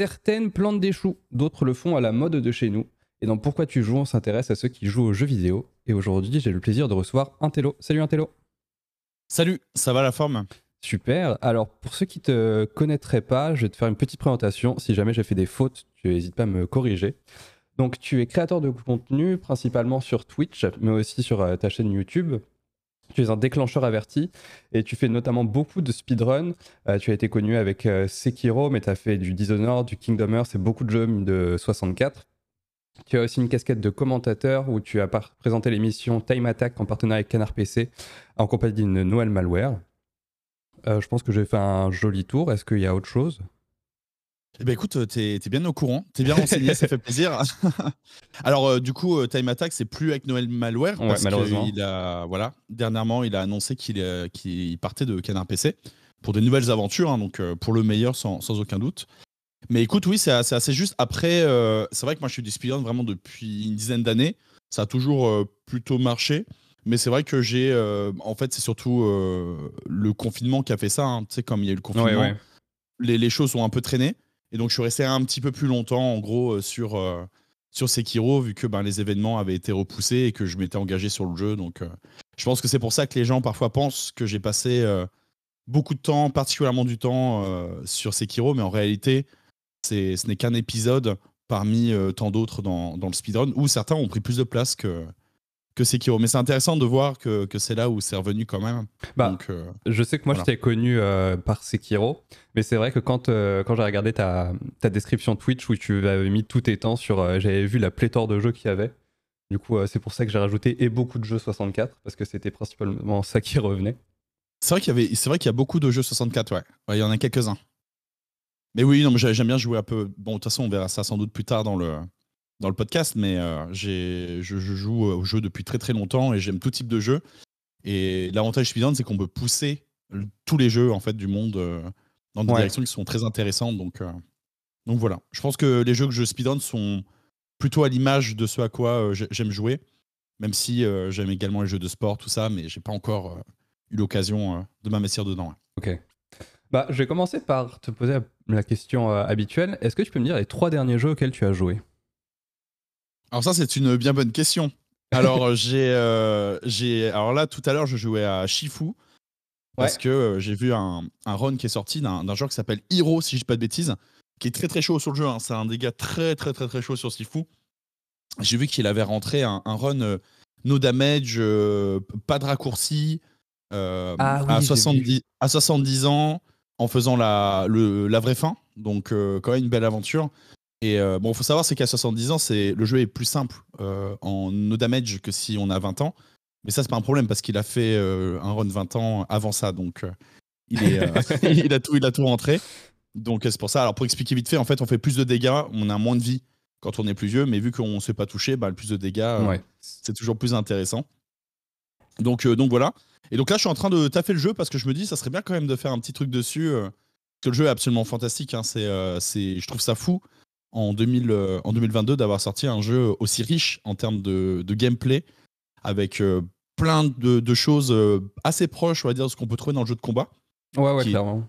Certaines plantent des choux, d'autres le font à la mode de chez nous. Et dans Pourquoi tu joues, on s'intéresse à ceux qui jouent aux jeux vidéo. Et aujourd'hui, j'ai le plaisir de recevoir Intello. Salut Intello. Salut, ça va la forme? Super. Alors, pour ceux qui te connaîtraient pas, je vais te faire une petite présentation. Si jamais j'ai fait des fautes, tu n'hésites pas à me corriger. Donc, tu es créateur de contenu, principalement sur Twitch, mais aussi sur euh, ta chaîne YouTube. Tu es un déclencheur averti et tu fais notamment beaucoup de speedrun. Euh, tu as été connu avec euh, Sekiro, mais tu as fait du Dishonored, du Kingdom Hearts et beaucoup de jeux de 64. Tu as aussi une casquette de commentateur où tu as présenté l'émission Time Attack en partenariat avec Canard PC en compagnie d'une Noël Malware. Euh, je pense que j'ai fait un joli tour. Est-ce qu'il y a autre chose? Eh ben écoute, t'es es bien au courant, t'es bien renseigné, ça fait plaisir. Alors euh, du coup, euh, Time Attack, c'est plus avec Noël Malware parce qu'il a, voilà, dernièrement, il a annoncé qu'il partait de Canard PC pour de nouvelles aventures, hein, donc pour le meilleur sans, sans, aucun doute. Mais écoute, oui, c'est assez, juste. Après, c'est vrai que moi, je suis du speedrun vraiment depuis une dizaine d'années. Ça a toujours plutôt marché. Mais c'est vrai que j'ai. en fait, c'est surtout le confinement qui a fait ça. Hein. Tu sais, comme il y a eu le confinement, Les, les, choses ont un peu traîné. Et donc, je suis resté un petit peu plus longtemps, en gros, sur, sur Sekiro, vu que ben, les événements avaient été repoussés et que je m'étais engagé sur le jeu. Donc, je pense que c'est pour ça que les gens parfois pensent que j'ai passé beaucoup de temps, particulièrement du temps, sur Sekiro. Mais en réalité, ce n'est qu'un épisode parmi tant d'autres dans, le speedrun, où certains ont pris plus de place que, que Sekiro. Mais c'est intéressant de voir que, que c'est là où c'est revenu quand même. Bah, euh, je sais que moi je t'ai connu euh, par Sekiro, mais c'est vrai que quand, euh, quand j'ai regardé ta, ta, description Twitch où tu avais mis tous tes temps sur. J'avais vu la pléthore de jeux qu'il y avait. Du coup, c'est pour ça que j'ai rajouté et beaucoup de jeux 64, parce que c'était principalement ça qui revenait. C'est vrai qu'il y, avait, c'est vrai qu'il y a beaucoup de jeux 64, ouais. Il y en a quelques-uns. Mais oui, non, mais j'aime bien jouer un peu. Bon, de toute façon, on verra ça sans doute plus tard dans le, dans le podcast, mais euh, je, je, joue au jeu depuis très très longtemps et j'aime tout type de jeu. Et l'avantage speedrun, c'est qu'on peut pousser tous les jeux en fait du monde euh, dans des directions qui sont très intéressantes. Donc, euh, donc voilà. Je pense que les jeux que je speedrun sont plutôt à l'image de ce à quoi j'aime jouer, même si j'aime également les jeux de sport, tout ça, mais j'ai pas encore eu l'occasion de m'investir dedans. Ok. Bah, je vais commencer par te poser la question habituelle. Est-ce que tu peux me dire les trois derniers jeux auxquels tu as joué? Alors ça, c'est une bien bonne question. Alors j'ai, euh, j'ai, alors là tout à l'heure, je jouais à Shifu parce que euh, j'ai vu un, un, run qui est sorti d'un, d'un joueur qui s'appelle Hiro, si je dis pas de bêtises, qui est très très chaud sur le jeu. Hein. C'est un gars très très très très chaud sur Shifu. J'ai vu qu'il avait rentré un, un run euh, no damage, pas de raccourci, ah à, 70, à 70 ans, en faisant la, le, la vraie fin. Donc quand même une belle aventure. Et euh, bon, il faut savoir, c'est qu'à 70 ans, c'est le jeu est plus simple euh, en no damage que si on a 20 ans. Mais ça, c'est pas un problème parce qu'il a fait euh, un run 20 ans avant ça. Donc, il, est, il, a tout, il a tout rentré. Donc, c'est pour ça. Alors, pour expliquer vite fait, en fait, on fait plus de dégâts, on a moins de vie quand on est plus vieux. Mais vu qu'on ne se fait pas toucher, bah, le plus de dégâts, c'est toujours plus intéressant. Donc, donc, voilà. Et donc là, je suis en train de taffer le jeu parce que je me dis, ça serait bien quand même de faire un petit truc dessus. que le jeu est absolument fantastique. Hein. c'est, je trouve ça fou en, 2000, euh, en 2022 d'avoir sorti un jeu aussi riche en termes de, gameplay, avec euh, plein de, choses euh, assez proches, on va dire, de ce qu'on peut trouver dans le jeu de combat. Ouais, ouais, clairement.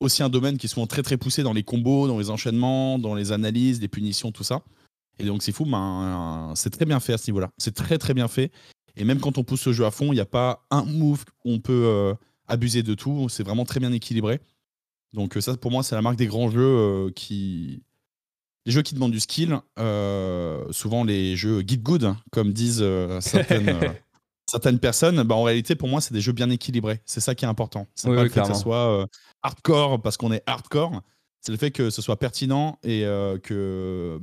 Aussi un domaine qui est souvent très très poussé dans les combos, dans les enchaînements, dans les analyses, les punitions, tout ça. Et donc c'est fou, ben, c'est très bien fait à ce niveau-là. C'est très très bien fait. Et même quand on pousse ce jeu à fond, il n'y a pas un move où on peut abuser de tout. C'est vraiment très bien équilibré. Donc ça, pour moi, c'est la marque des grands jeux qui, les jeux qui demandent du skill, euh, souvent les jeux get good, comme disent euh, certaines, euh, certaines personnes, bah, en réalité, pour moi, c'est des jeux bien équilibrés. C'est ça qui est important. C'est pas le fait que ce soit hardcore parce qu'on est hardcore. C'est le fait que ce soit pertinent et que,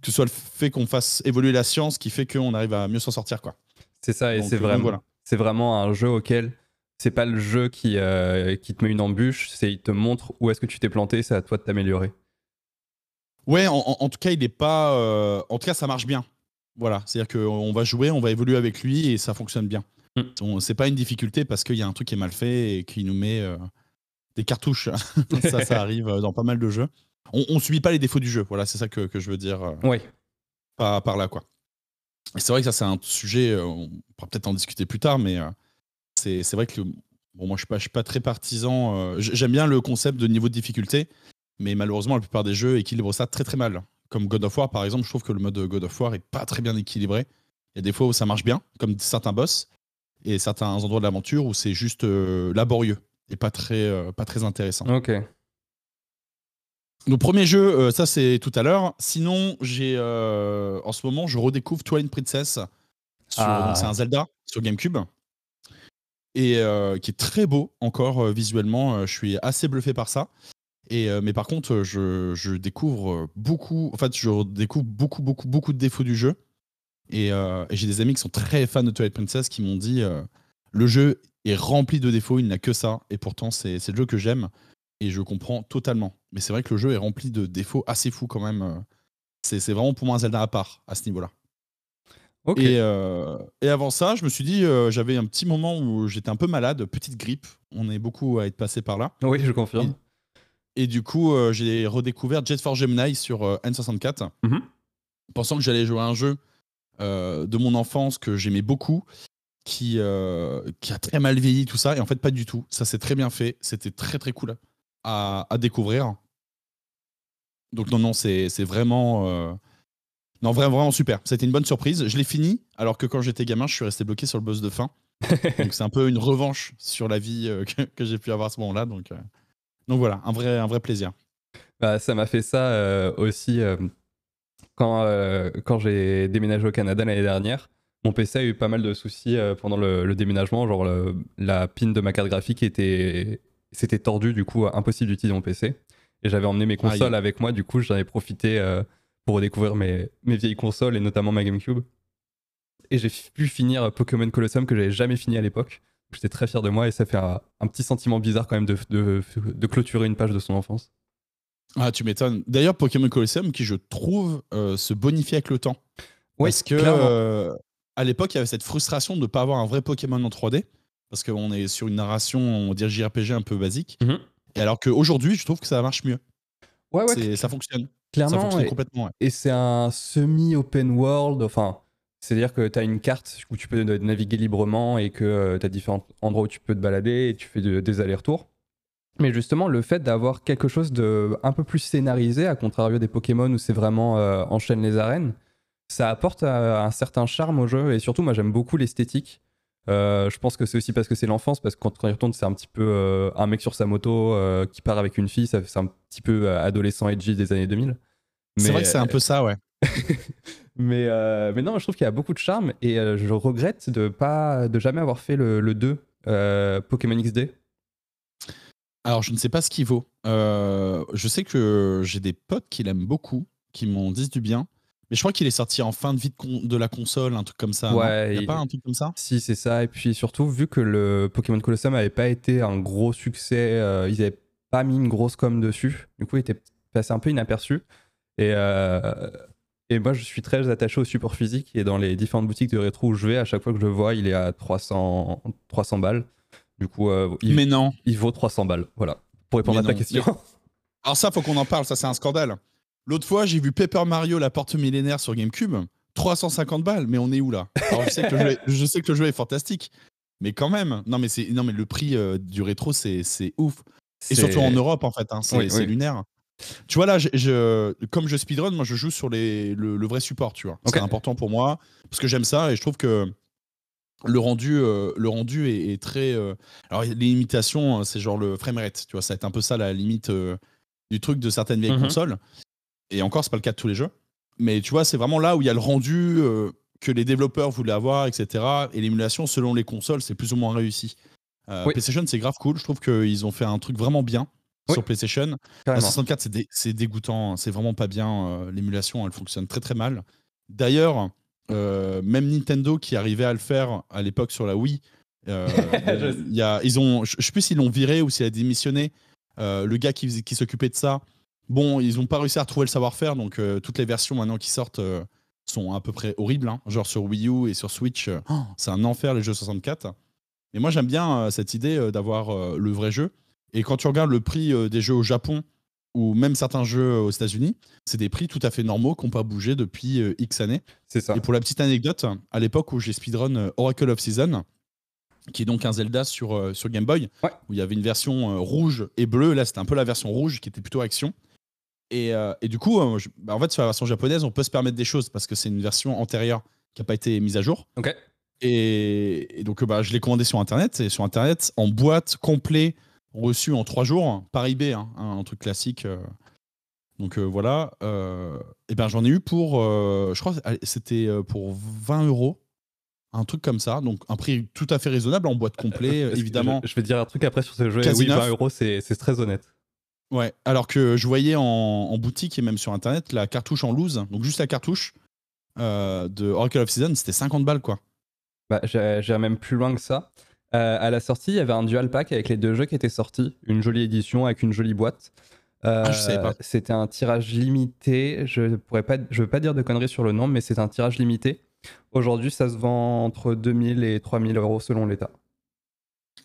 que ce soit le fait qu'on fasse évoluer la science qui fait qu'on arrive à mieux s'en sortir. quoi. C'est ça, et c'est vraiment, c'est vraiment un jeu auquel c'est pas le jeu qui, qui te met une embûche, c'est il te montre où est-ce que tu t'es planté, c'est à toi de t'améliorer. Ouais, en, tout cas, il est pas. Euh, en tout cas, ça marche bien. Voilà, c'est-à-dire qu'on va jouer, on va évoluer avec lui et ça fonctionne bien. Mm. C'est pas une difficulté parce qu'il y a un truc qui est mal fait et qui nous met euh, des cartouches. ça, ça arrive dans pas mal de jeux. On, on subit pas les défauts du jeu. Voilà, c'est ça que, je veux dire. Euh, oui. Par, par là, quoi. Et c'est vrai que ça, c'est un sujet. on pourra peut-être en discuter plus tard, mais c'est vrai que. Bon, moi, je suis pas, je suis pas très partisan. J'aime bien le concept de niveau de difficulté, mais malheureusement, la plupart des jeux équilibrent ça très très mal. Comme God of War, par exemple, je trouve que le mode God of War est pas très bien équilibré. Il y a des fois où ça marche bien, comme certains boss, et certains endroits de l'aventure où c'est juste euh, laborieux et pas très, euh, pas très intéressant. Ok. Donc premier jeu, euh, ça c'est tout à l'heure. Sinon, j'ai en ce moment, je redécouvre Twilight Princess. Ah. C'est un Zelda sur GameCube et qui est très beau encore visuellement. je suis assez bluffé par ça. Et, mais par contre, je, je, découvre beaucoup, en fait, je découvre beaucoup, beaucoup, beaucoup de défauts du jeu. Et, j'ai des amis qui sont très fans de Twilight Princess qui m'ont dit le jeu est rempli de défauts, il n'a que ça. Et pourtant, c'est le jeu que j'aime et je comprends totalement. Mais c'est vrai que le jeu est rempli de défauts assez fous quand même. C'est vraiment pour moi un Zelda à part à ce niveau-là. Et, et, avant ça, je me suis dit, j'avais un petit moment où j'étais un peu malade, petite grippe. On est beaucoup à être passé par là. Oui, je confirme. Et, du coup, j'ai redécouvert Jet Force Gemini sur N64, mhm. pensant que j'allais jouer à un jeu de mon enfance que j'aimais beaucoup, qui, qui a très mal vieilli, tout ça. Et en fait, pas du tout. Ça s'est très bien fait. C'était très, très cool à, à découvrir. Donc, non, non, c'est vraiment non, vraiment, vraiment super. C'était une bonne surprise. Je l'ai fini, alors que quand j'étais gamin, je suis resté bloqué sur le boss de fin. donc c'est un peu une revanche sur la vie euh, que, j'ai pu avoir à ce moment-là. Donc, euh, donc voilà, un vrai, un vrai plaisir. Bah, ça m'a fait ça euh, aussi quand, quand j'ai déménagé au Canada l'année dernière. Mon PC a eu pas mal de soucis pendant le, déménagement. Genre la pin de ma carte graphique était c'était tordu, du coup impossible d'utiliser mon PC. Et j'avais emmené mes consoles avec moi, du coup j'en ai profité pour redécouvrir mes, mes vieilles consoles et notamment ma GameCube. Et j'ai pu finir Pokémon Colosseum que j'avais jamais fini à l'époque. J'étais très fier de moi et ça fait un, petit sentiment bizarre quand même de, de, de, clôturer une page de son enfance. Ah, tu m'étonnes. D'ailleurs, Pokémon Colosseum qui, je trouve, euh, se bonifie avec le temps. Oui, parce que euh, à l'époque, il y avait cette frustration de ne pas avoir un vrai Pokémon en 3D. Parce qu'on est sur une narration, on dirait JRPG un peu basique. Mhm. Et alors qu'aujourd'hui, je trouve que ça marche mieux. Ouais, ouais. Ça fonctionne. Clairement. et, complètement, et c'est un semi-open world. Enfin, c'est-à-dire que tu as une carte où tu peux naviguer librement et que euh, tu as différents endroits où tu peux te balader et tu fais des allers-retours. Mais justement, le fait d'avoir quelque chose de un peu plus scénarisé, à contrario des Pokémon où c'est vraiment euh, enchaîne les arènes, ça apporte euh, un certain charme au jeu. Et surtout, moi, j'aime beaucoup l'esthétique. je pense que c'est aussi parce que c'est l'enfance, parce que quand on y retourne, c'est un petit peu un mec sur sa moto qui part avec une fille, c'est un petit peu adolescent edgy des années 2000. C'est vrai que c'est un peu ça, ouais. mais, euh, mais non, je trouve qu'il y a beaucoup de charme et euh, je regrette de pas de jamais avoir fait le, 2 euh, Pokémon XD. Alors, je ne sais pas ce qu'il vaut. je sais que j'ai des potes qui l'aiment beaucoup, qui m'en disent du bien. Mais je crois qu'il est sorti en fin de vie de, la console, un truc comme ça. Ouais, il n'y a pas un truc comme ça? Si, c'est ça. Et puis surtout, vu que le Pokémon Colosseum n'avait pas été un gros succès, ils n'avaient pas mis une grosse com dessus. Du coup, il était passé un peu inaperçu. Et, et moi, je suis très attaché au support physique. Et dans les différentes boutiques de rétro où je vais, à chaque fois que je le vois, il est à 300, 300 balles. Du coup, euh, il, Mais non. il vaut 300 balles. Voilà, pour répondre à ta question. Alors ça, faut qu'on en parle, ça c'est un scandale. L'autre fois, j'ai vu Paper Mario, la porte millénaire sur GameCube, 350 balles, mais on est où là? Alors, je, sais que le jeu est, je sais que le jeu est fantastique, mais quand même, non mais, non, mais le prix euh, du rétro, c'est ouf. Et surtout en Europe, en fait, hein, c'est lunaire. Tu vois là, je, comme je speedrun, moi je joue sur les, le, vrai support, tu vois. C'est important pour moi parce que j'aime ça et je trouve que le rendu, euh, le rendu est, très. Euh, alors les limitations, hein, c'est genre le framerate, tu vois, ça va être un peu ça la limite euh, du truc de certaines vieilles mhm. consoles. Et encore, c'est pas le cas de tous les jeux. Mais tu vois, c'est vraiment là où il y a le rendu que les développeurs voulaient avoir, etc. Et l'émulation, selon les consoles, c'est plus ou moins réussi. PlayStation, c'est grave cool. Je trouve qu'ils ont fait un truc vraiment bien sur PlayStation. La 64, c'est, dégoûtant. Hein. C'est vraiment pas bien. Euh, l'émulation, elle fonctionne très très mal. D'ailleurs, euh, même Nintendo qui arrivait à le faire à l'époque sur la Wii, euh, y a, ils ont, je sais plus s'ils l'ont viré ou s'il a démissionné. Euh, le gars qui, qui s'occupait de ça, bon, ils n'ont pas réussi à retrouver le savoir-faire. Donc toutes les versions maintenant qui sortent sont à peu près horribles. Hein. Genre sur Wii U et sur Switch, oh, c'est un enfer les jeux 64. Et moi j'aime bien cette idée d'avoir le vrai jeu. Et quand tu regardes le prix euh, des jeux au Japon ou même certains jeux aux États-Unis, c'est des prix tout à fait normaux qui n'ont pas bougé depuis euh, X années. C'est ça. Et pour la petite anecdote, à l'époque où j'ai speedrun euh, Oracle of Season, qui est donc un Zelda sur, sur Game Boy, où il y avait une version rouge et bleue, là c'était un peu la version rouge qui était plutôt action. Et, et du coup, bah, en fait, sur la version japonaise, on peut se permettre des choses parce que c'est une version antérieure qui n'a pas été mise à jour. Ok. Et, donc, bah, je l'ai commandé sur Internet. Et sur Internet, en boîte, complet, reçu en trois jours, par eBay, hein, un truc classique. donc voilà. et ben, j'en ai eu pour, je crois, c'était pour 20 euros un truc comme ça, donc un prix tout à fait raisonnable en boîte complet, évidemment. Je, vais dire un truc après sur ce jeu. oui, 20 euros, c'est très honnête. Ouais, alors que je voyais en, boutique et même sur internet la cartouche en loose, donc juste la cartouche de Oracle of Season, c'était 50 balles quoi. Bah, J'ai même plus loin que ça. Euh, à la sortie, il y avait un dual pack avec les deux jeux qui étaient sortis, une jolie édition avec une jolie boîte. Euh, ah, c'était un tirage limité. Je ne je veux pas dire de conneries sur le nom, mais c'est un tirage limité. Aujourd'hui, ça se vend entre 2000 et 3000 euros selon l'État.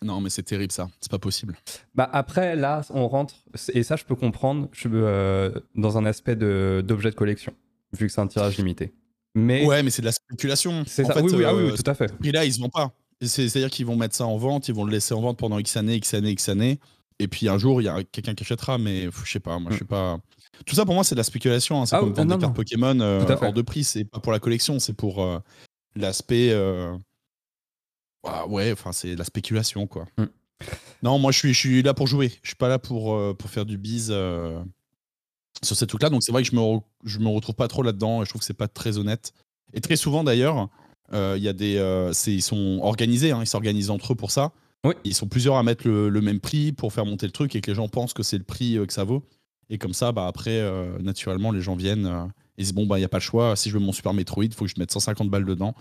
Non, mais c'est terrible ça, c'est pas possible. Bah après, là, on rentre, et ça, je peux comprendre, je, euh, dans un aspect d'objet de, collection, vu que c'est un tirage limité. Mais... Ouais, mais c'est de la spéculation. C'est ça, oui, oui, ah oui, euh, tout à fait. Et là, ils se vendent pas. C'est-à-dire qu'ils vont mettre ça en vente, ils vont le laisser en vente pendant X années, X années, X années. Et puis un jour, il y a quelqu'un qui achètera, mais je sais pas, moi, je suis pas. Tout ça pour moi, c'est de la spéculation. Hein. C'est ah comme vendre des cartes Pokémon euh, hors de prix. C'est pas pour la collection, c'est pour euh, l'aspect. Euh, ah ouais, enfin, c'est de la spéculation, quoi. Mm. Non, moi, je suis, je suis là pour jouer. Je suis pas là pour, pour faire du bise sur ces trucs-là. Donc, c'est vrai que je me, je me retrouve pas trop là-dedans. Je trouve que c'est pas très honnête. Et très souvent, d'ailleurs, il y a des, ils sont organisés. Hein. ils s'organisent entre eux pour ça. Ils sont plusieurs à mettre le, le, même prix pour faire monter le truc et que les gens pensent que c'est le prix que ça vaut. Et comme ça, bah, après, euh, naturellement, les gens viennent euh, et disent Bon, bah, il n'y a pas le choix. Si je veux mon Super Metroid, il faut que je mette 150 balles dedans.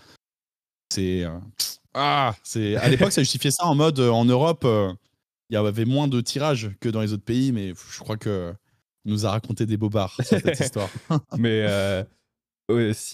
C'est. Euh, ah c'est À l'époque, ça justifiait ça en mode en Europe, il y avait moins de tirages que dans les autres pays, mais je crois que nous a raconté des bobards sur cette histoire. mais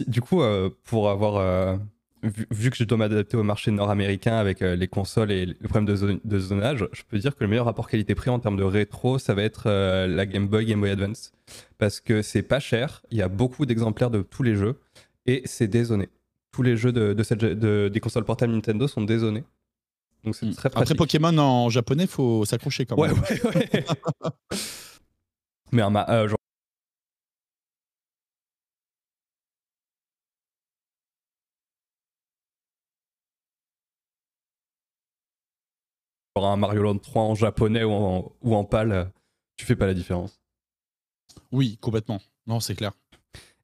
du coup, pour avoir vu, que je dois m'adapter au marché nord-américain avec euh, les consoles et le problème de, zonage, je peux dire que le meilleur rapport qualité-prix en termes de rétro, ça va être euh, la Game Boy, Game Boy Advance. Parce que c'est pas cher, il y a beaucoup d'exemplaires de tous les jeux et c'est dézoné. Tous les jeux de, cette, des consoles portables Nintendo sont dézonés. Donc c'est hmm. très pratique. Après Pokémon en japonais, faut s'accrocher quand même. Ouais, ouais, ouais. Mais un, euh, un Mario Land 3 en japonais ou en, ou en PAL, tu fais pas la différence. Oui, complètement. Non, c'est clair.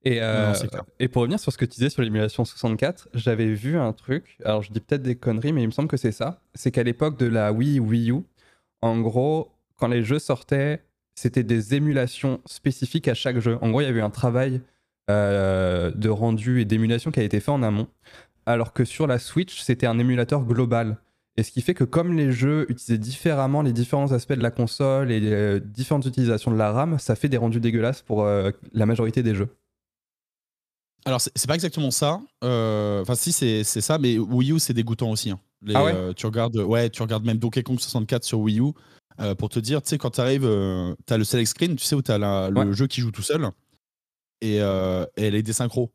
Et, euh, et pour revenir sur ce que tu disais sur l'émulation 64, j'avais vu un truc, alors je dis peut-être des conneries, mais il me semble que c'est ça. C'est qu'à l'époque de la Wii Wii U, en gros, quand les jeux sortaient, c'était des émulations spécifiques à chaque jeu. En gros, il y avait un travail euh, de rendu et d'émulation qui a été fait en amont, alors que sur la Switch, c'était un émulateur global. Et ce qui fait que comme les jeux utilisaient différemment les différents aspects de la console et les euh, différentes utilisations de la RAM, ça fait des rendus dégueulasses pour euh, la majorité des jeux. Alors c'est pas exactement ça. Euh, enfin si c'est ça, mais Wii U c'est dégoûtant aussi. Hein. ah ouais? tu regardes, ouais, tu regardes même Donkey Kong 64 sur Wii U pour te dire, tu sais quand tu arrives, tu as le select screen, tu sais où tu as le jeu qui joue tout seul et, et elle est désynchro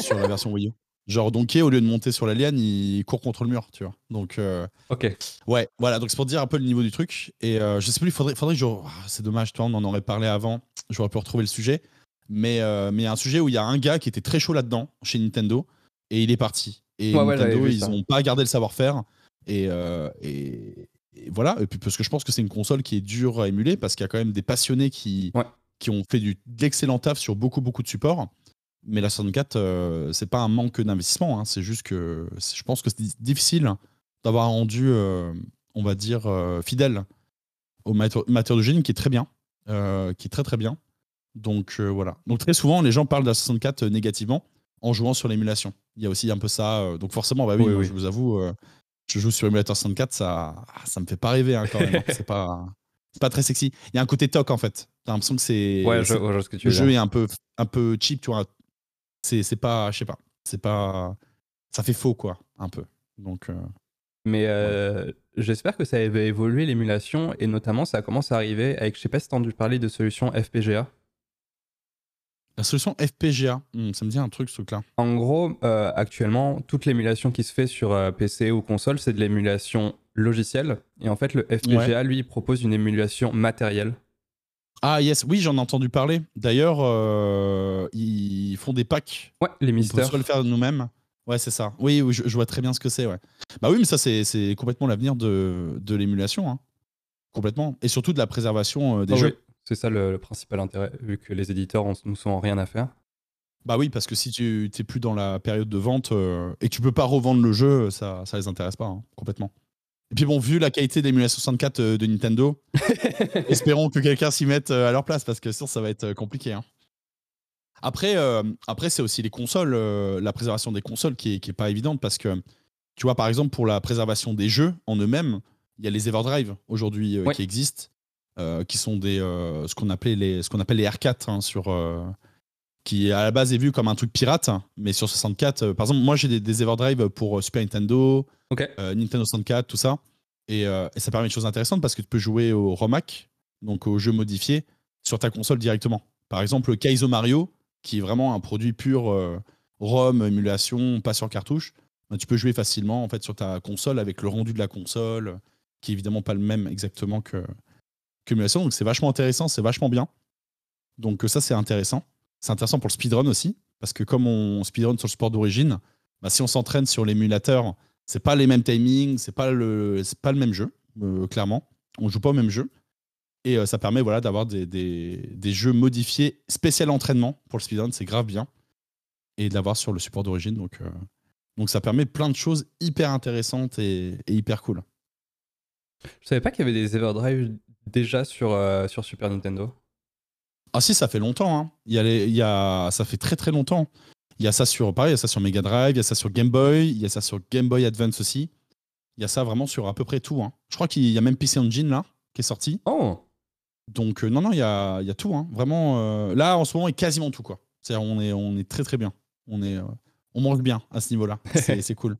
sur la version Wii U. Genre Donkey, au lieu de monter sur la liane, il court contre le mur, tu vois. Donc, euh, ok. Ouais, voilà. Donc c'est pour dire un peu le niveau du truc. Et euh, je sais plus, il faudrait, faudrait que je. Ah, c'est dommage, toi, on en aurait parlé avant. J'aurais pu retrouver le sujet. Mais euh, mais il y a un sujet où il y a un gars qui était très chaud là-dedans chez Nintendo et il est parti. Et Nintendo, ils n'ont pas gardé le savoir-faire. Et, et, voilà. Et puis parce que je pense que c'est une console qui est dure à émuler parce qu'il y a quand même des passionnés qui, qui ont fait du, de l'excellent taf sur beaucoup beaucoup de supports. Mais la 64, euh, c'est pas un manque d'investissement. Hein. c'est juste que je pense que c'est difficile d'avoir un rendu, euh, on va dire, euh, fidèle au de génie qui est très bien, qui est très très bien. Donc voilà. Donc très souvent, les gens parlent de la 64 négativement en jouant sur l'émulation. Il y a aussi un peu ça. donc forcément, bah oui, je vous avoue, je joue sur émulateur 64, ça, ça me fait pas rêver hein, quand même. Hein. c'est pas, pas très sexy. Il y a un côté toc en fait. T'as l'impression que c'est. Ouais, je, ce que tu le jeu est un peu, un peu cheap, tu vois c'est pas, je sais pas, c'est pas, ça fait faux quoi, un peu. Donc. Euh, mais euh, j'espère que ça va évoluer l'émulation et notamment ça commence à arriver avec, je sais pas si t'as entendu parler de solution FPGA. La solution FPGA, hmm, ça me dit un truc ce truc-là. En gros, euh, actuellement, toute l'émulation qui se fait sur PC ou console, c'est de l'émulation logicielle. Et en fait, le FPGA, lui, propose une émulation matérielle. Ah yes, oui, j'en ai entendu parler. D'ailleurs, euh, ils font des packs. Ouais, les mystères. On peut le faire nous-mêmes. Ouais, c'est ça. Oui, oui je, vois très bien ce que c'est. Ouais. Bah oui, mais ça, c'est complètement l'avenir de, de l'émulation. Hein. Complètement. Et surtout de la préservation euh, des ah jeux. C'est ça le, principal intérêt, vu que les éditeurs nous sont rien à faire. Bah oui, parce que si tu n'es plus dans la période de vente euh, et que tu peux pas revendre le jeu, ça, ça les intéresse pas, hein, complètement. Et puis bon, vu la qualité d'émulation 64 euh, de Nintendo, espérons que quelqu'un s'y mette euh, à leur place parce que sinon ça va être euh, compliqué. Hein. Après, après c'est aussi les consoles, la préservation des consoles qui est, pas évidente parce que tu vois, par exemple, pour la préservation des jeux en eux-mêmes, il y a les Everdrive aujourd'hui qui existent, qui sont des ce qu'on appelait les ce qu'on appelle les R4 hein, sur qui à la base est vu comme un truc pirate, mais sur 64, euh, par exemple, moi j'ai des, Everdrive pour euh, Super Nintendo, euh, Nintendo 64, tout ça. Et, ça permet une chose intéressante parce que tu peux jouer au ROMAC, donc au jeu modifié, sur ta console directement. Par exemple, Kaizo Mario, qui est vraiment un produit pur ROM, émulation, pas sur cartouche, bah, tu peux jouer facilement en fait sur ta console avec le rendu de la console, qui est évidemment pas le même exactement que l'émulation. Donc c'est vachement intéressant, c'est vachement bien. Donc ça c'est intéressant. C'est intéressant pour le speedrun aussi, parce que comme on speedrun sur le sport d'origine, bah, si on s'entraîne sur l'émulateur, c'est pas les mêmes timings, c'est pas le, pas le même jeu, euh, clairement. On joue pas au même jeu. Et euh, ça permet voilà, d'avoir des, des, jeux modifiés, spécial entraînement pour le speedrun, c'est grave bien. Et de l'avoir sur le support d'origine. Donc, euh, donc ça permet plein de choses hyper intéressantes et, hyper cool. Je savais pas qu'il y avait des Everdrive déjà sur, sur Super Nintendo. Ah si, ça fait longtemps. Hein. Il, y a il y a, ça fait très très longtemps. Il y a ça sur, pareil, il y a ça sur Mega Drive, il y a ça sur Game Boy, il y a ça sur Game Boy Advance aussi. Il y a ça vraiment sur à peu près tout. Hein. Je crois qu'il y a même PC Engine là, qui est sorti. Oh Donc euh, non, non, il y a, il y a tout. Hein. Vraiment, euh, là en ce moment, il y a quasiment tout. quoi. C'est on est, on est très très bien. On, est, euh, on manque bien à ce niveau-là. C'est cool.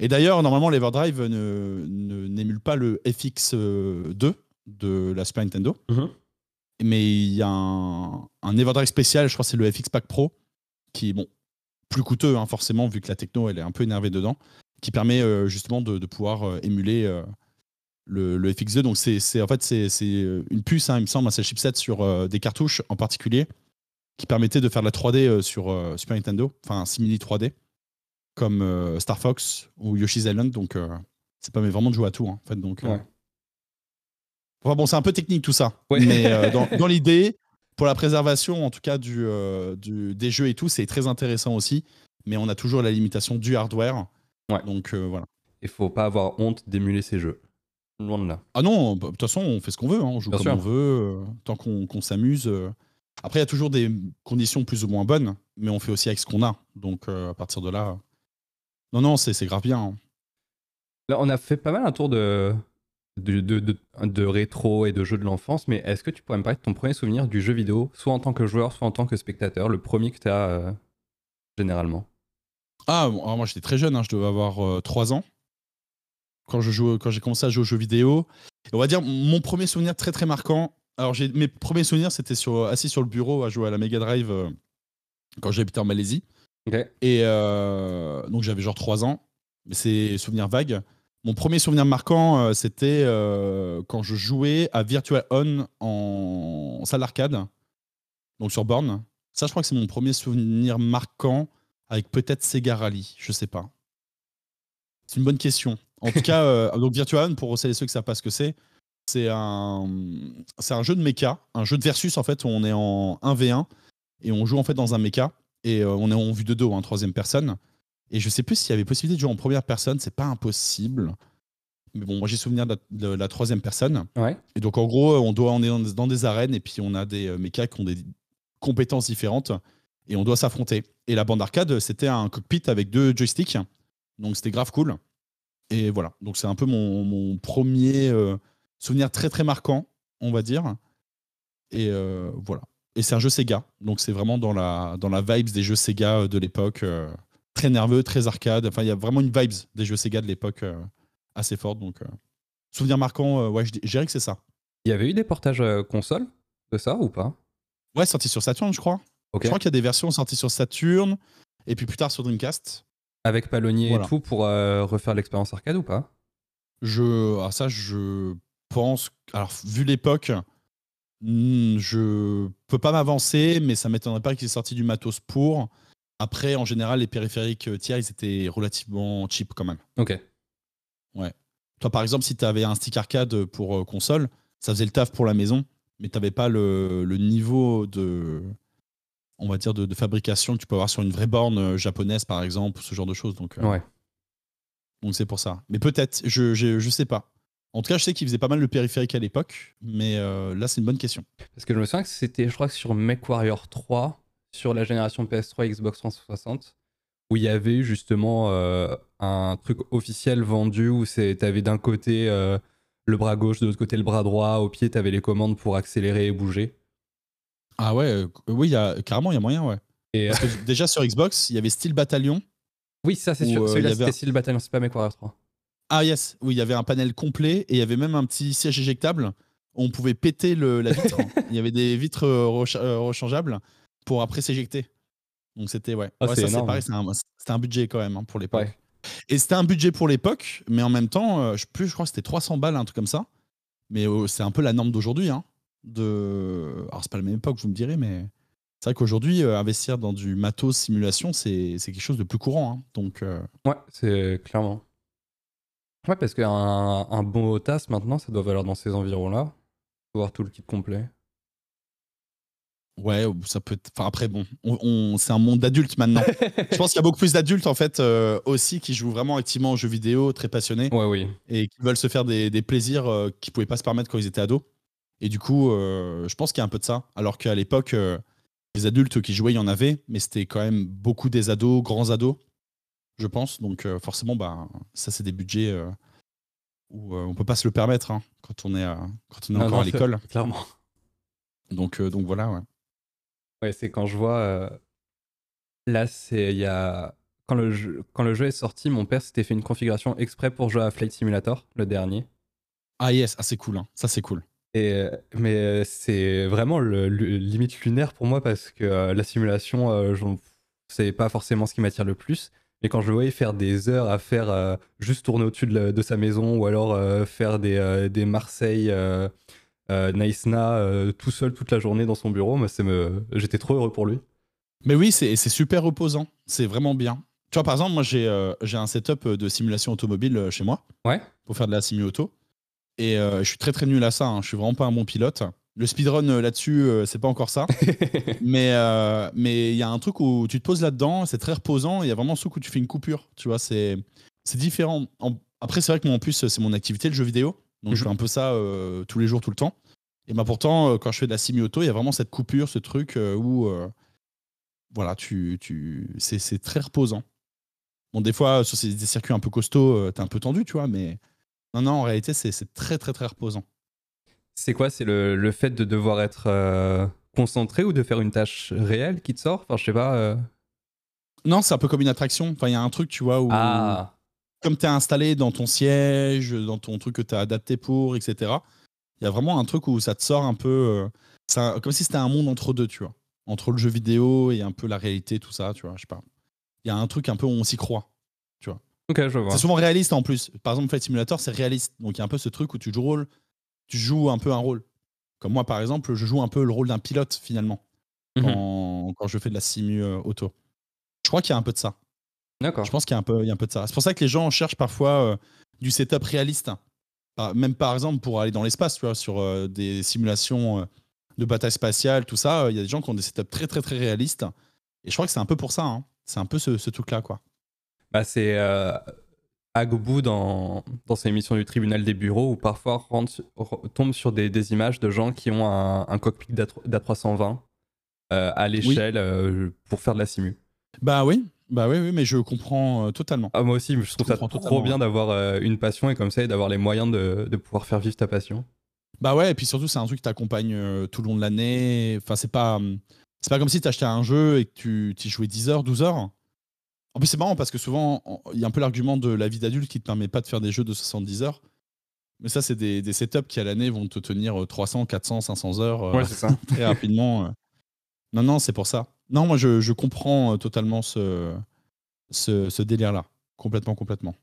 Et d'ailleurs, normalement, l'Everdrive n'émule ne, n'émule pas le FX2 de la Super Nintendo. Mm-hmm mais il y a un, un spécial, je crois que c'est le FX Pack Pro, qui est bon, plus coûteux, hein, forcément, vu que la techno elle est un peu énervée dedans, qui permet euh, justement de, pouvoir euh, émuler euh, le, FX2. Donc, c'est en fait c'est une puce, hein, il me semble, c'est un chipset sur des cartouches en particulier, qui permettait de faire de la 3D sur Super Nintendo, enfin simili 3D, comme Star Fox ou Yoshi's Island. Donc, pas mais vraiment de jouer à tout, hein, en fait. Donc, bon, c'est un peu technique tout ça. Mais euh, dans, l'idée, pour la préservation, en tout cas, euh, du, des jeux et tout, c'est très intéressant aussi. Mais on a toujours la limitation du hardware. Ouais. Donc euh, voilà. Il faut pas avoir honte d'émuler ces jeux. Loin de là. Ah non, bah, de toute façon, on fait ce qu'on veut. Hein. On joue comme on veut, tant qu'on s'amuse. Après, il y a toujours des conditions plus ou moins bonnes, mais on fait aussi avec ce qu'on a. Donc à partir de là. Non, non, c'est grave bien. Hein. Là, on a fait pas mal un tour de, de, rétro et de jeux de l'enfance, mais est-ce que tu pourrais me parler de ton premier souvenir du jeu vidéo, soit en tant que joueur, soit en tant que spectateur, le premier que tu as euh, généralement? Ah, moi j'étais très jeune, hein, je devais avoir 3 euh, ans quand j'ai commencé à jouer aux jeux vidéo. on va dire mon premier souvenir très très marquant. Alors mes premiers souvenirs c'était sur, assis sur le bureau à jouer à la Mega Drive euh, quand j'habitais en Malaisie. Et donc j'avais genre 3 ans, mais c'est souvenir vague. Mon premier souvenir marquant, euh, c'était euh, quand je jouais à Virtual On en salle d'arcade, donc sur borne. Ça, je crois que c'est mon premier souvenir marquant avec peut-être Sega Rally, je sais pas. C'est une bonne question. En tout cas, euh, donc Virtual On, pour celles et ceux qui savent pas ce que c'est, c'est un, c'est un jeu de mecha, un jeu de versus en fait, où on est en 1v1 et on joue en fait dans un mecha et on est en vue de dos, en troisième personne. Et je sais plus s'il y avait possibilité de jouer en première personne, c'est pas impossible. Mais bon, moi j'ai souvenir de la, troisième personne. Et donc en gros, on doit on est dans des arènes et puis on a des euh, mechas qui ont des compétences différentes et on doit s'affronter. Et la bande arcade, c'était un cockpit avec deux joysticks, donc c'était grave cool. Et voilà, donc c'est un peu mon, premier euh, souvenir très très marquant, on va dire. Et euh, voilà. Et c'est un jeu Sega, donc c'est vraiment dans la dans la vibes des jeux Sega de l'époque très nerveux, très arcade. Enfin, il y a vraiment une vibes des jeux Sega de l'époque euh, assez forte. Donc, euh, souvenir marquant, euh, ouais, je dirais que c'est ça. Il y avait eu des portages console de ça ou pas? Ouais, sorti sur Saturn, je crois. Je crois qu'il y a des versions sorties sur Saturn et puis plus tard sur Dreamcast. Avec Palonnier et tout pour refaire l'expérience arcade ou pas? Je, ah, ça, je pense. Alors, vu l'époque, Hmm, je peux pas m'avancer, mais ça m'étonnerait pas qu'il ait sorti du matos pour. Après, en général, les périphériques euh, tiers, ils étaient relativement cheap quand même. Ok. Ouais. Toi, par exemple, si tu avais un stick arcade pour euh, console, ça faisait le taf pour la maison, mais tu n'avais pas le, niveau de, on va dire, de, fabrication que tu peux avoir sur une vraie borne euh, japonaise, par exemple, ce genre de choses. Donc, ouais. Donc c'est pour ça. Mais peut-être, je, je, je sais pas. En tout cas, je sais qu'il faisait pas mal le périphérique à l'époque, mais là, c'est une bonne question. Parce que je me souviens que c'était, je crois que sur MechWarrior 3, sur la génération PS3 Xbox 360 où il y avait justement euh, un truc officiel vendu où tu avais d'un côté euh, le bras gauche, de l'autre côté le bras droit, au pied tu avais les commandes pour accélérer et bouger. Ah ouais, euh, oui, y a, carrément il y a moyen, ouais. Et Parce que déjà sur Xbox, il y avait Steel Battalion. Oui, ça c'est sûr, celui-là c'était Steel Battalion, c'est pas MechWarrior 3. Ah yes, oui, il y avait un panel complet et il y avait même un petit siège éjectable. Où on pouvait péter le, la vitre. il y avait des vitres rechangeables pour après s'éjecter. Donc c'était ouais. Ah, c'est pareil, c'était un, budget quand même hein, pour l'époque. Et c'était un budget pour l'époque, mais en même temps, euh, je, plus, je crois que c'était 300 balles, un truc comme ça. Mais euh, c'est un peu la norme d'aujourd'hui. Hein, de... Alors c'est pas la même époque, vous me direz, mais c'est vrai qu'aujourd'hui, euh, investir dans du matos simulation, c'est quelque chose de plus courant. Hein. Donc, Ouais, c'est clairement. Ouais, parce qu'un un bon TAS maintenant, ça doit valoir dans ces environs-là. Voir tout le kit complet. Ouais, ça peut. Enfin, après, bon, on, c'est un monde d'adultes maintenant. je pense qu'il y a beaucoup plus d'adultes en fait euh, aussi qui jouent vraiment activement aux jeux vidéo, très passionnés. Ouais, oui. Et qui veulent se faire des, plaisirs euh, qu'ils pouvaient pas se permettre quand ils étaient ados. Et du coup, euh, je pense qu'il y a un peu de ça. Alors qu'à l'époque, les adultes qui jouaient, il y en avait, mais c'était quand même beaucoup des ados, grands ados, je pense. Donc forcément, bah, ça, c'est des budgets où on peut pas se le permettre hein, quand on est, quand on est encore à l'école. Clairement. Donc, donc voilà, ouais. Ouais, c'est quand je vois. Euh, là, c'est. Il y a. Quand le, jeu, quand le jeu est sorti, mon père s'était fait une configuration exprès pour jouer à Flight Simulator, le dernier. Ah, yes, ah, c'est cool. Hein. Ça, c'est cool. Et, euh, mais euh, c'est vraiment le, limite lunaire pour moi parce que la simulation, c'est pas forcément ce qui m'attire le plus. Mais quand je le voyais faire des heures à faire juste tourner au-dessus de, sa maison ou alors faire des, des Marseille euh, Naïsna euh, tout seul toute la journée dans son bureau. Mais me... J'étais trop heureux pour lui. Mais oui, c'est super reposant. C'est vraiment bien. Tu vois, par exemple, moi, j'ai euh, un setup de simulation automobile chez moi. Ouais. Pour faire de la simu auto. Et je suis très très nul à ça. Hein. Je suis vraiment pas un bon pilote. Le speedrun là-dessus, c'est pas encore ça. mais mais il y a un truc où tu te poses là-dedans, c'est très reposant. Il y a vraiment ce coup où tu fais une coupure. Tu vois, c'est différent. Après, c'est vrai que moi, en plus, c'est mon activité, le jeu vidéo. Donc je mhm. fais un peu ça euh, tous les jours, tout le temps. Et bah pourtant, euh, quand je fais de la simi-auto, il y a vraiment cette coupure, ce truc euh, où voilà, tu, tu, c'est très reposant. Bon, des fois, sur des circuits un peu costauds, t'es un peu tendu, tu vois, mais non, non, en réalité, c'est très, très, très reposant. C'est quoi? C'est le, le, fait de devoir être concentré ou de faire une tâche réelle qui te sort? Enfin, je sais pas. Non, c'est un peu comme une attraction. Enfin, il y a un truc, tu vois, où. Ah comme tu es installé dans ton siège, dans ton truc que tu as adapté pour, etc., il y a vraiment un truc où ça te sort un peu. Euh, comme si c'était un monde entre deux, tu vois. Entre le jeu vidéo et un peu la réalité, tout ça, tu vois. Je sais pas. Il y a un truc un peu où on s'y croit, tu vois. Ok, je vois. C'est souvent réaliste en plus. Par exemple, Flight Simulator, c'est réaliste. Donc il y a un peu ce truc où tu joues, tu joues un peu un rôle. Comme moi, par exemple, je joue un peu le rôle d'un pilote finalement quand, quand, je fais de la simu euh, auto. Je crois qu'il y a un peu de ça. D'accord. Je pense qu'il y, a un peu, un peu de ça. C'est pour ça que les gens cherchent parfois euh, du setup réaliste. Même par exemple pour aller dans l'espace, tu vois, sur euh, des simulations euh, de bataille spatiale, tout ça, il y a des gens qui ont des setups très très très réalistes. Et je crois que c'est un peu pour ça. Hein. C'est un peu ce, truc-là, quoi. Bah, c'est Agobou dans, dans ses émissions du tribunal des bureaux où parfois tombe sur des, images de gens qui ont un, cockpit d'A320 à l'échelle pour faire de la simu. Bah oui, bah oui, oui, mais je comprends euh, totalement. Ah, moi aussi, je trouve ça trop bien d'avoir euh, une passion et comme ça, et d'avoir les moyens de, de, pouvoir faire vivre ta passion. Bah ouais, et puis surtout, c'est un truc qui t'accompagne euh, tout le long de l'année. Enfin, c'est pas, c'est pas comme si t'achetais un jeu et que tu y jouais 10 heures, 12 heures. En plus, c'est marrant parce que souvent, il y a un peu l'argument de la vie d'adulte qui te permet pas de faire des jeux de 70 heures. Mais ça, c'est des, des, setups qui à l'année vont te tenir 300, 400, 500 heures ouais, ça. très rapidement. Non, non, c'est pour ça. Non, moi, je, comprends euh, totalement ce, ce, délire-là. Complètement, complètement.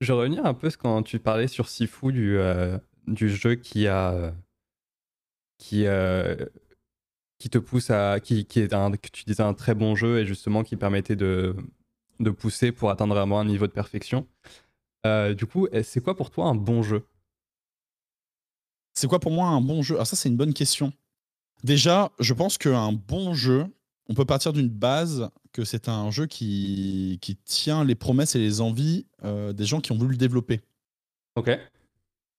Je vais revenir un peu quand tu parlais sur Sifu du, euh, du jeu qui a, qui, qui te pousse à. qui, qui est un, que tu disais un très bon jeu et justement qui permettait de, de pousser pour atteindre vraiment un niveau de perfection. du coup, c'est quoi pour toi un bon jeu? C'est quoi pour moi un bon jeu? Ah, ça, c'est une bonne question. Déjà, je pense qu'un bon jeu, on peut partir d'une base que c'est un jeu qui, qui tient les promesses et les envies des gens qui ont voulu le développer. Ok.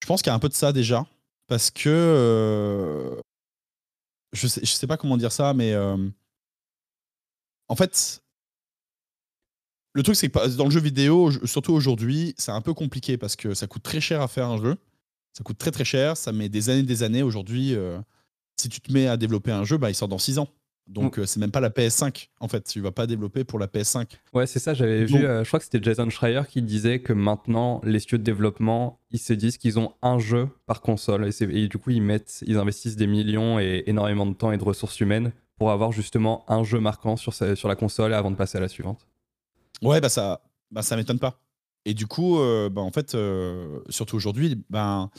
Je pense qu'il y a un peu de ça déjà, parce que euh, je sais, je sais pas comment dire ça, mais euh, en fait, le truc c'est que dans le jeu vidéo, surtout aujourd'hui, c'est un peu compliqué parce que ça coûte très cher à faire un jeu. Ça coûte très très cher, ça met des années des années. Aujourd'hui, euh, si tu te mets à développer un jeu, bah, il sort dans 6 ans. Donc, mm. euh, c'est même pas la PS5, en fait. Tu vas pas développer pour la PS5. Ouais, c'est ça. J'avais vu, euh, je crois que c'était Jason Schreier qui disait que maintenant, les studios de développement, ils se disent qu'ils ont un jeu par console. Et, du coup, ils, mettent, ils investissent des millions et énormément de temps et de ressources humaines pour avoir justement un jeu marquant sur, sur la console avant de passer à la suivante. Ouais, bah ça, bah ça m'étonne pas. Et du coup, euh, bah en fait, surtout aujourd'hui, ben,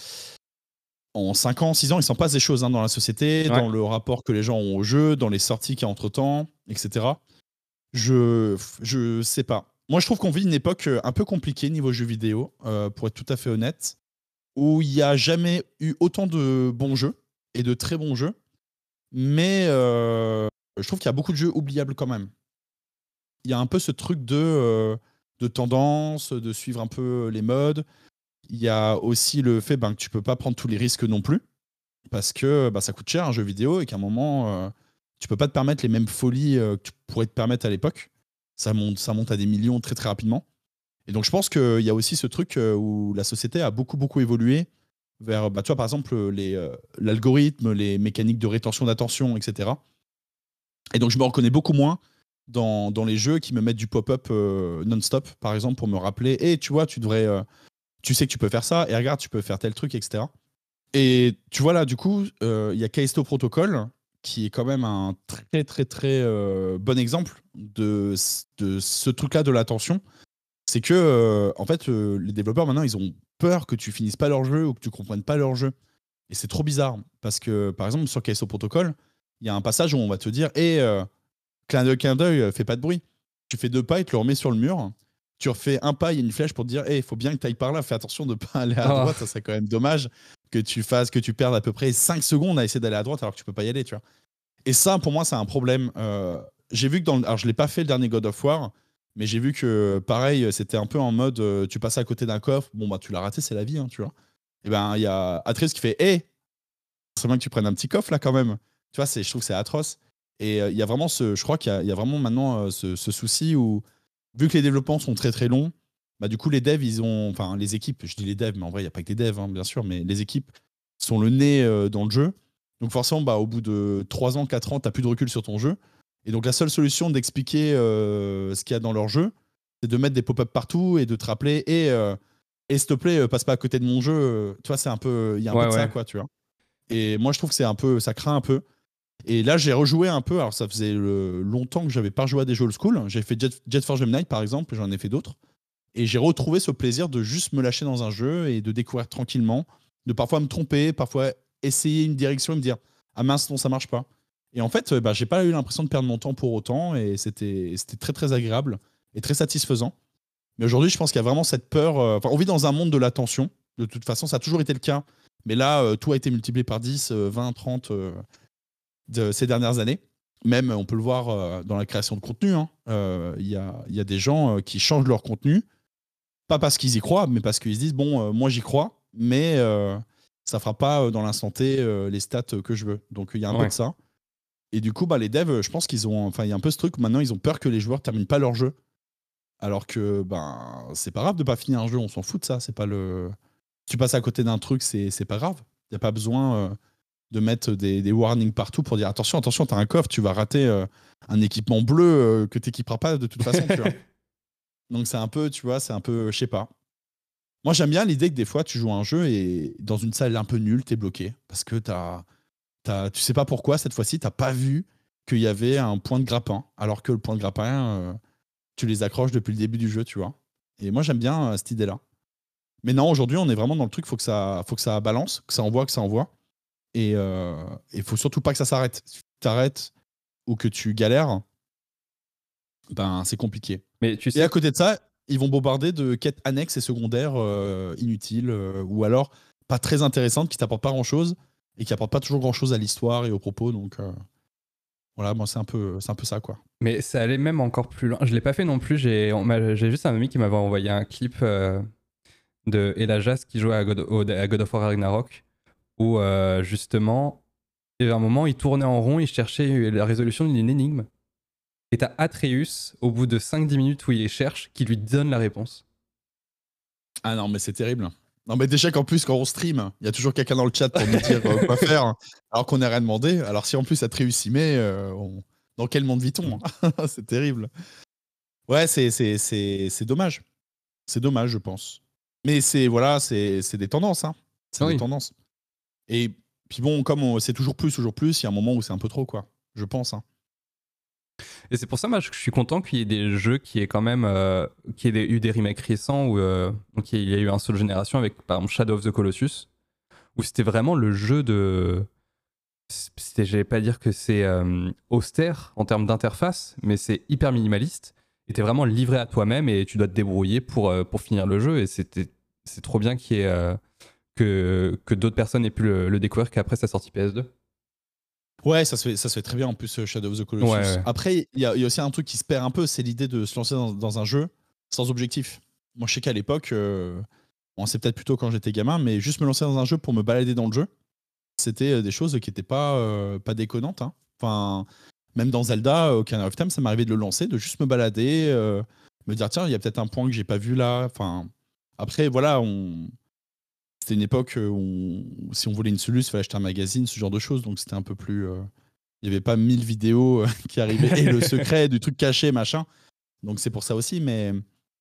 en 5 ans, 6 ans, il s'en passe des choses hein, dans la société, dans le rapport que les gens ont au jeu, dans les sorties qu'il y a entre temps, etc. Je, je sais pas. Moi, je trouve qu'on vit une époque euh, un peu compliquée niveau jeux vidéo, euh, pour être tout à fait honnête, où il n'y a jamais eu autant de bons jeux et de très bons jeux. Mais euh, je trouve qu'il y a beaucoup de jeux oubliables quand même. Il y a un peu ce truc de, de tendance, de suivre un peu les modes. Il y a aussi le fait ben, que tu peux pas prendre tous les risques non plus, parce que bah, ça coûte cher un jeu vidéo et qu'à un moment, euh, tu peux pas te permettre les mêmes folies euh, que tu pourrais te permettre à l'époque. Ça monte, ça monte à des millions très très rapidement. Et donc je pense qu'il y a aussi ce truc euh, où la société a beaucoup beaucoup évolué vers, bah, tu vois, par exemple, l'algorithme, les, mécaniques de rétention d'attention, etc. Et donc je me reconnais beaucoup moins dans, dans les jeux qui me mettent du pop-up non-stop, par exemple, pour me rappeler, et tu vois, tu devrais tu sais que tu peux faire ça, et regarde, tu peux faire tel truc, etc. Et tu vois là, du coup, euh, il y a Callisto Protocol, qui est quand même un très très très euh, bon exemple de, de ce truc-là de l'attention. C'est que, euh, en fait, les développeurs maintenant, ils ont peur que tu finisses pas leur jeu ou que tu comprennes pas leur jeu. Et c'est trop bizarre. Parce que, par exemple, sur Callisto Protocol, il y a un passage où on va te dire Hé, hey, clin d'œil, clin d'œil, fais pas de bruit. Tu fais deux pas et tu le remets sur le mur tu refais un pas, il y a une flèche pour te dire, il faut bien que tu ailles par là, fais attention de ne pas aller à ah. droite, ça serait quand même dommage que tu fasses, que tu perdes à peu près 5 secondes à essayer d'aller à droite alors que tu peux pas y aller, tu vois. Et ça, pour moi, c'est un problème. Euh, j'ai vu que dans alors je l'ai pas fait le dernier God of War, mais j'ai vu que pareil, c'était un peu en mode, euh, tu passes à côté d'un coffre, bon bah tu l'as raté, c'est la vie, hein, tu vois. Et ben il y a Atrice qui fait, hé, c'est bien que tu prennes un petit coffre là quand même. Tu vois, je trouve que c'est atroce. Et euh, il y a vraiment ce, je crois qu'il y, y, a vraiment maintenant ce, ce souci où vu que les développements sont très très longs, bah, du coup, les devs, ils ont. Enfin, les équipes, je dis les devs, mais en vrai, il n'y a pas que des devs, hein, bien sûr, mais les équipes sont le nez euh, dans le jeu. Donc, forcément, bah, au bout de 3 ans, 4 ans, tu n'as plus de recul sur ton jeu. Et donc, la seule solution d'expliquer euh, ce qu'il y a dans leur jeu, c'est de mettre des pop-up partout et de te rappeler et, euh, et s'il te plaît, passe pas à côté de mon jeu. Tu vois, c'est un peu. Il y a un peu de ça, quoi, tu vois. Et moi, je trouve que c'est un peu. Ça craint un peu. Et là, j'ai rejoué un peu. Alors, ça faisait longtemps que j'avais pas joué à des jeux old school. J'ai fait Jet, Jet Force Gemini, par exemple, j'en ai fait d'autres. Et j'ai retrouvé ce plaisir de juste me lâcher dans un jeu et de découvrir tranquillement, de parfois me tromper, parfois essayer une direction et me dire Ah mince, non, ça marche pas. Et en fait, bah, j'ai pas eu l'impression de perdre mon temps pour autant et c'était très très agréable et très satisfaisant. Mais aujourd'hui, je pense qu'il y a vraiment cette peur. Euh, enfin, on vit dans un monde de l'attention. De toute façon, ça a toujours été le cas. Mais là, euh, tout a été multiplié par 10, 20, 30 de ces dernières années. Même, on peut le voir euh, dans la création de contenu. Hein. Euh, il y, a, y, a, des gens euh, qui changent leur contenu, pas parce qu'ils y croient, mais parce qu'ils se disent bon, moi j'y crois, mais ça fera pas dans l'instant T les stats que je veux. Donc il y a un peu de ça. Et du coup, bah, les devs, je pense qu'ils ont. Enfin, il y a un peu ce truc. Maintenant, ils ont peur que les joueurs terminent pas leur jeu. Alors que ben, c'est pas grave de pas finir un jeu, on s'en fout de ça. C'est pas le. Tu passes à côté d'un truc, c'est pas grave. Il n'y a pas besoin de mettre des, warnings partout pour dire attention, attention, t'as un coffre, tu vas rater euh, un équipement bleu euh, que t'équiperas pas de toute façon. tu vois. Donc c'est un peu, tu vois, c'est un peu, je sais pas. Moi j'aime bien l'idée que des fois tu joues à un jeu et dans une salle un peu nulle, t'es bloqué parce que t'as, as, tu sais pas pourquoi cette fois-ci t'as pas vu qu'il y avait un point de grappin, alors que le point de grappin, euh, tu les accroches depuis le début du jeu, tu vois. Et moi j'aime bien cette idée-là. Mais non, aujourd'hui on est vraiment dans le truc, faut que ça, faut que ça balance, que ça envoie, que ça envoie. Et il faut surtout pas que ça s'arrête. Si tu t'arrêtes ou que tu galères, ben c'est compliqué. Mais tu sais... Et à côté de ça, ils vont bombarder de quêtes annexes et secondaires inutiles ou alors pas très intéressantes qui t'apportent pas grand chose et qui apportent pas toujours grand chose à l'histoire et aux propos. Donc voilà, moi c'est un peu, c'est un peu ça quoi. Mais ça allait même encore plus loin. Je l'ai pas fait non plus. J'ai, juste un ami qui m'avait envoyé un clip euh, de Elajas qui jouait à God, à God, of War Ragnarok où euh, justement, il y avait un moment, il tournait en rond, il cherchait la résolution d'une énigme. Et t'as Atreus, au bout de 5-10 minutes où il les cherche, qui lui donne la réponse. Ah non, mais c'est terrible. Non, mais déjà qu'en plus, quand on stream, il y a toujours quelqu'un dans le chat pour nous dire euh, quoi faire, alors qu'on n'a rien demandé. Alors si en plus te réussit, mais euh, dans quel monde vit-on? C'est terrible. Ouais, c'est dommage. C'est dommage, je pense. Mais c'est voilà, c'est des tendances. Hein. C'est des tendances. Et puis bon, comme c'est toujours plus, toujours plus, il y a un moment où c'est un peu trop, quoi. Je pense. Hein. Et c'est pour ça, moi, je suis content qu'il y ait des jeux qui aient quand même euh, qui aient eu des remakes récents où euh, il y a eu un seul génération avec par exemple Shadow of the Colossus où c'était vraiment le jeu de c'était j'allais pas dire que c'est euh, austère en termes d'interface mais c'est hyper minimaliste et t'es vraiment livré à toi-même et tu dois te débrouiller pour pour finir le jeu et c'est trop bien qu'il y ait que que d'autres personnes aient pu le, le découvrir qu'après sa sortie PS2. Ouais, ça se, fait, ça se fait très bien en plus, euh, Shadow of the Colossus. Après, il y, a aussi un truc qui se perd un peu, c'est l'idée de se lancer dans, un jeu sans objectif. Moi, je sais qu'à l'époque, euh, bon, c'est peut-être plutôt quand j'étais gamin, mais juste me lancer dans un jeu pour me balader dans le jeu, c'était euh, des choses qui n'étaient pas, pas déconnantes. Hein. Enfin, même dans Zelda, Ocarina of Time, ça m'arrivait de le lancer, de juste me balader, me dire tiens, il y a peut-être un point que j'ai pas vu là. Enfin, après, voilà, on c'était une époque où, si on voulait une soluce, il fallait acheter un magazine, ce genre de choses. Donc c'était un peu plus. Euh, il n'y avait pas mille vidéos euh, qui arrivaient et le secret du truc caché, machin. Donc c'est pour ça aussi. Mais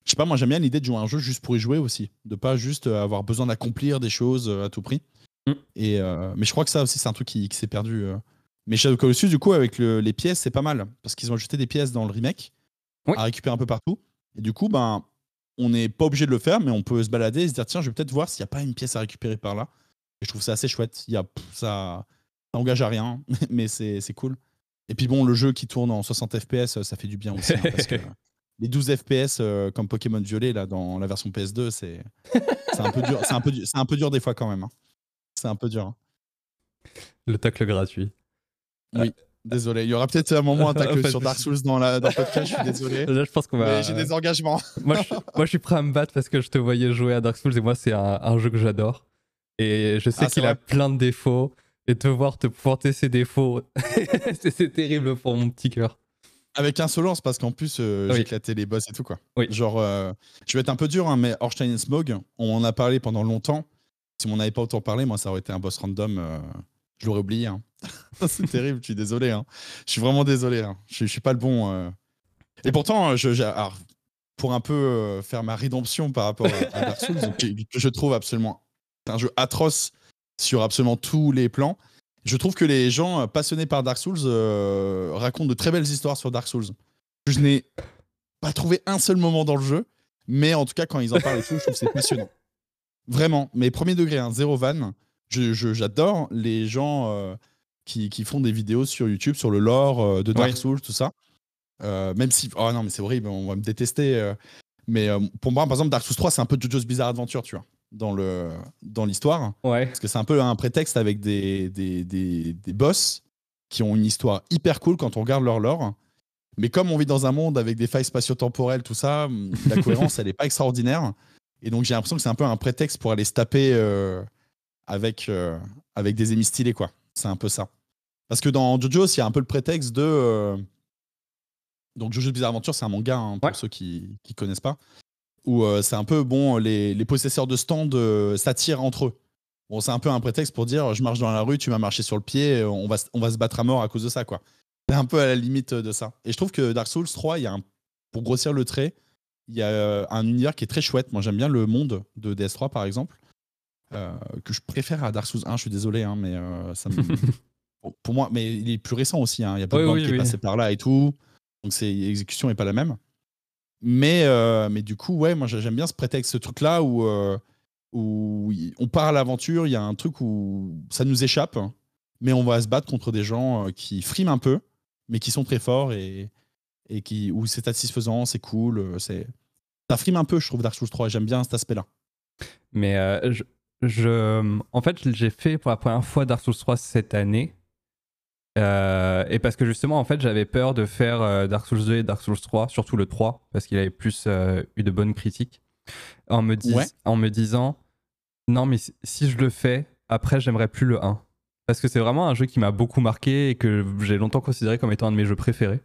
je sais pas, moi j'aime bien l'idée de jouer à un jeu juste pour y jouer aussi. De pas juste euh, avoir besoin d'accomplir des choses à tout prix. Mm. Et, mais je crois que ça aussi, c'est un truc qui, s'est perdu. Mais Shadow Colossus, du coup, avec les pièces, c'est pas mal. Parce qu'ils ont ajouté des pièces dans le remake à récupérer un peu partout. Et du coup, ben, on n'est pas obligé de le faire, mais on peut se balader et se dire tiens, je vais peut-être voir s'il n'y a pas une pièce à récupérer par là. Et je trouve ça assez chouette. Il y a, ça, n'engage à rien, mais c'est cool. Et puis bon, le jeu qui tourne en 60 FPS, ça fait du bien aussi. Hein, parce que les 12 FPS euh, comme Pokémon Violet là, dans la version PS2, c'est un, peu dur, un, peu, un peu dur des fois quand même. Hein. C'est un peu dur. Hein. Le tacle gratuit. Oui. Désolé, il y aura peut-être un moment tacle sur Dark Souls dans, la, dans le podcast, je suis désolé. Là, je pense qu'on va. j'ai des engagements. moi, je, moi, je, suis prêt à me battre parce que je te voyais jouer à Dark Souls et moi, c'est un, jeu que j'adore. Et je sais ah, qu'il a plein de défauts. Et te voir te pointer ses défauts, c'est terrible pour mon petit cœur. Avec insolence, parce qu'en plus, euh, j'ai éclaté les boss et tout, quoi. Oui. Genre, euh, je vais être un peu dur, hein, mais Orstein et Smog, on en a parlé pendant longtemps. Si on n'avait pas autant parlé, moi, ça aurait été un boss random. Euh, je l'aurais oublié. Hein. c'est terrible, je suis désolé. Hein. Je suis vraiment désolé. Hein. Je, je suis pas le bon. Euh. Et pourtant, je, pour un peu euh, faire ma rédemption par rapport à Dark Souls, que, je trouve absolument un jeu atroce sur absolument tous les plans. Je trouve que les gens passionnés par Dark Souls euh, racontent de très belles histoires sur Dark Souls. Je n'ai pas trouvé un seul moment dans le jeu, mais en tout cas, quand ils en parlent et tout, je trouve que c'est passionnant. Vraiment, mais premier degré, hein, zéro van. J'adore les gens qui, qui, font des vidéos sur YouTube sur le lore euh, de Dark Souls, tout ça. Euh, même si. Oh non, mais c'est horrible, on va me détester. Euh. mais pour moi, par exemple, Dark Souls 3, c'est un peu JoJo's Bizarre Adventure, tu vois, dans le dans l'histoire. Ouais. Parce que c'est un peu un prétexte avec des, des, des, des, boss qui ont une histoire hyper cool quand on regarde leur lore. Mais comme on vit dans un monde avec des failles spatio-temporelles, tout ça, la cohérence, elle n'est pas extraordinaire. Et donc, j'ai l'impression que c'est un peu un prétexte pour aller se taper avec, avec des ennemis stylés, quoi. C'est un peu ça. Parce que dans JoJo's, il y a un peu le prétexte de. Euh, donc, JoJo's Bizarre Adventure, c'est un manga, hein, pour ceux qui ne connaissent pas. Où euh, c'est un peu, bon, les, les possesseurs de stand euh, s'attirent entre eux. Bon, c'est un peu un prétexte pour dire je marche dans la rue, tu m'as marché sur le pied, on va, on va se battre à mort à cause de ça, quoi. C'est un peu à la limite de ça. Et je trouve que Dark Souls 3, il y a un, pour grossir le trait, il y a un univers qui est très chouette. Moi, j'aime bien le monde de DS3, par exemple, que je préfère à Dark Souls 1. Je suis désolé, hein, mais ça me. pour moi, mais il est plus récent aussi. Hein. Il y a pas de bande qui est passé par là et tout. Donc l'exécution n'est pas la même. Mais, euh, mais du coup, ouais, moi j'aime bien ce prétexte, ce truc-là où, euh, où on part à l'aventure, il y a un truc où ça nous échappe. mais on va se battre contre des gens euh, qui friment un peu, mais qui sont très forts et, et qui, où c'est satisfaisant, c'est cool. C'est, ça frime un peu, je trouve, Dark Souls 3. et J'aime bien cet aspect-là. Mais euh, je, je- en fait, j'ai fait pour la première fois Dark Souls 3 cette année. Euh, et parce que justement, en fait, j'avais peur de faire euh, Dark Souls 2 et Dark Souls 3, surtout le 3, parce qu'il avait plus euh, eu de bonnes critiques, en me, dis- Ouais. en me disant non, mais si- je le fais, après, j'aimerais plus le 1. Parce que c'est vraiment un jeu qui m'a beaucoup marqué et que j'ai longtemps considéré comme étant un de mes jeux préférés.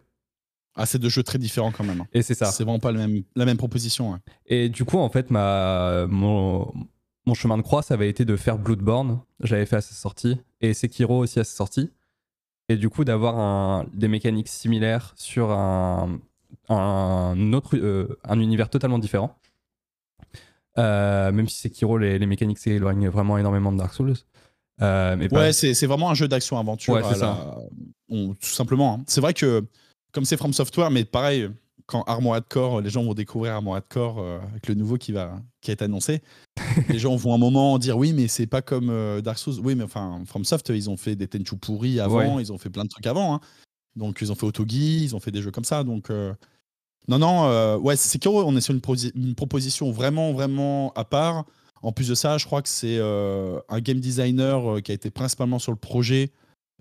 Ah, c'est deux jeux très différents quand même. hein. Et c'est ça. C'est vraiment pas le même, la même proposition. Et du coup, en fait, ma, mon, mon chemin de croix, ça avait été de faire Bloodborne. J'avais fait à sa sortie. Et Sekiro aussi à sa sortie. Et du coup, d'avoir des mécaniques similaires sur un, un autre euh, un univers totalement différent. Euh, même si Sekiro, les, les mécaniques s'éloignent vraiment énormément de Dark Souls. Euh, mais Ouais, c'est c'est vraiment un jeu d'action-aventure. Ouais, c'est la- tout simplement. hein. C'est vrai que, comme c'est From Software, mais pareil, quand Armored Core, les gens vont découvrir Armored Core euh, avec le nouveau qui, va, qui a été annoncé, les gens vont un moment dire oui, mais c'est pas comme euh, Dark Souls. Oui, mais enfin, From Soft, ils ont fait des Tenchu pourris avant, ils ont fait plein de trucs avant. hein. Donc, ils ont fait Otogi, ils ont fait des jeux comme ça. Donc, euh, non, non, ouais, c'est Sekiro, on est sur une, proposition vraiment, vraiment à part. En plus de ça, je crois que c'est un game designer qui a été principalement sur le projet.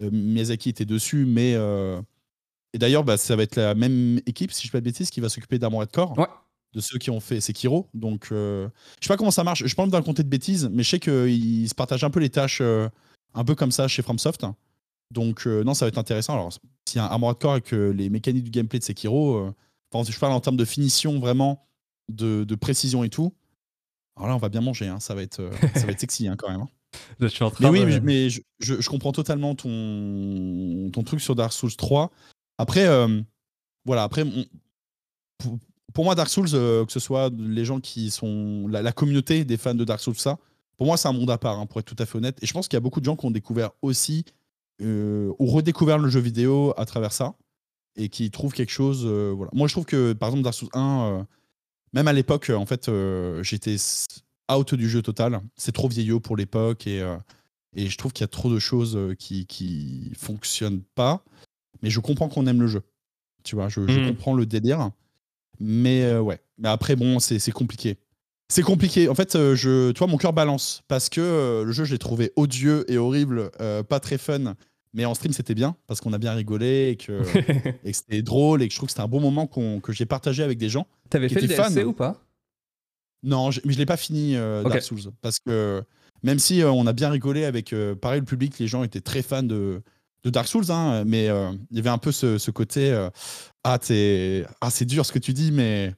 Miyazaki était dessus, mais. Euh, Et d'ailleurs, bah, ça va être la même équipe, si je ne pas de bêtises, qui va s'occuper d'Armored Core, Ouais. de ceux qui ont fait Sekiro. Donc, euh, je sais pas comment ça marche. Je pense d'un compter de bêtises, mais je sais qu'ils se partagent un peu les tâches, euh, un peu comme ça chez FromSoft. Donc, euh, non, ça va être intéressant. Alors, s'il y a un Armored Core avec euh, les mécaniques du gameplay de Sekiro, euh, enfin, je parle en termes de finition, vraiment, de, de précision et tout. Alors là, on va bien manger, hein. ça, va être, euh, ça va être sexy hein, quand même. hein. je suis en Mais train oui, de- mais, mais je, je- je comprends totalement ton, ton truc sur Dark Souls 3. Après, euh, voilà, après, pour, moi, Dark Souls, euh, que ce soit les gens qui sont. La, communauté des fans de Dark Souls, ça, pour moi, c'est un monde à part, hein, pour être tout à fait honnête. Et je pense qu'il y a beaucoup de gens qui ont découvert aussi, euh, ou redécouvert le jeu vidéo à travers ça, et qui trouvent quelque chose. voilà. Moi, je trouve que, par exemple, Dark Souls 1, euh, même à l'époque, en fait, j'étais out du jeu total. C'est trop vieillot pour l'époque, et. et je trouve qu'il y a trop de choses qui, qui fonctionnent pas. Mais je comprends qu'on aime le jeu. Tu vois, je, je Mhm. comprends le délire. Mais euh, ouais. Mais après, bon, c'est compliqué. C'est compliqué. En fait, euh, je, tu vois, mon cœur balance. Parce que euh, le jeu, je l'ai trouvé odieux et horrible, euh, pas très fun. Mais en stream, c'était bien. Parce qu'on a bien rigolé et que, c'était drôle. Et que je trouve que c'était un bon moment que j'ai partagé avec des gens. T'avais fait le était fan. DLC ou pas? Non, mais je l'ai pas fini. Dark Souls parce que même si on a bien rigolé avec pareil le public, les gens étaient très fans de, de Dark Souls, hein, mais euh, il y avait un peu ce, ce côté euh, ah ah c'est dur ce que tu dis, mais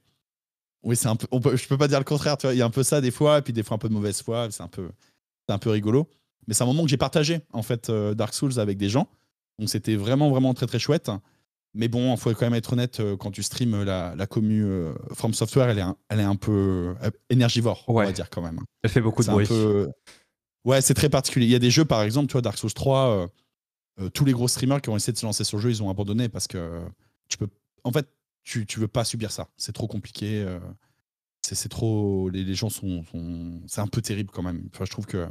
oui c'est un peu on peut, je peux pas dire le contraire, tu vois, il y a un peu ça des fois et puis des fois un peu de mauvaise foi, c'est un peu c'est un peu rigolo, mais c'est un moment que j'ai partagé en fait euh, Dark Souls avec des gens, donc c'était vraiment vraiment très très chouette. Mais bon, il faut quand même être honnête, euh, quand tu streams la, la commu From Software, elle est un, elle est un peu énergivore, on va dire quand même. Elle fait beaucoup de bruit. peu- Ouais, c'est très particulier. Il y a des jeux, par exemple, tu vois, Dark Souls 3, euh, tous les gros streamers qui ont essayé de se lancer sur le jeu, ils ont abandonné parce que tu peux. En fait, tu, tu veux pas subir ça. C'est trop compliqué. euh, c'est c'est trop. Les, les gens sont. sont- C'est un peu terrible quand même. Enfin, je trouve que.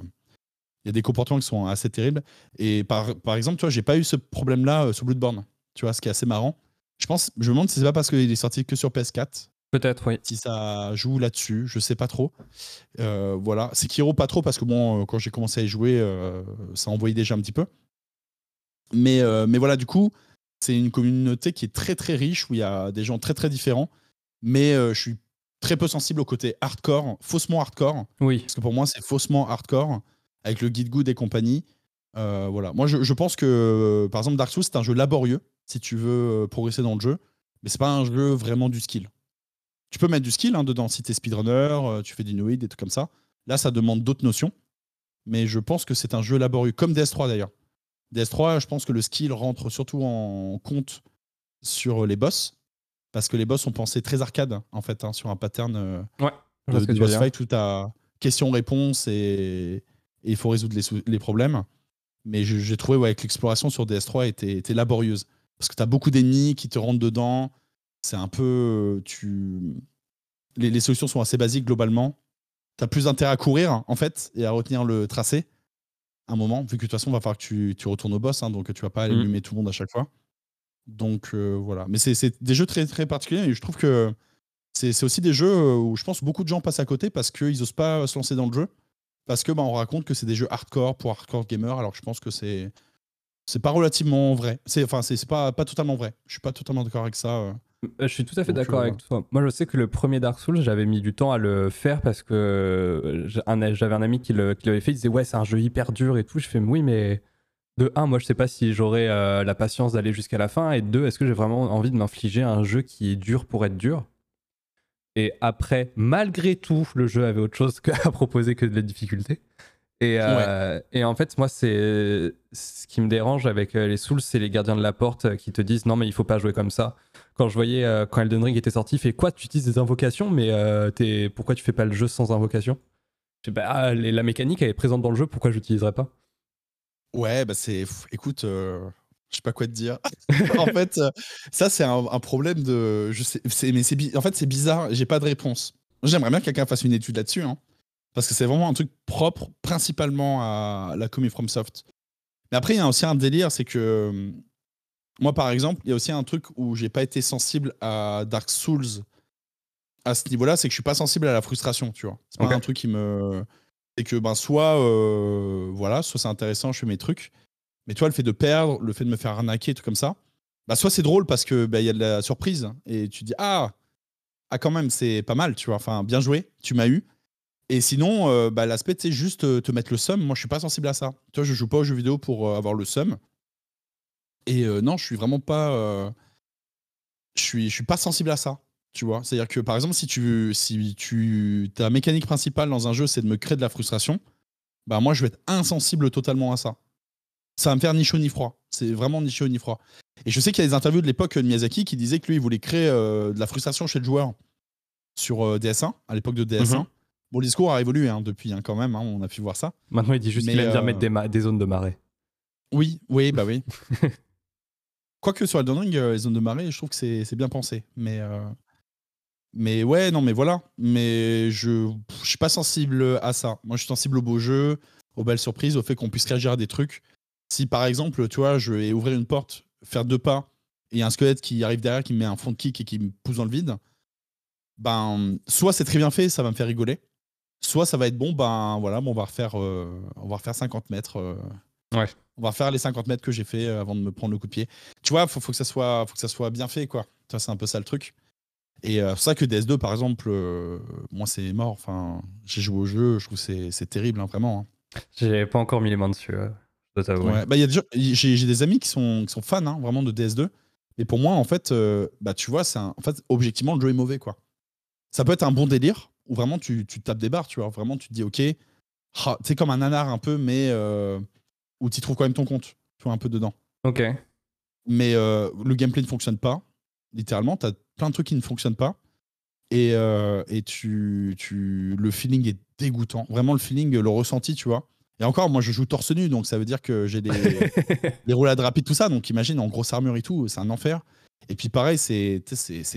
Il y a des comportements qui sont assez terribles. Et par, par exemple, tu vois, j'ai pas eu ce problème-là euh, sur Bloodborne. Tu vois, ce qui est assez marrant. Je pense, je me demande si c'est pas parce qu'il est sorti que sur PS4 Peut-être, oui. si ça joue là-dessus, je sais pas trop. Euh, voilà, Sekiro pas trop parce que bon, quand j'ai commencé à y jouer, euh, ça envoyait déjà un petit peu. Mais, euh, mais voilà, du coup, c'est une communauté qui est très très riche où il y a des gens très très différents. Mais euh, je suis très peu sensible au côté hardcore, faussement hardcore, Oui. parce que pour moi c'est faussement hardcore avec le guide good et compagnie. Euh, voilà, moi je, je pense que par exemple Dark Souls c'est un jeu laborieux si tu veux progresser dans le jeu, mais c'est pas un jeu vraiment du skill. Tu peux mettre du skill hein, dedans si t'es speedrunner, tu fais des noïdes, des trucs comme ça. Là, ça demande d'autres notions. Mais je pense que c'est un jeu laborieux, comme DS3 d'ailleurs. DS3, je pense que le skill rentre surtout en compte sur les boss. Parce que les boss sont pensés très arcade, en fait, hein, sur un pattern euh, de, boss fight où tu as question-réponse et il faut résoudre les, problèmes. Mais j'ai trouvé ouais, que l'exploration sur DS3 était, était laborieuse. Parce que tu as beaucoup d'ennemis qui te rentrent dedans. C'est un peu. Tu... Les, les solutions sont assez basiques globalement. Tu as plus intérêt à courir, en fait, et à retenir le tracé. Un moment, vu que de toute façon, il va falloir que tu, tu retournes au boss, hein, donc tu vas pas aller Mm. allumer tout le monde à chaque fois. Donc euh, voilà. Mais c'est- c'est des jeux très très particuliers et je trouve que c'est c'est aussi des jeux où je pense beaucoup de gens passent à côté parce qu'ils osent pas se lancer dans le jeu. Parce que bah, on raconte que c'est des jeux hardcore pour hardcore gamers, alors que je pense que c'est c'est pas relativement vrai. C'est enfin c'est c'est pas pas totalement vrai. Je suis pas totalement d'accord avec ça. Euh. Je suis tout à fait d'accord avec toi. Moi, je sais que le premier Dark Souls, j'avais mis du temps à le faire parce que euh, j'avais un ami qui l'avait fait. Il disait, ouais, c'est un jeu hyper dur et tout. Je fais, oui, mais de un, moi, je sais pas si j'aurai euh, la patience d'aller jusqu'à la fin. Et de deux, est-ce que j'ai vraiment envie de m'infliger un jeu qui est dur pour être dur? Et après, malgré tout, le jeu avait autre chose à proposer que de la difficulté. Et, euh, et en fait, moi, c'est ce qui me dérange avec les Souls, c'est les gardiens de la porte qui te disent non, mais il faut pas jouer comme ça. Quand je voyais euh, quand Elden Ring était sorti, fait quoi Tu utilises des invocations, mais euh, pourquoi tu fais pas le jeu sans invocation? Je pas, ah, la mécanique elle est présente dans le jeu, pourquoi j'utiliserais pas? Ouais, bah c'est. Écoute, euh, je sais pas quoi te dire. en fait, euh, ça c'est un, problème de. Je sais, mais c'est en fait c'est bizarre. J'ai pas de réponse. J'aimerais bien que quelqu'un fasse une étude là-dessus, hein, parce que c'est vraiment un truc propre, principalement à la commu FromSoft. Mais après, il y a aussi un délire, c'est que euh, moi, par exemple, il y a aussi un truc où j'ai pas été sensible à Dark Souls à ce niveau-là, c'est que je suis pas sensible à la frustration, tu vois. C'est pas un truc qui me. C'est que ben soit euh, voilà, soit c'est intéressant, je fais mes trucs. Mais toi, le fait de perdre, le fait de me faire arnaquer, tout comme ça, bah soit c'est drôle parce que bah, il y a de la surprise et tu dis ah ah quand même c'est pas mal, tu vois. Enfin bien joué, tu m'as eu. Et sinon, euh, bah, l'aspect c'est juste euh, te mettre le seum. Moi, je suis pas sensible à ça. Tu vois, je joue pas aux jeux vidéo pour euh, avoir le seum. Et euh, non, je suis vraiment pas. euh, je suis je suis pas sensible à ça. Tu vois, c'est-à-dire que par exemple, si tu si tu ta mécanique principale dans un jeu, c'est de me créer de la frustration, bah moi, je vais être insensible totalement à ça. Ça va me faire ni chaud ni froid. C'est vraiment ni chaud ni froid. Et je sais qu'il y a des interviews de l'époque de Miyazaki qui disaient que lui, il voulait créer euh, de la frustration chez le joueur sur euh, DS1, à l'époque de DS1. Mhm. Bon, le discours a évolué hein, depuis, hein, quand même, hein, on a pu voir ça. Maintenant, il dit juste qu'il aime bien euh, mettre des zones de marée. Oui, oui, bah oui. Quoique sur Elden Ring, euh, les zones de marée, je trouve que c'est bien pensé. Mais, euh, mais ouais, non, mais voilà. Mais je je suis pas sensible à ça. Moi, je suis sensible aux beaux jeux, aux belles surprises, au fait qu'on puisse réagir à des trucs. Si par exemple, tu vois, je vais ouvrir une porte, faire deux pas, et il y a un squelette qui arrive derrière, qui me met un front kick et qui me pousse dans le vide, ben, soit c'est très bien fait, ça va me faire rigoler, soit ça va être bon, ben voilà, bon, on va refaire, euh, on va refaire 50 mètres. Ouais. On va faire les 50 mètres que j'ai fait euh, avant de me prendre le coup de pied. Tu vois, faut, faut que ça soit, faut que ça soit bien fait, quoi. Tu vois, c'est un peu ça le truc. Et euh, c'est pour ça que DS2, par exemple, euh, moi c'est mort. Enfin, j'ai joué au jeu, je trouve que c'est- c'est terrible, hein, vraiment. hein. J'ai pas encore mis les mains dessus, je dois t'avouer. Ouais. Bah, il y a des gens- j'ai j'ai des amis qui sont, qui sont fans, hein, vraiment de DS2. Et pour moi, en fait, euh, bah tu vois, c'est en fait, objectivement, le jeu est mauvais, quoi. Ça peut être un bon délire où vraiment tu, tu tapes des barres, tu vois. Vraiment, tu te dis, ok, ah, c'est comme un nanar un peu, mais où tu trouves quand même ton compte, tu vois, un peu dedans. Ok. mais euh, le gameplay ne fonctionne pas. Littéralement, tu as plein de trucs qui ne fonctionnent pas. Et, euh, et tu, tu, le feeling est dégoûtant. Vraiment, le feeling, le ressenti, tu vois. Et encore, moi, je joue torse nu, donc ça veut dire que j'ai des, des roulades rapides, tout ça. Donc imagine, en grosse armure et tout, c'est un enfer. Et puis pareil, c'est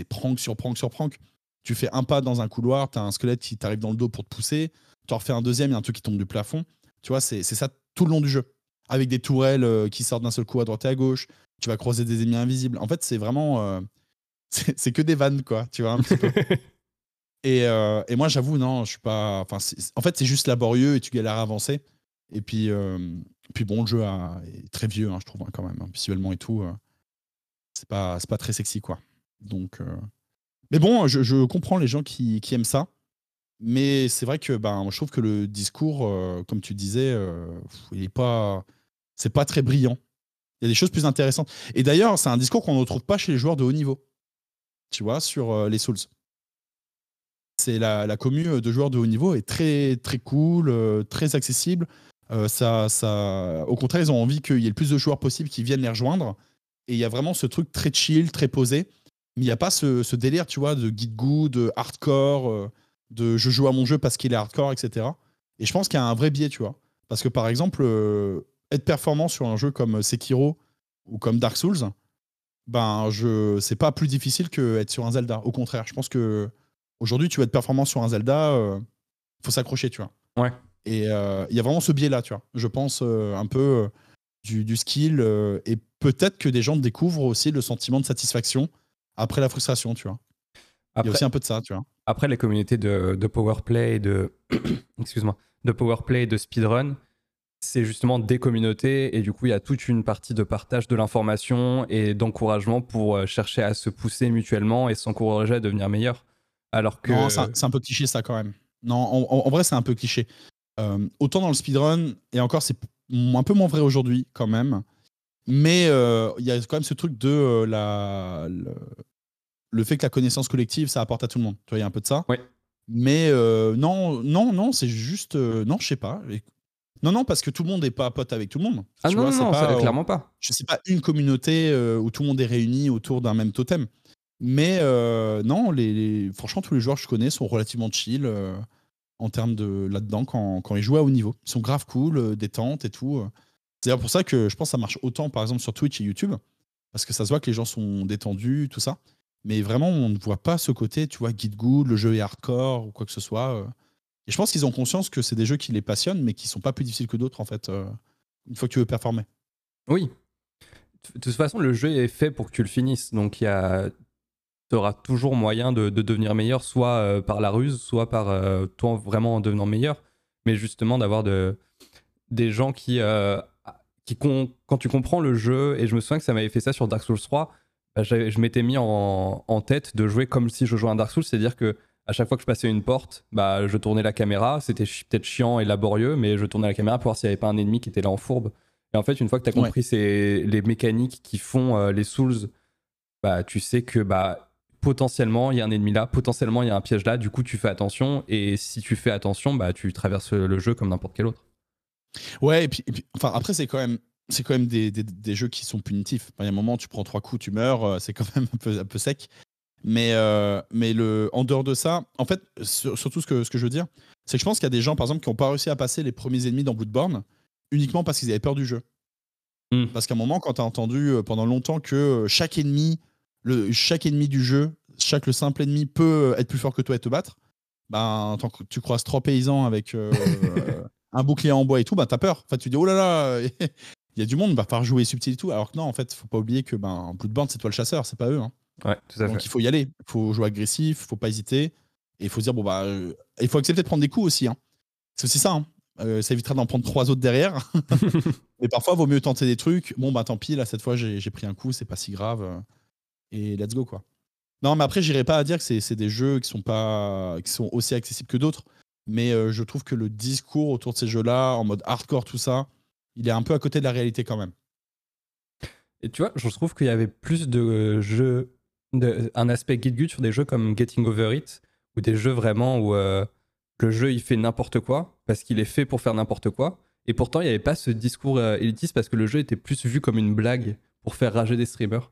prank sur prank sur prank. Tu fais un pas dans un couloir, tu as un squelette qui t'arrive dans le dos pour te pousser. Tu en refais un deuxième, il y a un truc qui tombe du plafond. Tu vois, c'est c'est ça tout le long du jeu. Avec des tourelles euh, qui sortent d'un seul coup à droite et à gauche. Tu vas croiser des ennemis invisibles. En fait, c'est vraiment. euh, c'est que des vannes, quoi. Tu vois, un petit peu. Et, euh, et moi, j'avoue, non, je suis pas. Enfin, en fait, c'est juste laborieux et tu galères à avancer. Et puis, euh, puis bon, le jeu a- est très vieux, hein, je trouve, hein, quand même. hein, visuellement et tout. euh, c'est pas, c'est pas très sexy, quoi. Donc. Mais bon, je, je comprends les gens qui, qui aiment ça. Mais c'est vrai que ben, je trouve que le discours, comme tu disais, il est pas. C'est pas très brillant. Il y a des choses plus intéressantes. Et d'ailleurs, c'est un discours qu'on ne retrouve pas chez les joueurs de haut niveau. Tu vois, sur euh, les Souls. C'est la, la commu de joueurs de haut niveau est très très cool, euh, très accessible. Euh, ça, ça, au contraire, ils ont envie qu'il y ait le plus de joueurs possible qui viennent les rejoindre. Et il y a vraiment ce truc très chill, très posé. Mais il n'y a pas ce, ce délire, tu vois, de guide good, de hardcore, euh, de je joue à mon jeu parce qu'il est hardcore, etc. Et je pense qu'il y a un vrai biais, tu vois. Parce que par exemple, euh, être performant sur un jeu comme Sekiro ou comme Dark Souls, ben je c'est pas plus difficile que être sur un Zelda. Au contraire, je pense que aujourd'hui tu veux être performant sur un Zelda, euh, faut s'accrocher, tu vois. Ouais. Et il y a vraiment ce biais-là, tu vois. Je pense un peu du, du, skill et peut-être que des gens découvrent aussi le sentiment de satisfaction après la frustration, tu vois. il y a aussi un peu de ça, tu vois. Après, les communautés de, de powerplay, de excuse-moi, de powerplay, de speedrun, c'est justement des communautés et du coup il y a toute une partie de partage de l'information et d'encouragement pour euh, chercher à se pousser mutuellement et s'encourager à devenir meilleur. Alors que non, c'est un, peu cliché ça quand même. Non, en, vrai c'est un peu cliché. Euh, autant dans le speedrun et encore c'est un peu moins vrai aujourd'hui quand même. Mais euh, il y a quand même ce truc de la le, fait que la connaissance collective ça apporte à tout le monde. Tu vois, il y a un peu de ça. Ouais. Mais non, non, non, c'est juste non, je sais pas. Non, non, parce que tout le monde n'est pas pote avec tout le monde. Ah non, non, pas, euh, clairement pas. Je sais pas une communauté euh, où tout le monde est réuni autour d'un même totem. Mais euh, non, les, franchement, tous les joueurs que je connais sont relativement chill en termes de là-dedans quand, quand, ils jouent à haut niveau. Ils sont grave cool, détente et tout. C'est d'ailleurs pour ça que je pense que ça marche autant, par exemple, sur Twitch et YouTube. Parce que ça se voit que les gens sont détendus, tout ça. Mais vraiment, on ne voit pas ce côté, tu vois, guide good, le jeu est hardcore ou quoi que ce soit. Et je pense qu'ils ont conscience que c'est des jeux qui les passionnent, mais qui sont pas plus difficiles que d'autres, en fait, euh, une fois que tu veux performer. Oui. De toute façon, le jeu est fait pour que tu le finisses. Donc, il y a... tu auras toujours moyen de, devenir meilleur, soit euh, par la ruse, soit par euh, toi vraiment en devenant meilleur. Mais justement, d'avoir de... des gens qui, qui quand tu comprends le jeu, et je me souviens que ça m'avait fait ça sur Dark Souls 3, bah, je m'étais mis en... en, tête de jouer comme si je jouais un Dark Souls, c'est-à-dire que à chaque fois que je passais une porte, bah, je tournais la caméra. C'était peut-être chiant et laborieux, mais je tournais la caméra pour voir s'il n'y avait pas un ennemi qui était là en fourbe. Et en fait, une fois que tu as compris les mécaniques qui font euh, les Souls, bah, tu sais que bah, potentiellement, il y a un ennemi là, potentiellement, il y a un piège là. Du coup, tu fais attention. Et si tu fais attention, bah, tu traverses le jeu comme n'importe quel autre. Ouais, et puis, enfin, après, c'est quand même. C'est quand même des, jeux qui sont punitifs. Il y a un moment, tu prends trois coups, tu meurs, euh, c'est quand même un peu, un peu sec. Mais, euh, mais le, en dehors de ça, en fait, surtout ce que, ce que je veux dire, c'est que je pense qu'il y a des gens, par exemple, qui n'ont pas réussi à passer les premiers ennemis dans Bloodborne uniquement parce qu'ils avaient peur du jeu. Hmm. Parce qu'à un moment, quand tu as entendu euh, pendant longtemps que euh, chaque ennemi, le, chaque ennemi du jeu, chaque le simple ennemi peut être plus fort que toi et te battre, ben, tant que tu croises trois paysans avec un bouclier en bois et tout, ben, as peur. Enfin, tu dis, oh là là, il y a du monde, va falloir jouer subtil et tout. Alors que non, en fait, faut pas oublier que ben, Bloodborne, c'est toi le chasseur, c'est pas eux. Hein. Ouais, tout à Donc il faut y aller. Il faut jouer agressif, il faut pas hésiter. Et il faut se dire, bon, bah, euh, il faut accepter de prendre des coups aussi. Hein. C'est aussi ça. Hein. Euh, ça évitera d'en prendre trois autres derrière. Mais parfois, il vaut mieux tenter des trucs. Bon, bah tant pis, là, cette fois, j'ai pris un coup, c'est pas si grave. Euh, et let's go, quoi. Non, mais après, j'irai pas à dire que c'est des jeux qui sont, pas, qui sont aussi accessibles que d'autres. Mais je trouve que le discours autour de ces jeux-là, en mode hardcore, tout ça, il est un peu à côté de la réalité quand même. Et tu vois, je trouve qu'il y avait plus de jeux un aspect guide good sur des jeux comme Getting Over It, ou des jeux vraiment où euh, le jeu il fait n'importe quoi, parce qu'il est fait pour faire n'importe quoi. Et pourtant, il n'y avait pas ce discours euh, élitiste parce que le jeu était plus vu comme une blague pour faire rager des streamers.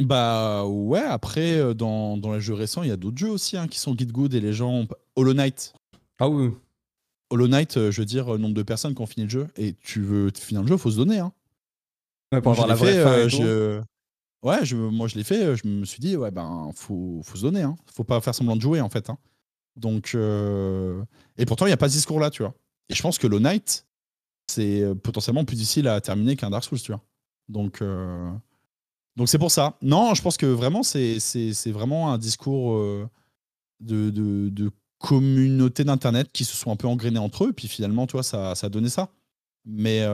Bah ouais, après, euh, dans, dans les jeux récents, il y a d'autres jeux aussi hein, qui sont guide good et les gens. Hollow Knight. Ah oui. Hollow Knight, je veux dire, nombre de personnes qui ont fini le jeu. Et tu veux finir le jeu, faut se donner. Hein. pour avoir la vraie fin Ouais, moi je l'ai fait, je me suis dit, ouais, ben, faut, faut se donner, hein. Faut pas faire semblant de jouer, en fait. Hein. Donc, euh, Et pourtant, il n'y a pas ce discours-là, tu vois. Et je pense que le Knight, c'est euh, potentiellement plus difficile à terminer qu'un Dark Souls, tu vois. Donc, euh, donc c'est pour ça. Non, je pense que vraiment, c'est vraiment un discours de, de, communauté d'Internet qui se sont un peu engrainés entre eux, puis finalement, tu vois, ça a donné ça. Mais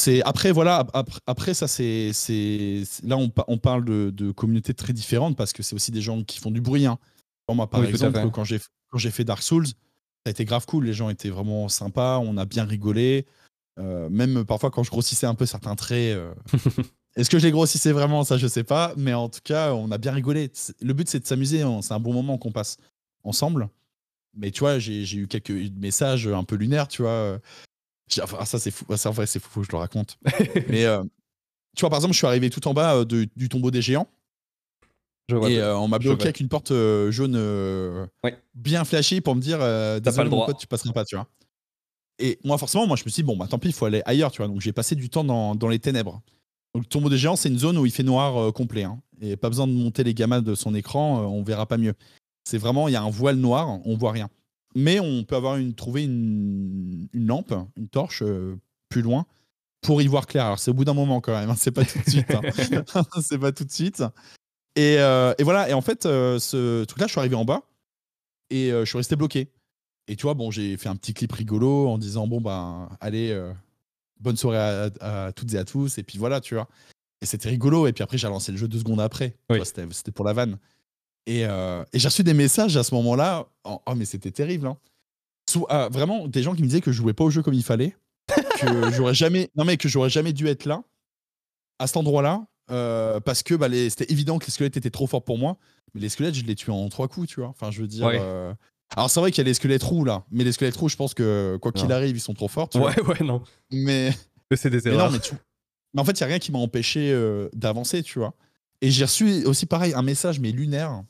c'est après voilà après, ça c'est là on, on parle de, communautés très différentes parce que c'est aussi des gens qui font du bruit. Hein. Moi par exemple quand j'ai quand j'ai fait Dark Souls, ça a été grave cool. Les gens étaient vraiment sympas, on a bien rigolé. Euh, même parfois quand je grossissais un peu certains traits. Euh, est-ce que je les grossissais vraiment? Ça je sais pas, mais en tout cas on a bien rigolé. Le but c'est de s'amuser. Hein. C'est un bon moment qu'on passe ensemble. Mais tu vois, j'ai eu quelques messages un peu lunaires, tu vois. Enfin, ça, c'est fou. Ça, en vrai, c'est fou, je le raconte. Mais euh, tu vois, par exemple, je suis arrivé tout en bas euh, du tombeau des géants. et euh, on m'a bloqué avec une porte jaune bien flashée pour me dire désolé, mon pote, tu passeras pas, tu vois. Et moi, forcément, moi, je me suis dit, bon, bah tant pis, il faut aller ailleurs, tu vois. Donc, j'ai passé du temps dans, dans, les ténèbres. Donc, le tombeau des géants, c'est une zone où il fait noir complet. Hein. Et pas besoin de monter les gammas de son écran, on verra pas mieux. C'est vraiment, il y a un voile noir, on voit rien. Mais on peut avoir une, trouver une, une lampe, une torche plus loin pour y voir clair. Alors c'est au bout d'un moment quand même, hein, c'est pas tout de suite. Hein. c'est pas tout de suite. Et, et, voilà, et en fait, ce truc-là, je suis arrivé en bas et je suis resté bloqué. Et tu vois, bon, j'ai fait un petit clip rigolo en disant bon ben allez, bonne soirée à, toutes et à tous. Et puis voilà, tu vois. Et c'était rigolo. Et puis après, j'ai lancé le jeu deux secondes après. C'était pour la vanne. Et, et j'ai reçu des messages à ce moment-là. Oh, mais c'était terrible. Hein. Ah, vraiment, des gens qui me disaient que je jouais pas au jeu comme il fallait que j'aurais jamais, non mais que j'aurais jamais dû être là, à cet endroit-là, euh, parce que bah, c'était évident que les squelettes étaient trop forts pour moi. Mais les squelettes, je les tue en trois coups, tu vois. Enfin, je veux dire. Euh, alors c'est vrai qu'il y a les squelettes roux là, mais les squelettes roux, je pense que quoi qu'il arrive, ils sont trop forts. Tu ouais, ouais, non. Mais. c'est des erreurs. Mais, mais, en fait, il y a rien qui m'a empêché euh, d'avancer, tu vois. Et j'ai reçu aussi pareil un message mais lunaire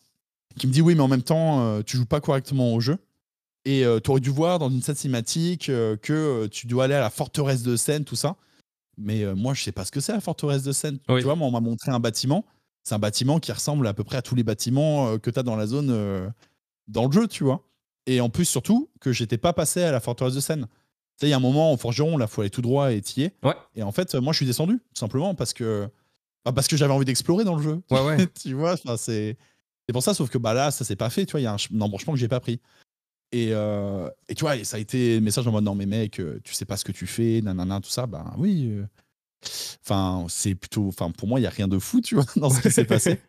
qui me dit oui, mais en même temps, tu joues pas correctement au jeu. Et euh, tu aurais dû voir dans une scène cinématique euh, que euh, tu dois aller à la forteresse de Seine, tout ça. Mais moi, je sais pas ce que c'est la forteresse de Seine. Tu vois, on m'a montré un bâtiment. C'est un bâtiment qui ressemble à peu près à tous les bâtiments que tu as dans la zone, dans le jeu, tu vois. Et en plus, surtout, que j'étais pas passé à la forteresse de Seine. Tu sais, il y a un moment, en forgeron, là, faut aller tout droit et tiller. Ouais. Et en fait, moi, je suis descendu, tout simplement, parce que, bah, parce que j'avais envie d'explorer dans le jeu. Ouais, ouais. tu vois, c'est. C'est pour ça, sauf que bah là, ça s'est pas fait, tu vois, il y a un embranchement que j'ai pas pris. Et, euh, et, tu vois, ça a été message en mode non, mais mec, euh, tu sais pas ce que tu fais, nanana, tout ça. Ben oui. Euh, enfin, c'est plutôt. Enfin, pour moi, il y a rien de fou, tu vois, dans ce qui s'est passé.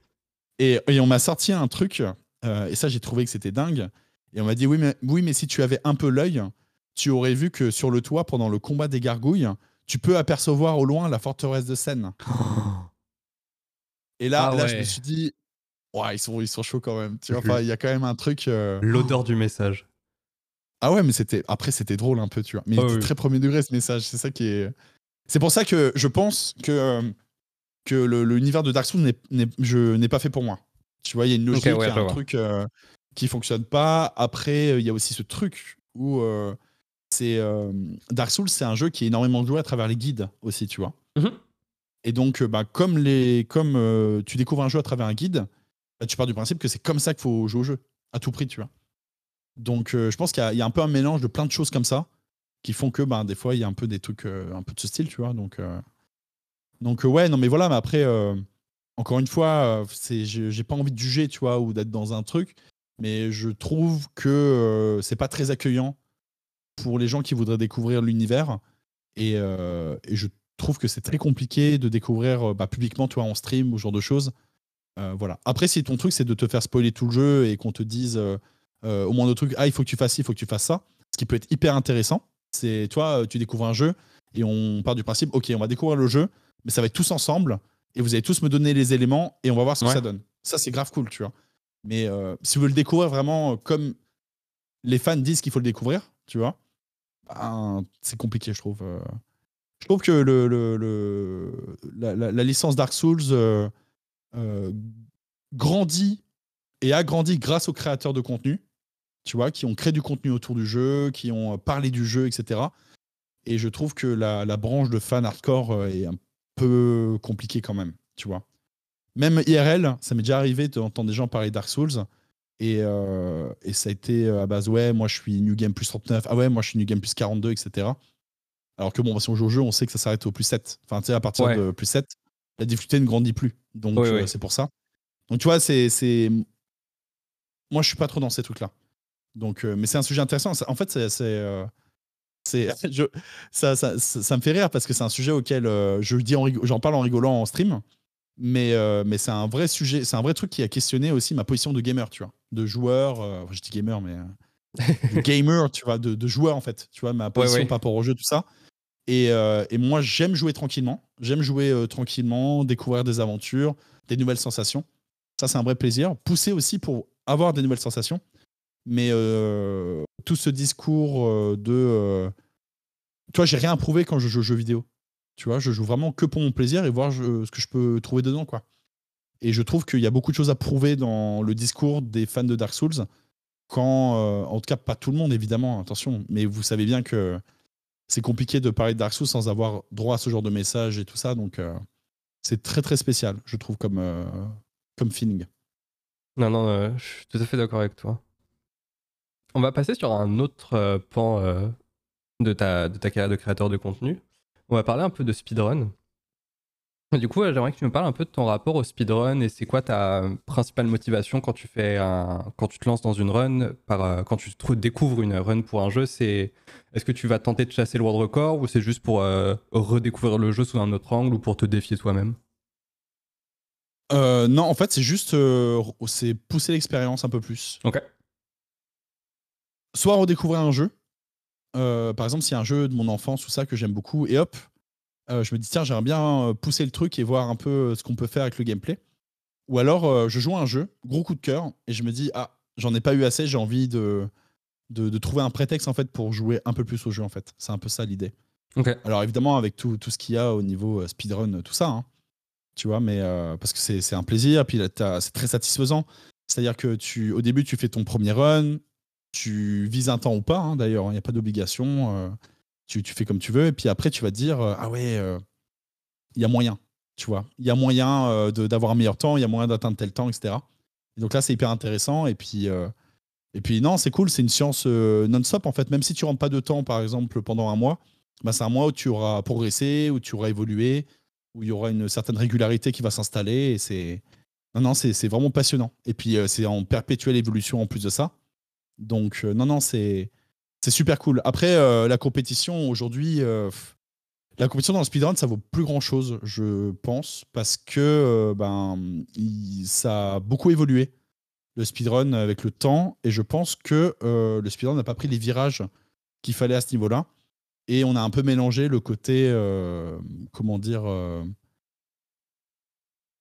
Et, et on m'a sorti un truc, et ça, j'ai trouvé que c'était dingue. Et on m'a dit oui mais, oui, mais si tu avais un peu l'œil, tu aurais vu que sur le toit, pendant le combat des gargouilles, tu peux apercevoir au loin la forteresse de Seine. Et là, ah là je me suis dit, ouais, ils sont, ils sont chauds quand même. Tu vois, il y a quand même un truc. L'odeur du message. Ah ouais, mais c'était après c'était drôle un peu, tu vois. Mais c'était très premier degré ce message. C'est ça qui est. C'est pour ça que je pense que euh, que l'univers de Dark Souls n'est je n'ai pas fait pour moi. Tu vois, il y a une logique, il y a un truc euh, qui fonctionne pas. Après, il y a aussi ce truc où euh, c'est Dark Souls, c'est un jeu qui est énormément joué à travers les guides aussi, tu vois. Mhm. Et donc, bah, comme les comme tu découvres un jeu à travers un guide, bah, tu pars du principe que c'est comme ça qu'il faut jouer au jeu à tout prix, tu vois. Donc, euh, je pense qu'il y, a un peu un mélange de plein de choses comme ça qui font que, ben, des fois, il y a un peu des trucs, euh, un peu de ce style, tu vois. Donc, euh, donc ouais, non, mais voilà, mais après, encore une fois, c'est, j'ai pas envie de juger, tu vois, ou d'être dans un truc, mais je trouve que c'est pas très accueillant pour les gens qui voudraient découvrir l'univers. Et, je trouve que c'est très compliqué de découvrir bah, publiquement, toi, en stream ou ce genre de choses. Voilà. Après, si ton truc, c'est de te faire spoiler tout le jeu et qu'on te dise euh, au moins de trucs, ah, il faut que tu fasses ci, il faut que tu fasses ça. Ce qui peut être hyper intéressant. C'est, toi, tu découvres un jeu et on part du principe, ok, on va découvrir le jeu, mais ça va être tous ensemble et vous allez tous me donner les éléments et on va voir ce que ça donne. Ça, c'est grave cool, tu vois. Mais euh, si vous voulez le découvrir vraiment comme les fans disent qu'il faut le découvrir, tu vois, ben, c'est compliqué, je trouve. Euh. Je trouve que le, le, la, la, licence Dark Souls grandit et a grandi grâce aux créateurs de contenu tu vois, qui ont créé du contenu autour du jeu, qui ont euh, parlé du jeu, etc. Et je trouve que la, branche de fan hardcore euh, est un peu compliquée quand même, tu vois. Même IRL, ça m'est déjà arrivé d'entendre des gens parler Dark Souls. Et, euh, et, ça a été à base, ouais, moi je suis New Game plus 39, ah ouais, moi je suis New Game plus 42, etc. Alors que bon, si on joue au jeu, on sait que ça s'arrête au plus 7. Enfin, tu sais, à partir de plus 7, la difficulté ne grandit plus. Donc, c'est pour ça. Donc, tu vois, c'est. Moi, je suis pas trop dans ces trucs-là. Donc, euh, mais c'est un sujet intéressant. En fait, c'est, euh, c'est, ça, ça, ça, me fait rire parce que c'est un sujet auquel euh, je dis j'en parle en rigolant en stream, mais, mais c'est un vrai sujet, c'est un vrai truc qui a questionné aussi ma position de gamer, tu vois, de joueur. je dis gamer, mais de gamer, tu vois, de, de, joueur en fait, tu vois, ma position par rapport au jeu, tout ça. Et, et moi, j'aime jouer tranquillement. J'aime jouer tranquillement, découvrir des aventures, des nouvelles sensations. Ça, c'est un vrai plaisir. Pousser aussi pour avoir des nouvelles sensations. Mais euh, tout ce discours euh, de. Euh, tu vois, j'ai rien prouvé quand je joue aux jeux vidéo. Tu vois, je joue vraiment que pour mon plaisir et voir ce que je peux trouver dedans, quoi. Et je trouve qu'il y a beaucoup de choses à prouver dans le discours des fans de Dark Souls. Quand, en tout cas, pas tout le monde, évidemment, attention, mais vous savez bien que c'est compliqué de parler de Dark Souls sans avoir droit à ce genre de message et tout ça. Donc, c'est très, très spécial, je trouve, comme, comme feeling. Non, non, je suis tout à fait d'accord avec toi. On va passer sur un autre pan de ta carrière de créateur de contenu. On va parler un peu de speedrun. Du coup, j'aimerais que tu me parles un peu de ton rapport au speedrun et c'est quoi ta principale motivation quand tu fais un, quand tu te lances dans une run, par, euh, quand tu découvres une run pour un jeu, c'est est-ce que tu vas tenter de chasser le world record ou c'est juste pour euh, redécouvrir le jeu sous un autre angle ou pour te défier toi-même? Euh, Non, en fait, c'est juste c'est pousser l'expérience un peu plus. Ok. Soit redécouvrir un jeu. par exemple, s'il y a un jeu de mon enfance ou ça que j'aime beaucoup et hop, euh, je me dis, tiens, j'aimerais bien euh, pousser le truc et voir un peu euh, ce qu'on peut faire avec le gameplay. Ou alors, je joue à un jeu, gros coup de cœur, et je me dis, ah, j'en ai pas eu assez, j'ai envie de, de, trouver un prétexte en fait pour jouer un peu plus au jeu en fait. C'est un peu ça l'idée. Alors évidemment avec tout, tout ce qu'il y a au niveau speedrun, tout ça, hein, tu vois, mais parce que c'est un plaisir, puis c'est très satisfaisant. C'est-à-dire que tu, au début tu fais ton premier run, tu vises un temps ou pas, hein, d'ailleurs, il n'y a pas d'obligation tu, fais comme tu veux, et puis après, tu vas te dire, euh, ah ouais, euh, il y a moyen, tu vois. Il y a moyen euh, d'avoir un meilleur temps, il y a moyen d'atteindre tel temps, etc. donc là, c'est hyper intéressant, et puis, et puis non, c'est cool, c'est une science non-stop, en fait. Même si tu rentres pas de temps, par exemple, pendant un mois, bah, c'est un mois où tu auras progressé, où tu auras évolué, où il y aura une certaine régularité qui va s'installer, et c'est... Non, non, c'est vraiment passionnant. Et puis, c'est en perpétuelle évolution en plus de ça. Donc, non, non, c'est c'est super cool. Après, euh, la compétition aujourd'hui, euh, la compétition dans le speedrun, ça vaut plus grand chose, je pense, parce que euh, ben, ça a beaucoup évolué, le speedrun avec le temps, et je pense que le speedrun n'a pas pris les virages qu'il fallait à ce niveau-là. Et on a un peu mélangé le côté, comment dire.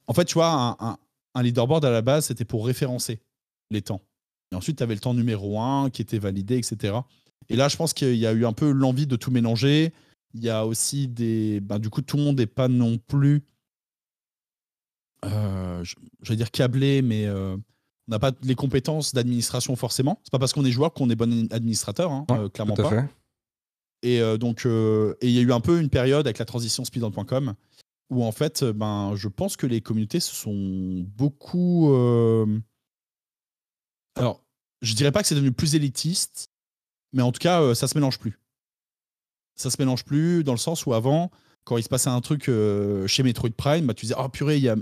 En fait, tu vois, un leaderboard à la base, c'était pour référencer les temps. Et ensuite, tu avais le temps numéro 1 qui était validé, etc. Et là, je pense qu'il y a eu un peu l'envie de tout mélanger. Il y a aussi des. Ben, du coup, tout le monde n'est pas non plus. Euh, je, vais dire câblé, mais euh, on n'a pas les compétences d'administration forcément. C'est pas parce qu'on est joueur qu'on est bon administrateur, hein, euh, clairement pas. Et donc, et il y a eu un peu une période avec la transition speedrun.com où en fait, ben, je pense que les communautés se sont beaucoup. Alors, je dirais pas que c'est devenu plus élitiste, mais en tout cas, euh, ça se mélange plus. Ça se mélange plus dans le sens où avant, quand il se passait un truc euh, chez Metroid Prime, bah, tu disais, oh purée, il y a,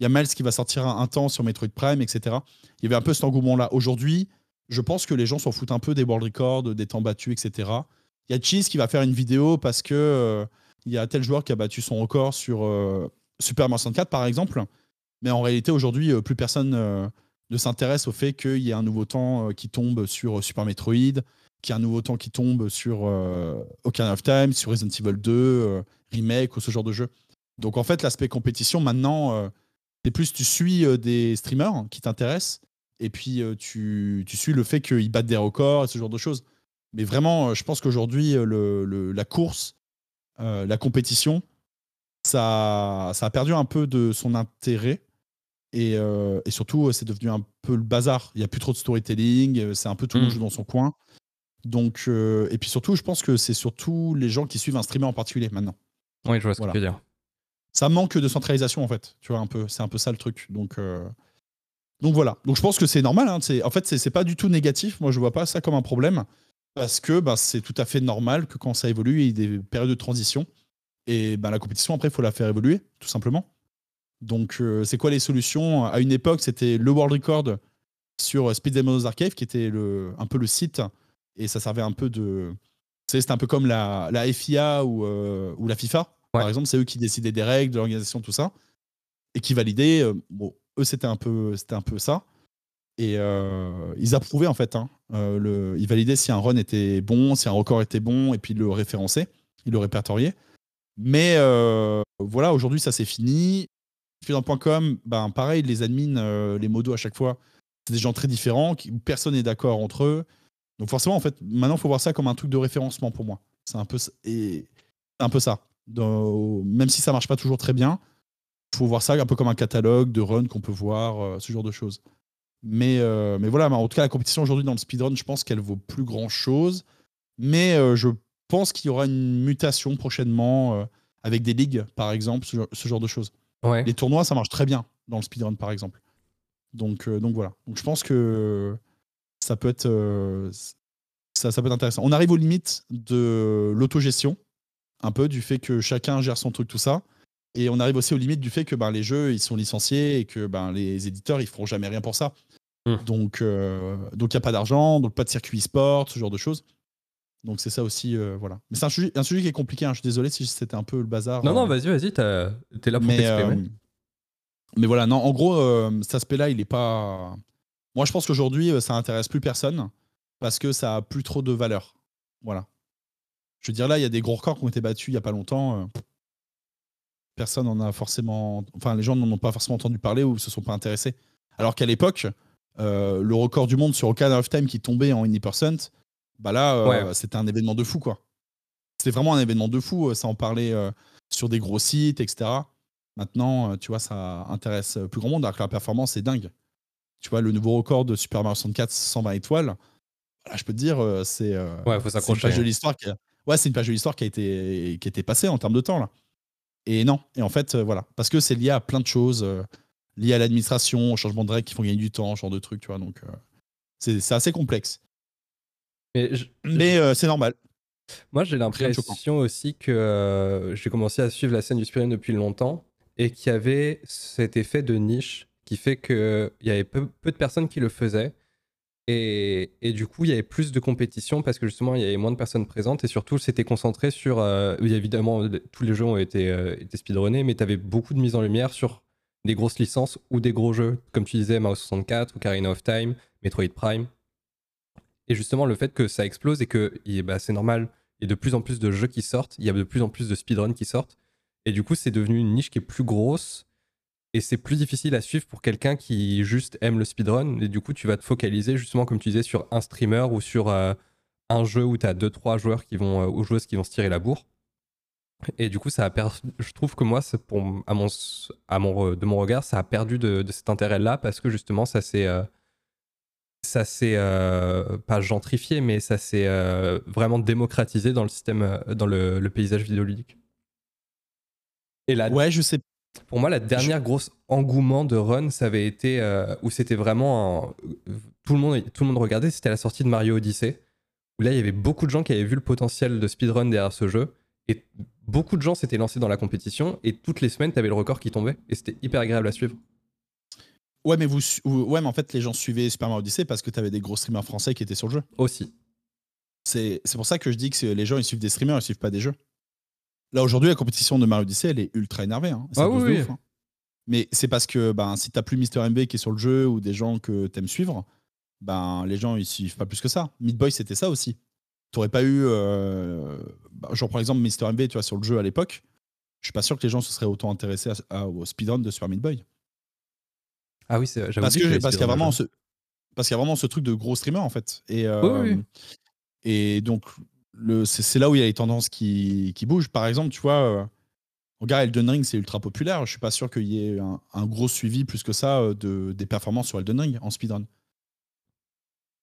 y a Miles qui va sortir un, temps sur Metroid Prime, etc. Il y avait un peu cet engouement-là. Aujourd'hui, je pense que les gens s'en foutent un peu des world records, des temps battus, etc. Il y a Cheese qui va faire une vidéo parce que euh, il y a tel joueur qui a battu son record sur Super Mario 64, par exemple. Mais en réalité, aujourd'hui, plus personne ne s'intéresse au fait qu'il y ait un nouveau temps qui tombe sur Super Metroid, qu'il y a un nouveau temps qui tombe sur euh, Ocarina of Time, sur Resident Evil 2, euh, remake ou ce genre de jeu. Donc en fait, l'aspect compétition, maintenant, euh, c'est plus tu suis des streamers qui t'intéressent et puis tu, tu, suis le fait qu'ils battent des records et ce genre de choses. Mais vraiment, je pense qu'aujourd'hui, le, la course, la compétition, ça, ça a perdu un peu de son intérêt. Et, et surtout, c'est devenu un peu le bazar. Il n'y a plus trop de storytelling, c'est un peu tout le monde mmh. joue dans son coin. Donc, euh, et puis surtout, je pense que c'est surtout les gens qui suivent un streamer en particulier maintenant. Oui, je vois ce que tu veux dire. Ça manque de centralisation en fait. Tu vois un peu, c'est un peu ça le truc. Donc, euh, donc voilà. Donc je pense que c'est normal. Hein. En fait, c'est pas du tout négatif. Moi, je vois pas ça comme un problème parce que bah, c'est tout à fait normal que quand ça évolue, il y ait des périodes de transition. Et bah, la compétition, après, il faut la faire évoluer, tout simplement. Donc, euh, c'est quoi les solutions? À une époque, c'était le world record sur Speed Demons Archive, qui était le, un peu le site et ça servait un peu de. C'était un peu comme la, la FIA ou, euh, ou la FIFA, par exemple. C'est eux qui décidaient des règles, de l'organisation, tout ça. Et qui validaient. Euh, bon, eux, c'était un, peu, un peu ça. Et euh, ils approuvaient, en fait. Hein, le, ils validaient si un run était bon, si un record était bon, et puis ils le référençaient, ils le répertoriaient. Mais voilà, aujourd'hui, ça c'est fini. Dans.com, ben, pareil, les admins, les modos à chaque fois, c'est des gens très différents, personne n'est d'accord entre eux. Donc forcément, en fait, maintenant, il faut voir ça comme un truc de référencement pour moi. C'est un peu, et un peu ça. même si ça marche pas toujours très bien, il faut voir ça un peu comme un catalogue de runs qu'on peut voir, euh, ce genre de choses. Mais, euh, mais voilà, en tout cas, la compétition aujourd'hui dans le speedrun, je pense qu'elle vaut plus grand chose. Mais euh, je pense qu'il y aura une mutation prochainement avec des ligues, par exemple, ce, genre de choses. Les tournois, ça marche très bien dans le speedrun, par exemple. Donc, donc voilà. Donc je pense que ça peut être, ça, ça peut être intéressant. On arrive aux limites de l'autogestion, un peu du fait que chacun gère son truc, tout ça. Et on arrive aussi aux limites du fait que ben, les jeux ils sont licenciés et que ben, les éditeurs ils feront jamais rien pour ça. Hmm. Donc donc il n'y a pas d'argent, donc pas de circuit sport, ce genre de choses. Donc c'est ça aussi, euh, voilà. Mais c'est un sujet, un sujet qui est compliqué. Hein. Je suis désolé si c'était un peu le bazar. Non, non, euh. vas-y, vas-y, t'es là pour mais, euh, mais voilà, non, en gros, cet aspect-là, il est pas. Moi, je pense qu'aujourd'hui, ça intéresse plus personne parce que ça a plus trop de valeur. Voilà. Je veux dire, là, il y a des gros records qui ont été battus il y a pas longtemps. Personne n'en a forcément. Enfin, les gens n'en ont pas forcément entendu parler ou se sont pas intéressés. Alors qu'à l'époque, le record du monde sur Ocarina of Time qui tombait en percent bah là, euh, c'était un événement de fou, quoi. C'était vraiment un événement de fou. Euh, ça en parlait euh, sur des gros sites, etc. Maintenant, tu vois, ça intéresse plus grand monde, alors que la performance est dingue. Tu vois, le nouveau record de Super Mario 64, 120 étoiles, je peux te dire, c'est ouais, faut une page de hein. l'histoire qui a... Ouais, c'est une page de l'histoire qui a été qui a été passée en termes de temps là. Et non, et en fait, voilà, parce que c'est lié à plein de choses, lié à l'administration, au changement de règles qui font gagner du temps, ce genre de trucs, tu vois. Donc, c'est assez complexe. Mais, euh, c'est normal. Moi, j'ai l'impression aussi que euh, j'ai commencé à suivre la scène du speedrun depuis longtemps et qu'il y avait cet effet de niche qui fait qu'il y avait peu, de personnes qui le faisaient. Et, et, du coup, il y avait plus de compétition parce que justement, il y avait moins de personnes présentes et surtout, c'était concentré sur. Euh, évidemment, tous les jeux ont été, été speedrunnés, mais tu avais beaucoup de mise en lumière sur des grosses licences ou des gros jeux, comme tu disais, Mario 64, Ocarina of Time, Metroid Prime. Et justement, le fait que ça explose et que bah, c'est normal, il y a de plus en plus de jeux qui sortent, il y a de plus en plus de speedruns qui sortent. Et du coup, c'est devenu une niche qui est plus grosse et c'est plus difficile à suivre pour quelqu'un qui juste aime le speedrun. Et du coup, tu vas te focaliser justement, comme tu disais, sur un streamer ou sur euh, un jeu où tu as 2-3 joueurs qui vont, euh, ou joueuses qui vont se tirer la bourre. Et du coup, ça a je trouve que moi, à mon, de mon regard, ça a perdu de, cet intérêt-là parce que justement, ça s'est euh, ça s'est pas gentrifié, mais ça s'est vraiment démocratisé dans le système, dans le, paysage vidéoludique. Et là, ouais, je sais. Pour moi, la dernière grosse engouement de run, ça avait été où c'était vraiment tout le monde, tout le monde regardait, c'était la sortie de Mario Odyssey, où là il y avait beaucoup de gens qui avaient vu le potentiel de speedrun derrière ce jeu, et beaucoup de gens s'étaient lancés dans la compétition, et toutes les semaines, tu avais le record qui tombait, et c'était hyper agréable à suivre. Ouais, mais vous, ouais, mais en fait, les gens suivaient Super Mario Odyssey parce que tu avais des gros streamers français qui étaient sur le jeu. Aussi. C'est pour ça que je dis que les gens ils suivent des streamers, ils suivent pas des jeux. Là aujourd'hui, la compétition de Mario Odyssey, elle est ultra énervée. Hein. Ah oui, hein. Mais c'est parce que ben, si t'as plus Mister MB qui est sur le jeu ou des gens que t'aimes suivre, ben les gens ils suivent pas plus que ça. Meat Boy c'était ça aussi. T'aurais pas eu, euh... bah, genre par exemple Mister MB, tu vois, sur le jeu à l'époque. Je suis pas sûr que les gens se seraient autant intéressés au speedrun de Super Meat Boy. Ah oui, c'est parce qu'il y a vraiment ce parce qu'il y a vraiment ce truc de gros streamer en fait. Et euh, et donc c'est là où il y a les tendances qui, qui bougent. Par exemple, tu vois, euh, regarde Elden Ring, c'est ultra populaire. Je suis pas sûr qu'il y ait un, gros suivi plus que ça euh, de des performances sur Elden Ring en speedrun.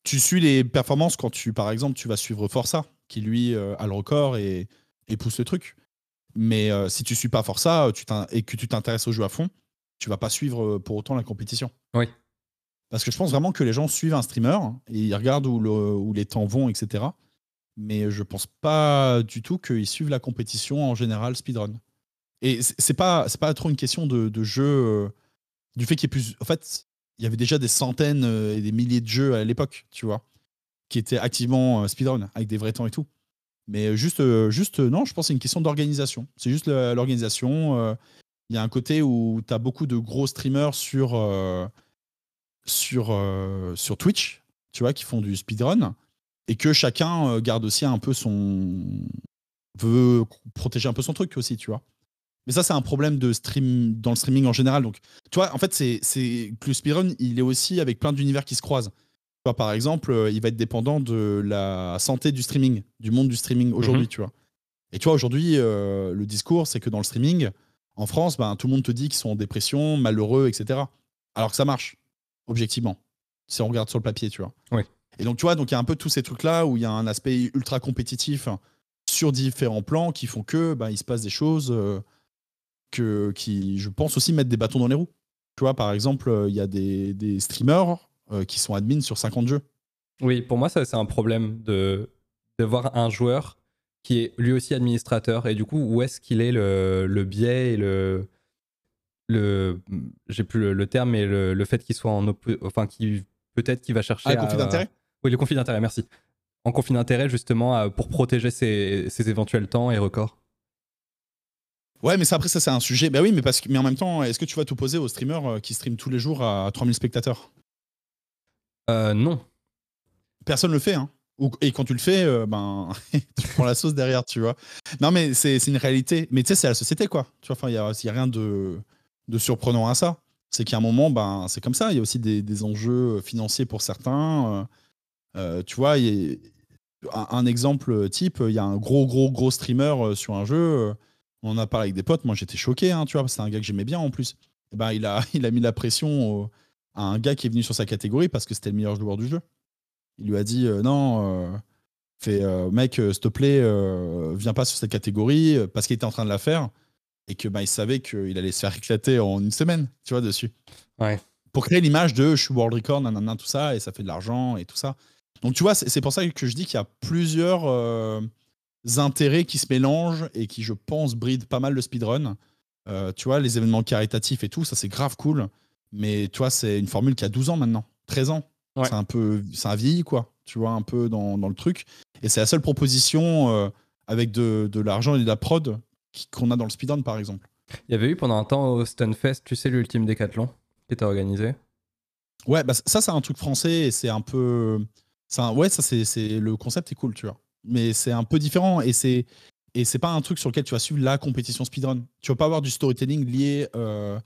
Tu suis les performances quand tu, par exemple, tu vas suivre Forza, qui lui a le record et, et pousse le truc. Mais si tu suis pas Forza tu et que tu t'intéresses au jeu à fond, tu vas pas suivre euh, pour autant la compétition. Oui. Parce que je pense vraiment que les gens suivent un streamer et ils regardent où, le, où les temps vont, etc. Mais je pense pas du tout qu'ils suivent la compétition en général speedrun. Et c'est pas pas trop une question de, jeu euh, du fait qu'il y ait plus. En fait, il y avait déjà des centaines euh, et des milliers de jeux à l'époque, tu vois, qui étaient activement speedrun avec des vrais temps et tout. Mais juste, juste non, je pense c'est une question d'organisation. C'est juste l'organisation il y a un côté où tu as beaucoup de gros streamers sur, euh, euh, sur Twitch, tu vois, qui font du speedrun, et que chacun euh, garde aussi un peu son. veut protéger un peu son truc aussi, tu vois. Mais ça, c'est un problème de stream dans le streaming en général. Donc, tu vois, en fait, c'est que le speedrun, il est aussi avec plein d'univers qui se croisent. Tu vois, par exemple, il va être dépendant de la santé du streaming, du monde du streaming aujourd'hui, mhm. tu vois. Et tu vois, aujourd'hui, le discours, c'est que dans le streaming, en France, ben, tout le monde te dit qu'ils sont en dépression, malheureux, etc. Alors que ça marche, objectivement. Si on regarde sur le papier, tu vois. Oui. Et donc, tu vois, donc il y a un peu tous ces trucs-là où il y a un aspect ultra compétitif sur différents plans qui font que ben, il se passe des choses euh, que, qui, je pense, aussi mettent des bâtons dans les roues. Tu vois, par exemple, euh, il y a des, streamers euh, qui sont admins sur 50 jeux. Oui, pour moi, ça, c'est un problème de, de voir un joueur qui est lui aussi administrateur. Et du coup, où est-ce qu'il est le, le biais et le. le J'ai plus le, terme, mais le, le fait qu'il soit en. Enfin, qui peut-être qu'il va chercher. Ah, conflit d'intérêt Oui, le conflit d'intérêt, merci. En conflit d'intérêt, justement, pour protéger ses, ses éventuels temps et records. Ouais, mais ça, après, ça, c'est un sujet. Bah oui, mais, parce que, mais en même temps, est-ce que tu vas t'opposer aux streamers euh, qui streament tous les jours à 3000 spectateurs? Euh, Non. Personne le fait, hein. Et quand tu le fais, euh, ben, tu prends la sauce derrière, tu vois. Non, mais c'est une réalité. Mais tu sais, c'est la société, quoi. Tu vois, il n'y a, rien de, de surprenant à ça. C'est qu'à un moment, ben, c'est comme ça. Il y a aussi des, des, enjeux financiers pour certains. Euh, tu vois, y a, un, un, exemple type, il y a un gros, gros, gros streamer sur un jeu on en a parlé avec des potes, moi j'étais choqué, hein, tu vois, c'est un gars que j'aimais bien en plus. Et eh ben, il, a, il a mis la pression à un gars qui est venu sur sa catégorie parce que c'était le meilleur joueur du jeu. Il lui a dit euh, non, euh, fait, euh, mec, s'il te plaît, viens pas sur cette catégorie parce qu'il était en train de la faire et que bah, il savait qu'il allait se faire éclater en une semaine, tu vois, dessus. Ouais. Pour créer l'image de je suis world record, nanana, tout ça, et ça fait de l'argent et tout ça. Donc tu vois, c'est pour ça que je dis qu'il y a plusieurs intérêts qui se mélangent et qui, je pense, brident pas mal le speedrun. Euh, tu vois, les événements caritatifs et tout, ça c'est grave cool. Mais tu vois, c'est une formule qui a 12 ans maintenant, 13 ans. C'est un peu, ça a vieilli quoi, tu vois, un peu dans, dans le truc. Et c'est la seule proposition euh, avec de, de l'argent et de la prod qu'on a dans le speedrun par exemple. Il y avait eu pendant un temps au Stunfest, tu sais, l'ultime décathlon qui était organisé. Ouais, bah ça c'est un truc français et c'est un peu. Un, ouais, ça c'est le concept est cool, tu vois mais c'est un peu différent et c'est et c'est pas un truc sur lequel tu vas suivre la compétition speedrun. Tu vas pas avoir du storytelling lié. Euh,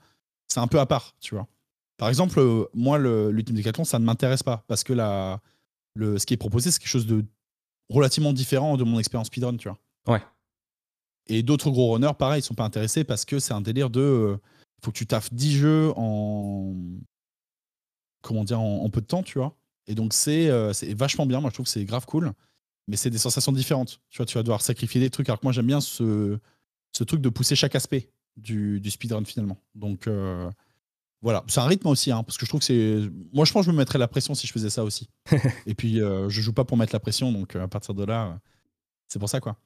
c'est un peu à part, tu vois. Par exemple, euh, moi, l'ultime décathlon, ça ne m'intéresse pas parce que la, le, ce qui est proposé, c'est quelque chose de relativement différent de mon expérience speedrun, tu vois. Ouais. Et d'autres gros runners, pareil, ils sont pas intéressés parce que c'est un délire de. Euh, faut que tu taffes 10 jeux en. Comment dire, en, en peu de temps, tu vois. Et donc, c'est vachement bien. Moi, je trouve que c'est grave cool mais c'est des sensations différentes. Tu vois, tu vas devoir sacrifier des trucs. Alors que moi, j'aime bien ce, ce truc de pousser chaque aspect du, du speedrun finalement. Donc euh, voilà, c'est un rythme aussi, hein, parce que je trouve que c'est. Moi, je pense que je me mettrais la pression si je faisais ça aussi. Et puis, euh, je joue pas pour mettre la pression, donc euh, à partir de là, c'est pour ça quoi.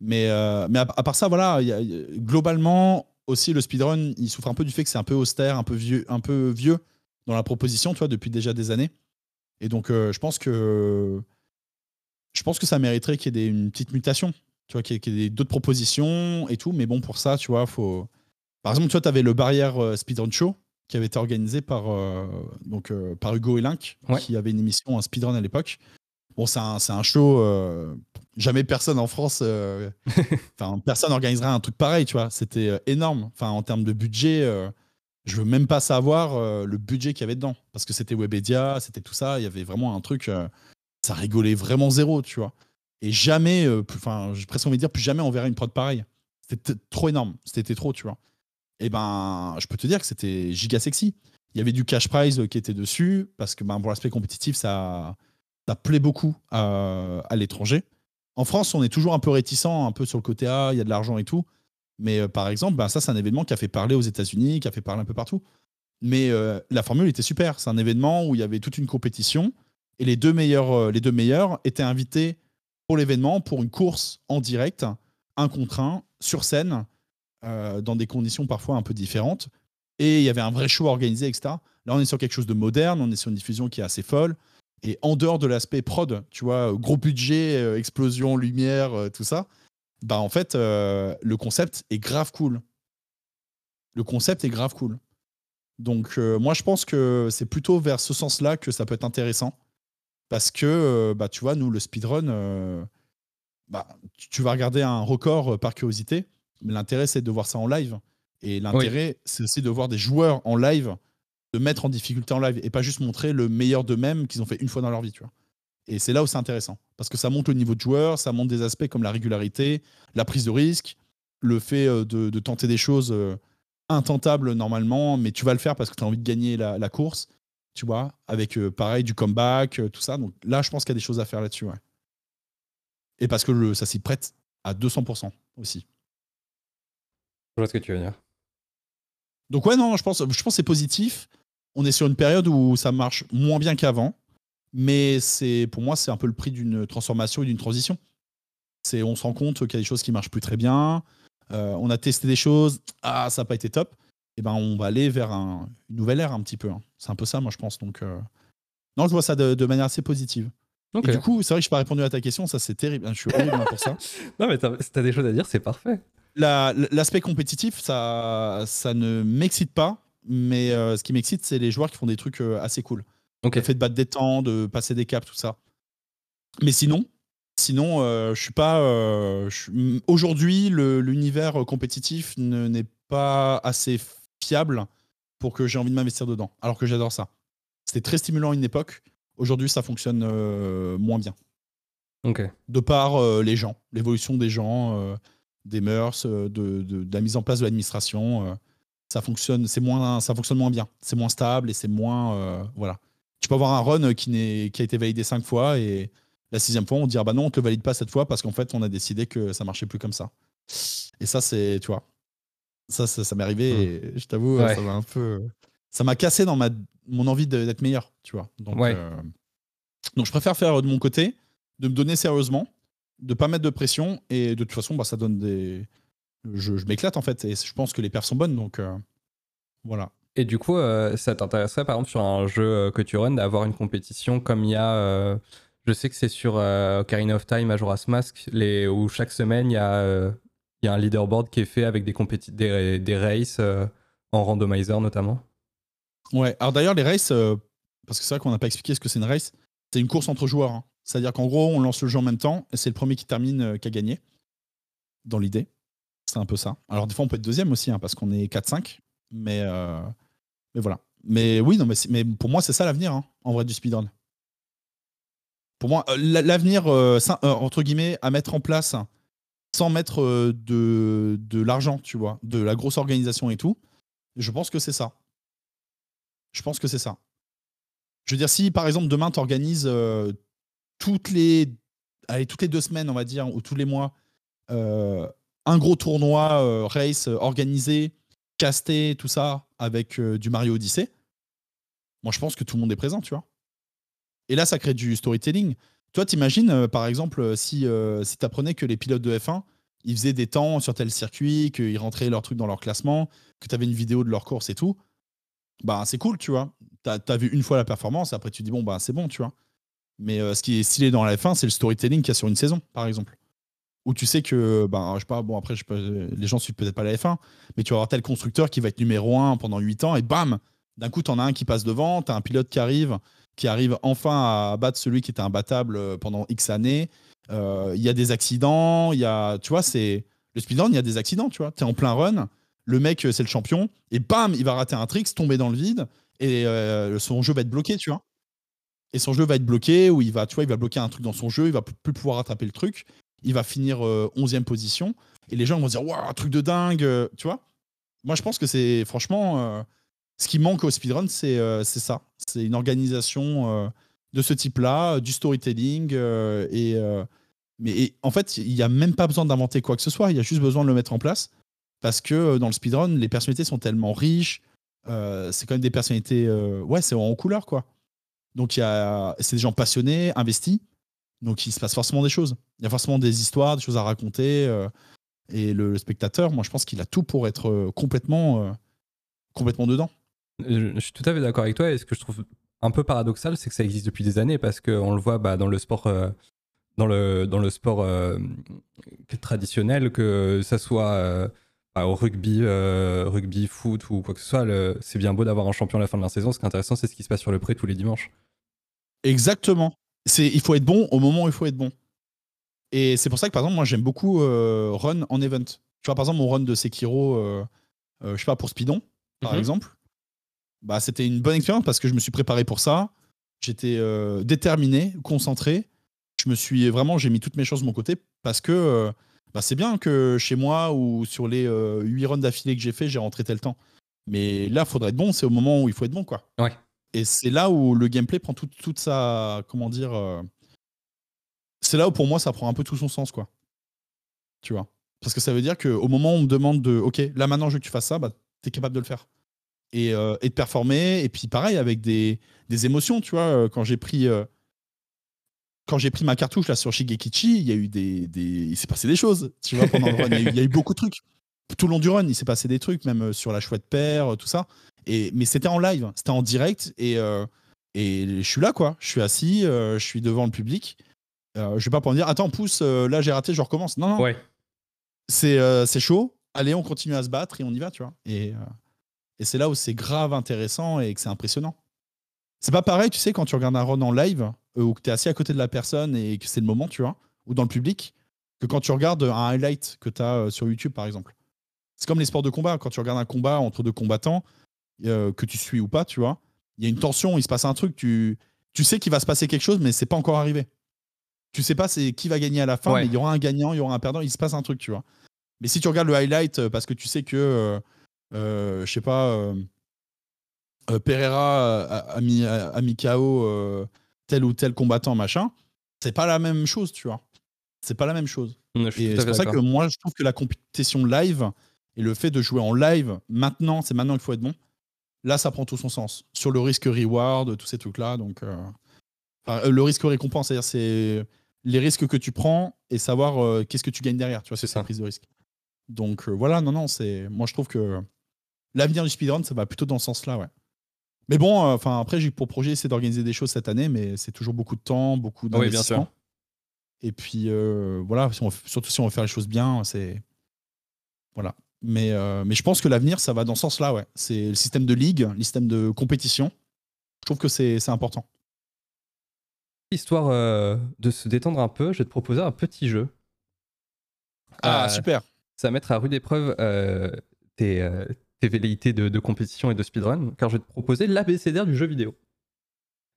Mais, mais à, part ça, voilà, y a, globalement aussi le speedrun, il souffre un peu du fait que c'est un peu austère, un peu vieux, un peu vieux dans la proposition, tu vois, depuis déjà des années. Et donc, je pense que je pense que ça mériterait qu'il y ait une petite mutation, tu vois, qu'il y ait, d'autres propositions et tout. Mais bon, pour ça, tu vois, faut. Par exemple, tu vois, avais le Barrière euh, Speedrun Show qui avait été organisé par, euh, donc, euh, par Hugo et Link, qui avait une émission, un speedrun à l'époque. Bon, c'est un, un, show. jamais personne en France. Enfin, personne organisera un truc pareil, tu vois. C'était énorme. Enfin, en termes de budget je veux même pas savoir le budget qu'il y avait dedans parce que c'était Webedia, c'était tout ça, il y avait vraiment un truc ça rigolait vraiment zéro, tu vois. Et jamais, euh, enfin, j'ai presque envie de dire, plus jamais on verrait une prod pareille. C'était trop énorme, c'était trop, tu vois. Et ben, je peux te dire que c'était giga sexy. Il y avait du cash prize qui était dessus, parce que ben, pour l'aspect compétitif, ça, ça plaît beaucoup à, l'étranger. En France, on est toujours un peu réticent, un peu sur le côté A, il y a de l'argent et tout. Mais euh, par exemple, ben, ça, c'est un événement qui a fait parler aux États-Unis, qui a fait parler un peu partout. Mais euh, la formule était super. C'est un événement où il y avait toute une compétition et les deux meilleurs, euh, les deux meilleurs étaient invités pour l'événement pour une course en direct, un contre un, sur scène, dans des conditions parfois un peu différentes. Et il y avait un vrai show organisé, etc. Là, on est sur quelque chose de moderne, on est sur une diffusion qui est assez folle. Et en dehors de l'aspect prod, tu vois, gros budget, explosion, lumière, tout ça, bah en fait, le concept est grave cool. Le concept est grave cool. Donc moi, je pense que c'est plutôt vers ce sens-là que ça peut être intéressant. Parce que, euh, bah, tu vois, nous, le speedrun, euh, bah, tu vas regarder un record euh, par curiosité, mais l'intérêt, c'est de voir ça en live. Et l'intérêt, c'est aussi de voir des joueurs en live, de mettre en difficulté en live, et pas juste montrer le meilleur d'eux-mêmes qu'ils ont fait une fois dans leur vie, tu vois. Et c'est là où c'est intéressant, parce que ça montre le niveau de joueur, ça montre des aspects comme la régularité, la prise de risque, le fait de, tenter des choses intentables normalement, mais tu vas le faire parce que tu as envie de gagner la course tu vois, avec euh, pareil du comeback, euh, tout ça. Donc là, je pense qu'il y a des choses à faire là-dessus, ouais. Et parce que le, ça s'y prête à 200% aussi. Je vois ce que tu veux dire. Donc ouais, non, je pense, je pense que c'est positif. On est sur une période où ça marche moins bien qu'avant. Mais c'est pour moi, c'est un peu le prix d'une transformation et d'une transition. C'est on se rend compte qu'il y a des choses qui marchent plus très bien. Euh, on a testé des choses, ah ça n'a pas été top. Et eh ben on va aller vers un, une nouvelle ère un petit peu. Hein. C'est un peu ça, moi je pense. Donc euh, non, je vois ça de, manière assez positive. Et du coup, c'est vrai que je n'ai pas répondu à ta question, ça c'est terrible. Je suis horrible pour ça. non, mais si tu as des choses à dire, c'est parfait. L'aspect compétitif, ça, ça ne m'excite pas, mais euh, ce qui m'excite, c'est les joueurs qui font des trucs assez cool. Le fait de battre des temps, de passer des caps, tout ça. Mais sinon, sinon, euh, je suis pas. Euh, aujourd'hui, l'univers compétitif n'est pas assez fiable pour que j'ai envie de m'investir dedans. Alors que j'adore ça. C'était très stimulant à une époque. Aujourd'hui, ça fonctionne euh, moins bien. Ok. De par les gens, l'évolution des gens, des mœurs, de, de, la mise en place de l'administration, ça fonctionne, c'est moins, ça fonctionne moins bien. C'est moins stable et c'est moins, voilà. Tu peux avoir un run qui, qui a été validé cinq fois et la sixième fois, on dit ah bah non, on te valide pas cette fois parce qu'en fait, on a décidé que ça marchait plus comme ça. Et ça, c'est, tu vois, ça, ça, m'est arrivé mmh. et je t'avoue, ça m'a un peu. Ça m'a cassé dans ma, mon envie d'être meilleur, tu vois. Donc, euh, donc, je préfère faire de mon côté, de me donner sérieusement, de pas mettre de pression et de toute façon, bah, ça donne des. Je, m'éclate en fait et je pense que les perfs sont bonnes donc euh, voilà. Et du coup, euh, ça t'intéresserait par exemple sur un jeu euh, que tu runs d'avoir une compétition comme il y a. Euh, je sais que c'est sur Ocarina of Time, Majora's Mask, où chaque semaine il y, a, y a un leaderboard qui est fait avec des, des, des races en randomizer notamment. Ouais, alors d'ailleurs, les races, parce que c'est vrai qu'on n'a pas expliqué ce que c'est une race, c'est une course entre joueurs. Hein. C'est-à-dire qu'en gros, on lance le jeu en même temps et c'est le premier qui termine qui a gagné, dans l'idée. C'est un peu ça. Alors des fois, on peut être deuxième aussi, hein, parce qu'on est 4-5, mais mais voilà. Mais oui, non, mais, mais pour moi, c'est ça l'avenir, hein, en vrai, du speedrun. Pour moi, euh, l'avenir, euh, euh, entre guillemets, à mettre en place sans mettre de, de l'argent, tu vois, de la grosse organisation et tout, je pense que c'est ça. Je pense que c'est ça. Je veux dire, si par exemple demain tu organises toutes les toutes les deux semaines, on va dire, ou tous les mois, un gros tournoi race organisé casté, tout ça, avec euh, du Mario Odyssey, moi je pense que tout le monde est présent, tu vois. Et là, ça crée du storytelling. Toi, t'imagines, euh, par exemple, euh, si, si tu apprenais que les pilotes de F1, ils faisaient des temps sur tel circuit, qu'ils rentraient leurs trucs dans leur classement, que tu avais une vidéo de leur course et tout, bah c'est cool, tu vois. Tu as, vu une fois la performance, après tu dis, bon, bah c'est bon, tu vois. Mais ce qui est stylé dans la F1, c'est le storytelling qu'il y a sur une saison, par exemple où tu sais que, ben, je sais pas, bon, après, je les gens suivent peut-être pas la F1, mais tu vas avoir tel constructeur qui va être numéro 1 pendant 8 ans, et bam, d'un coup, tu en as un qui passe devant, tu as un pilote qui arrive, qui arrive enfin à battre celui qui était imbattable euh, pendant X années. Euh, il y a des accidents, il y a, tu vois, c'est le speedrun, il y a des accidents, tu vois. Tu es en plein run, le mec, c'est le champion, et bam, il va rater un trick, tomber dans le vide, et euh, son jeu va être bloqué, tu vois. Et son jeu va être bloqué, ou il va, tu vois, il va bloquer un truc dans son jeu, il va plus pouvoir rattraper le truc il va finir 11e euh, position. Et les gens vont dire, waouh, truc de dingue, euh, tu vois. Moi, je pense que c'est franchement, euh, ce qui manque au speedrun, c'est c'est ça. C'est une organisation de ce type-là, du storytelling. et, mais en fait, il n'y a même pas besoin d'inventer quoi que ce soit. Il y a juste besoin de le mettre en place. Parce que dans le speedrun, les personnalités sont tellement riches. c'est quand même des personnalités. ouais, c'est en couleur, quoi. Donc, c'est des gens passionnés, investis. Donc il se passe forcément des choses. Il y a forcément des histoires, des choses à raconter. Euh, et le, spectateur, moi je pense qu'il a tout pour être euh, complètement, euh, complètement dedans. Je, suis tout à fait d'accord avec toi. Et ce que je trouve un peu paradoxal, c'est que ça existe depuis des années parce qu'on le voit bah, dans le sport, dans le, dans le sport traditionnel, que ça soit bah, au rugby, rugby, foot ou quoi que ce soit. C'est bien beau d'avoir un champion à la fin de la saison. Ce qui est intéressant, c'est ce qui se passe sur le pré tous les dimanches. Exactement il faut être bon au moment où il faut être bon. Et c'est pour ça que par exemple moi j'aime beaucoup euh, run en event. Tu vois par exemple mon run de Sekiro, euh, euh, je sais pas pour Speedon par mhm. exemple, bah c'était une bonne expérience parce que je me suis préparé pour ça. J'étais déterminé, concentré. Je me suis vraiment j'ai mis toutes mes choses de mon côté parce que bah, c'est bien que chez moi ou sur les 8 runs d'affilée que j'ai fait j'ai rentré tel temps. Mais là faudrait être bon, c'est au moment où il faut être bon quoi. Ouais. Et c'est là où le gameplay prend toute sa. Comment dire euh, C'est là où pour moi ça prend un peu tout son sens, quoi. Tu vois? Parce que ça veut dire qu'au moment où on me demande de. Ok, là maintenant je veux que tu fasses ça, bah, t'es capable de le faire. Et, euh, et, de performer. Et puis pareil, avec des, des émotions, tu vois. Euh, quand j'ai pris quand j'ai pris ma cartouche là sur Shigekichi, il y a eu des, des... il s'est passé des choses. Tu vois, pendant le run, il y, a eu, beaucoup de trucs. Tout le long du run, il s'est passé des trucs, même sur la chouette paire, tout ça. Et mais c'était en live, c'était en direct et et je suis là quoi. Je suis assis, je suis devant le public. je vais pas pour me dire attends pousse, là j'ai raté, je recommence. Non non. Ouais. C'est chaud. Allez, on continue à se battre et on y va, tu vois. Et et c'est là où c'est grave intéressant et que c'est impressionnant. C'est pas pareil, tu sais, quand tu regardes un run en live, euh, ou que tu es assis à côté de la personne et que c'est le moment, tu vois, ou dans le public, que quand tu regardes un highlight que tu as euh, sur YouTube, par exemple. C'est comme les sports de combat. Quand tu regardes un combat entre deux combattants, euh, que tu suis ou pas, tu vois, il y a une tension, il se passe un truc, tu, tu sais qu'il va se passer quelque chose, mais c'est pas encore arrivé. Tu sais pas c'est qui va gagner à la fin, mais il y aura un gagnant, il y aura un perdant, il se passe un truc, tu vois. Mais si tu regardes le highlight parce que tu sais que euh, je sais pas, euh, euh, Pereira a, mis, a, mis KO tel ou tel combattant, machin, c'est pas la même chose, tu vois. C'est pas la même chose. et c'est pour ça que moi, je trouve que la compétition live et le fait de jouer en live, maintenant, c'est maintenant qu'il faut être bon. Là, ça prend tout son sens. Sur le risque reward, tous ces trucs-là. Donc, le risque récompense, c'est-à-dire c'est les risques que tu prends et savoir qu'est-ce que tu gagnes derrière. Tu vois, c'est ça, prise de risque. Donc voilà, non, non, c'est. Moi, je trouve que l'avenir du speedrun, ça va plutôt dans ce sens-là, ouais. Mais bon, euh, enfin après, j'ai pour projet c'est d'organiser des choses cette année, mais c'est toujours beaucoup de temps, beaucoup d'investissement. Oui, Et puis euh, voilà, surtout si on veut faire les choses bien, c'est voilà. Mais, euh, mais je pense que l'avenir, ça va dans ce sens-là, ouais. C'est le système de ligue, le système de compétition. Je trouve que c'est important. Histoire de se détendre un peu, je vais te proposer un petit jeu. Ah, super. Ça va mettre à rude épreuve tes, tes velléités de, compétition et de speedrun, car je vais te proposer l'ABCDR du jeu vidéo.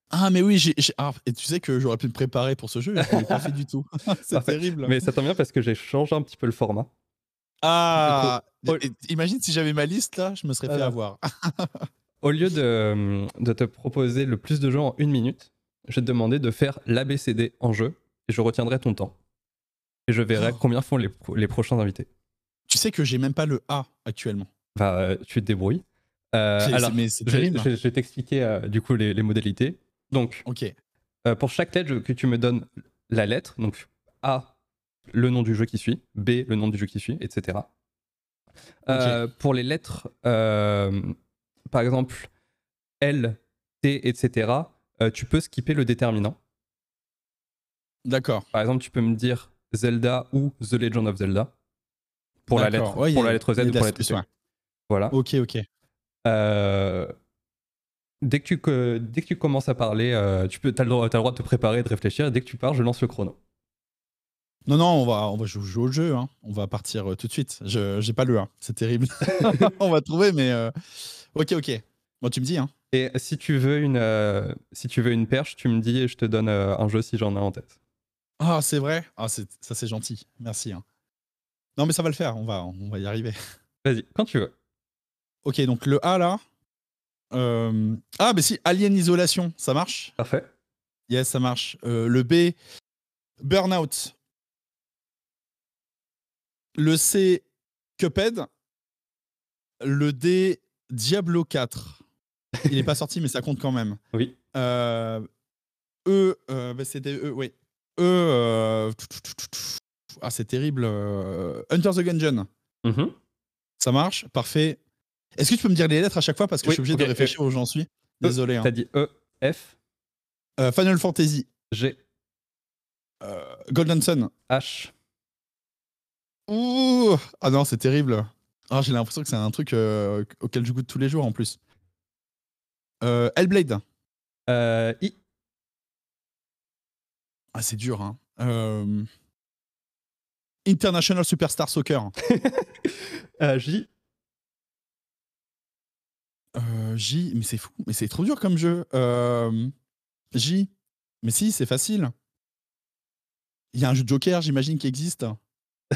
Ah, mais oui, j'ai, ah, et tu sais que j'aurais pu me préparer pour ce jeu, je ne l'ai pas fait du tout. c'est terrible. Mais ça tombe bien parce que j'ai changé un petit peu le format. Ah, imagine si j'avais ma liste là, je me serais fait avoir. Au lieu de, de, te proposer le plus de jeux en une minute, je vais te demander de faire l'ABCD en jeu et je retiendrai ton temps. Et je verrai oh. combien font les, les prochains invités. Tu sais que j'ai même pas le A actuellement. Bah, tu te débrouilles. Euh, alors, mais je, je, vais t'expliquer euh, du coup les, modalités. Donc, euh, pour chaque lettre que tu me donnes la lettre, donc A, le nom du jeu qui suit, B, le nom du jeu qui suit, etc. Pour les lettres, par exemple, L, T, etc., tu peux skipper le déterminant. D'accord. Par exemple, tu peux me dire Zelda ou The Legend of Zelda pour la lettre, pour la lettre Z ou pour la lettre C. Voilà. Ok, ok. Euh, dès, que tu, dès que tu commences à parler, euh, tu peux, as, le droit, as le droit de te préparer, de réfléchir. Et dès que tu pars, je lance le chrono. Non, non, on va, on va jouer, au jeu. Hein. On va partir euh, tout de suite. Je j'ai pas le 1. C'est terrible. on va trouver, mais. Ok, ok. Bon, tu me dis. Hein. Et si tu, veux une, si tu veux une perche, tu me dis et je te donne un jeu si j'en ai en tête. Ah, c'est vrai Ah, ça, c'est gentil. Merci. Hein. Non, mais ça va le faire. On va, on va y arriver. Vas-y, quand tu veux. Ok, donc le A là. Euh, ah, mais si, Alien Isolation, ça marche? Parfait. Yes, ça marche. Euh, le B, Burnout. Le C, Cuphead. Le D, Diablo 4. Il n'est pas sorti, mais ça compte quand même. Oui. Euh, e, bah, c'était E, oui. E, ah, c'est terrible. Hunter the Gungeon. Ça marche, parfait. Est-ce que tu peux me dire les lettres à chaque fois parce que je suis obligé de réfléchir où j'en suis? E, Désolé. Hein. T'as dit E, F? Euh, Final Fantasy. G. Euh, Golden Sun. H. Ouh Ah non, c'est terrible. Ah, j'ai l'impression que c'est un truc euh, auquel je goûte tous les jours en plus. Hellblade. I. Ah, c'est dur, hein. International Superstar Soccer. J. Euh, J, mais c'est fou, mais c'est trop dur comme jeu. Euh, J, mais si, c'est facile. Il y a un jeu de Joker, j'imagine, qui existe.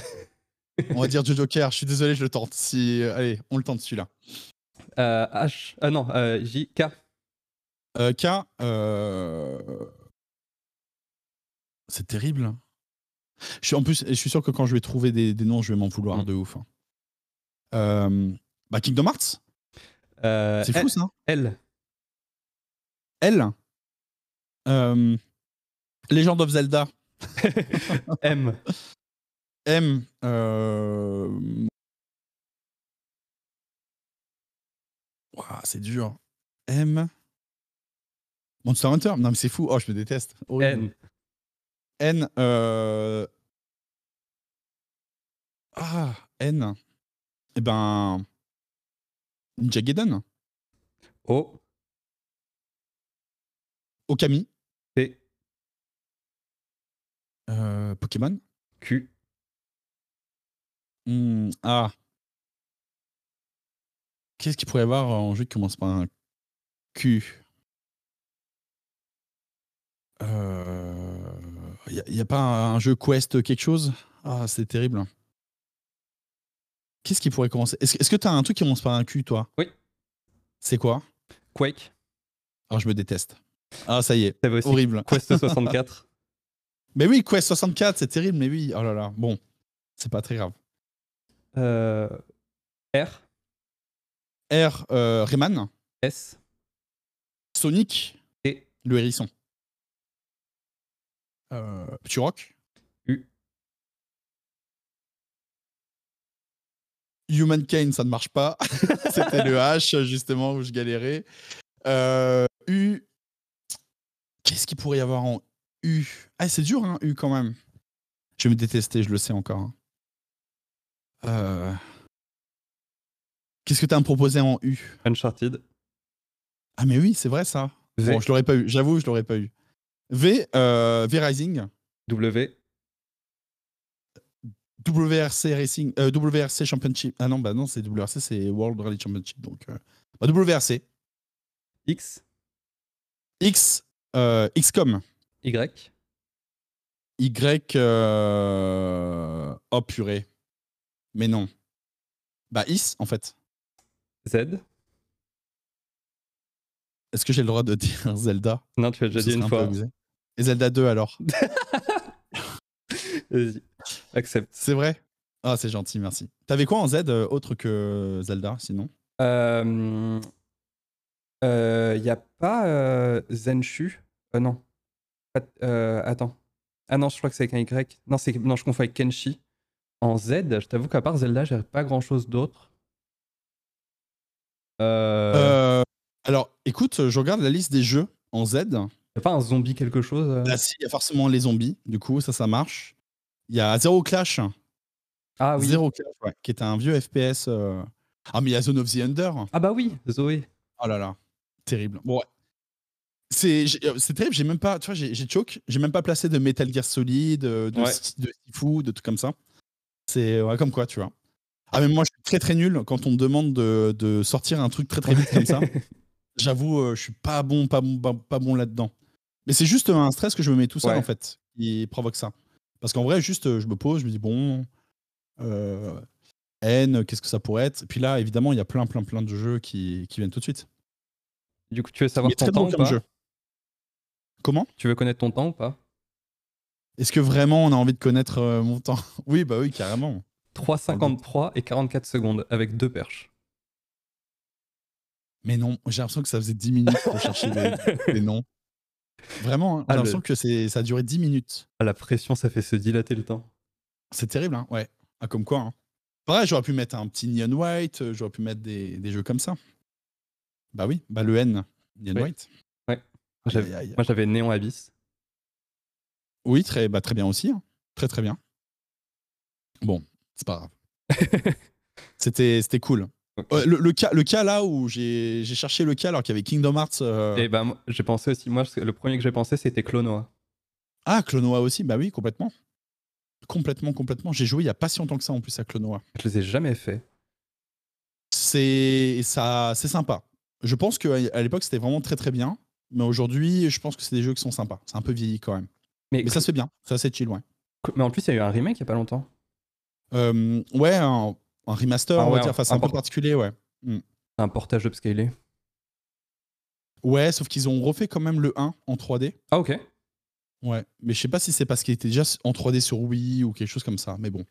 on va dire jeu Joker, je suis désolé, je le tente. Si... Allez, on le tente celui-là. Euh, H, ah non, J, K. K, c'est terrible. Je suis, en plus, je suis sûr que quand je vais trouver des, noms, je vais m'en vouloir mm. de ouf. Hein. bah, Kingdom Hearts? Euh, c'est fou ça. L. L. Euh, Legend of Zelda. M. M. euh, ouah, c'est dur. M. Monster Hunter. Non, mais c'est fou. Oh, je me déteste. N. N. euh, Ah, N. Eh ben. Ninja Gaiden. O. Okami. P. euh, Pokémon. Q. Hmm, ah. Qu'est-ce qu'il pourrait y avoir en jeu qui commence par un Q? Il n'y a, pas un, un jeu Quest quelque chose? Ah, c'est terrible. Qu'est-ce qui pourrait commencer? Est-ce que tu as un truc qui commence par un Q, toi? Oui. C'est quoi? Quake. Alors, je me déteste. Ah, ça y est. Aussi. Horrible. Quest 64. Mais oui, Quest 64, c'est terrible, mais oui. Oh là là. Bon, c'est pas très grave. Euh, R. R, euh, Rayman. S. Sonic. Et. Le hérisson. Euh, Petit Rock. U. Humankind, ça ne marche pas. C'était le H, justement, où je galérais. Euh, U. Qu'est-ce qu'il pourrait y avoir en U? Ah, c'est dur, hein, U quand même. Je vais me détester, je le sais encore. hein. Euh, Qu'est-ce que tu as à me proposer en U? Uncharted. Ah, mais oui, c'est vrai ça. V. Bon, je l'aurais pas eu. J'avoue, je l'aurais pas eu. V, euh, V Rising. W. WRC Racing, euh, WRC Championship. Ah non, bah non, c'est WRC, c'est World Rally Championship. Donc, euh, bah, WRC. X. X, euh, XCOM. Y. Y, oh purée. Mais non. Bah, Is, en fait. Z? Est-ce que j'ai le droit de dire Zelda? Non, tu l'as déjà dit une un fois. Et Zelda 2 alors? Vas-y. Accepte. C'est vrai? Ah, c'est gentil, merci. T'avais quoi en Z euh, autre que Zelda, sinon? Euh, euh, y a pas euh, Zenshu? Euh, Non. Att- euh, attends. Ah non, je crois que c'est avec un Y. Non, non, je confonds avec Kenshi. En Z, je t'avoue qu'à part Zelda, j'ai pas grand chose d'autre. Euh, Euh, Alors, écoute, je regarde la liste des jeux en Z. y a pas un zombie quelque chose euh Là, si, il y a forcément les zombies, du coup, ça, ça marche. Il y a Zero Clash. Ah oui. Zero Clash, ouais, qui est un vieux FPS. euh. Ah, mais il y a Zone of the Under. Ah bah oui, Zoé. Oh là là, terrible. Bon, ouais. C'est c'est terrible, j'ai même pas, tu vois, j'ai j'ai choke, j'ai même pas placé de Metal Gear Solid, de, Ouais. De Sifu, de trucs comme ça. C'est ouais, comme quoi, tu vois. Ah, mais moi, je suis très très nul quand on me demande de, de sortir un truc très très vite comme ça. J'avoue, euh, je suis pas bon, pas bon, pas, pas bon là-dedans. Mais c'est juste un stress que je me mets tout seul, Ouais. en fait, qui provoque ça. Parce qu'en vrai, juste, euh, je me pose, je me dis, bon, euh, N, qu'est-ce que ça pourrait être? Et puis là, évidemment, il y a plein, plein, plein de jeux qui, qui viennent tout de suite. Du coup, tu veux savoir ton temps bon ou pas? jeu. Comment? Tu veux connaître ton temps ou pas? Est-ce que vraiment on a envie de connaître euh, mon temps? Oui, bah oui, carrément. 3,53 et 44 secondes avec deux perches. Mais non, j'ai l'impression que ça faisait 10 minutes pour chercher les, les noms. Vraiment, hein, j'ai Ah, le- l'impression que c'est, ça a duré 10 minutes. Ah, la pression, ça fait se dilater le temps. C'est terrible, hein Ouais. Ah, comme quoi, hein. Pareil, j'aurais pu mettre un petit Neon White, euh, j'aurais pu mettre des, des jeux comme ça. Bah oui, bah le N, Neon Oui. White. Ouais. Aïe, J'avais- aïe, aïe. Moi, j'avais Néon Abyss. Oui, très, bah, très bien aussi. hein. Très très bien. Bon, c'est pas grave. c'était, c'était cool. Le, le cas, le cas là où j'ai, cherché le cas alors qu'il y avait Kingdom Hearts. euh, Et ben, moi, j'ai pensé aussi, moi, le premier que j'ai pensé, c'était Clonoa. Ah, Clonoa aussi, bah oui, complètement. Complètement, complètement. J'ai joué il y a pas si longtemps que ça en plus à Clonoa. Je les ai jamais fait. C'est ça, c'est sympa. Je pense qu'à à l'époque c'était vraiment très très bien, mais aujourd'hui je pense que c'est des jeux qui sont sympas. C'est un peu vieilli quand même. Mais, Mais ça fait bien, c'est assez chill, ouais. mais en plus, il y a eu un remake il y a pas longtemps. Euh, ouais, un, un remaster, Ah on va dire. Enfin, c'est un un peu particulier, ouais. Un portage upscalé. Ouais, sauf qu'ils ont refait quand même le 1 en 3D. Ah, ok. Ouais, mais je sais pas si c'est parce qu'il était déjà en 3D sur Wii ou quelque chose comme ça, mais bon.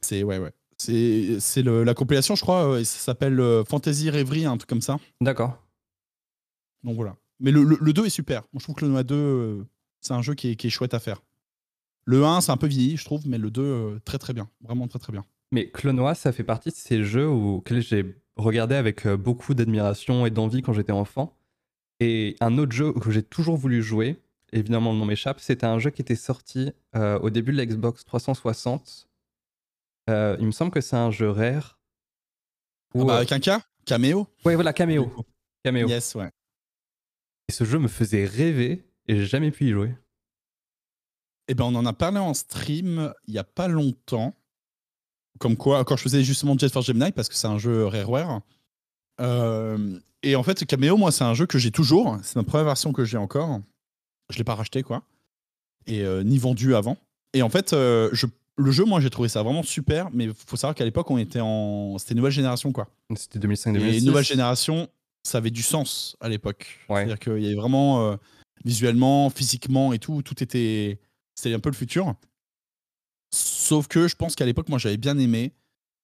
C'est ouais, ouais. C'est c'est le- la compilation, je crois, euh, et ça s'appelle euh, Fantasy Reverie, un truc comme ça. D'accord. Donc voilà. Mais le, le, le 2 est super. Moi, je trouve que le Noah 2, euh, C'est un jeu qui est, qui est, chouette à faire. Le 1, c'est un peu vieilli, je trouve, mais le 2, très très bien. Vraiment très très bien. Mais Clonoa, ça fait partie de ces jeux auxquels j'ai regardé avec beaucoup d'admiration et d'envie quand j'étais enfant. Et un autre jeu que j'ai toujours voulu jouer, évidemment le nom m'échappe, c'était un jeu qui était sorti au début de la Xbox 360. il me semble que c'est un jeu rare. Ah bah, avec un K Cameo Ouais, voilà, Cameo. Cameo. Yes, ouais. Et ce jeu me faisait rêver et j'ai jamais pu y jouer. Eh ben, on en a parlé en stream il y a pas longtemps. Comme quoi, quand je faisais justement Jet Force Gemini, parce que c'est un jeu Rareware. Euh, et en fait, Cameo, moi, c'est un jeu que j'ai toujours. C'est ma première version que j'ai encore. Je l'ai pas racheté, quoi. Et euh, ni vendu avant. Et en fait, euh, je, le jeu, moi, j'ai trouvé ça vraiment super. Mais il faut savoir qu'à l'époque, on était en. C'était nouvelle génération, quoi. C'était 2005-2006. Et nouvelle génération, ça avait du sens à l'époque. C'est-à-dire qu'il y avait vraiment. Visuellement, physiquement et tout, tout était. C'était un peu le futur. Sauf que je pense qu'à l'époque, moi, j'avais bien aimé.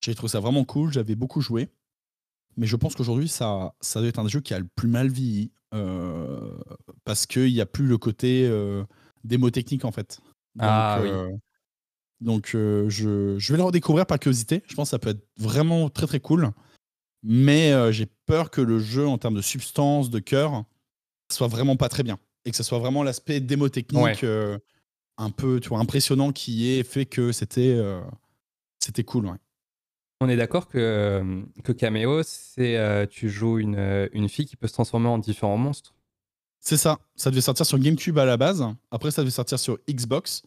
J'avais trouvé ça vraiment cool. J'avais beaucoup joué. Mais je pense qu'aujourd'hui, ça, ça doit être un jeu qui a le plus mal vieilli. Euh, parce qu'il n'y a plus le côté euh, démo technique, en fait. Donc, ah, oui. Euh, donc je, je, vais le redécouvrir par curiosité. Je pense que ça peut être vraiment très, très cool. Mais j'ai peur que le jeu, en termes de substance, de cœur, soit vraiment pas très bien. Et que ce soit vraiment l'aspect démo technique un peu tu vois, impressionnant qui est fait que c'était euh, c'était cool. Ouais. On est d'accord que, euh, que Cameo, c'est euh, tu joues une, une fille qui peut se transformer en différents monstres. C'est ça. Ça devait sortir sur GameCube à la base. Après, ça devait sortir sur Xbox.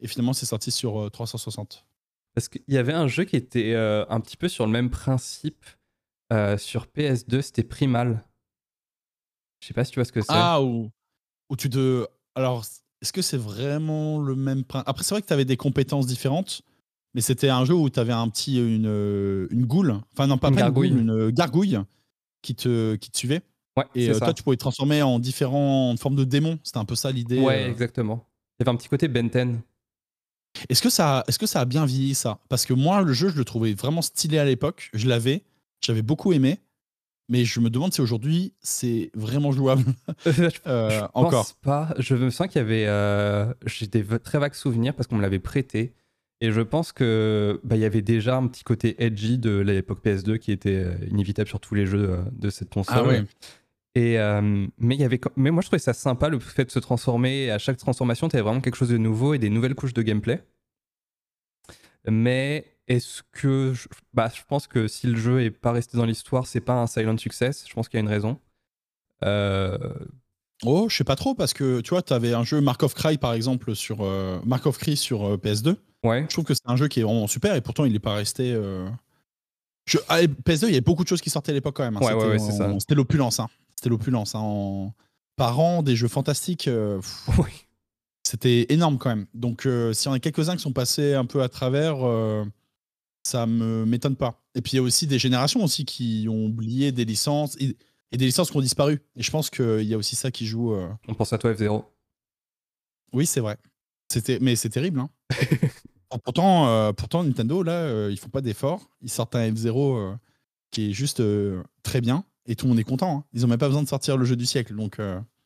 Et finalement, c'est sorti sur 360. Parce qu'il y avait un jeu qui était un petit peu sur le même principe sur PS2, c'était Primal. Je sais pas si tu vois ce que c'est. Ah, ou, ou tu te. Alors, est-ce que c'est vraiment le même principe Après, c'est vrai que tu avais des compétences différentes, mais c'était un jeu où tu avais un petit, une, une goule, enfin non, pas une, gargouille. une gargouille qui te, qui te suivait. Ouais, et euh, toi, tu pouvais te transformer en différentes formes de démons. C'était un peu ça l'idée. Ouais, euh. exactement. Il y avait un petit côté Benten. Est-ce que, ça, est-ce que ça a bien vieilli ça? Parce que moi, le jeu, je le trouvais vraiment stylé à l'époque. Je l'avais, j'avais beaucoup aimé. Mais je me demande si aujourd'hui c'est vraiment jouable. je, euh, pense pas. Je me sens qu'il y avait. Euh, J'ai des très vagues souvenirs parce qu'on me l'avait prêté. Et je pense que bah, il y avait déjà un petit côté edgy de l'époque PS2 qui était euh, inévitable sur tous les jeux euh, de cette console. Ah ouais. Et mais il y avait, mais moi je trouvais ça sympa le fait de se transformer. À chaque transformation, tu avais vraiment quelque chose de nouveau et des nouvelles couches de gameplay. Mais est-ce que. Je, bah, je pense que si le jeu est pas resté dans l'histoire, c'est pas un silent success. Je pense qu'il y a une raison. Euh... Oh, je sais pas trop, parce que tu vois, tu avais un jeu Mark of Cry par exemple sur. Euh, Mark of Cry sur euh, PS2. Ouais. Je trouve que c'est un jeu qui est vraiment super et pourtant il n'est pas resté. Euh... Je... Ah, PS2, il y avait beaucoup de choses qui sortaient à l'époque quand même. Hein. Ouais, ouais, c'est ça. C'était l'opulence. Hein. C'était l'opulence. Hein. En... Par an, des jeux fantastiques. Oui. C'était énorme quand même. Donc, s'il y en a quelques-uns qui sont passés un peu à travers ça me m'étonne pas. Et puis il y a aussi des générations aussi qui ont oublié des licences et, des licences qui ont disparu. Et je pense qu'il y a aussi ça qui joue. Euh. On pense à toi F0. Oui, c'est vrai. C'était, mais c'est terrible. Hein. pourtant, euh, pourtant, Nintendo, là, euh, ils font pas d'efforts. Ils sortent un F0 qui est juste très bien et tout le monde est content. Hein. Ils ont même pas besoin de sortir le jeu du siècle. Donc,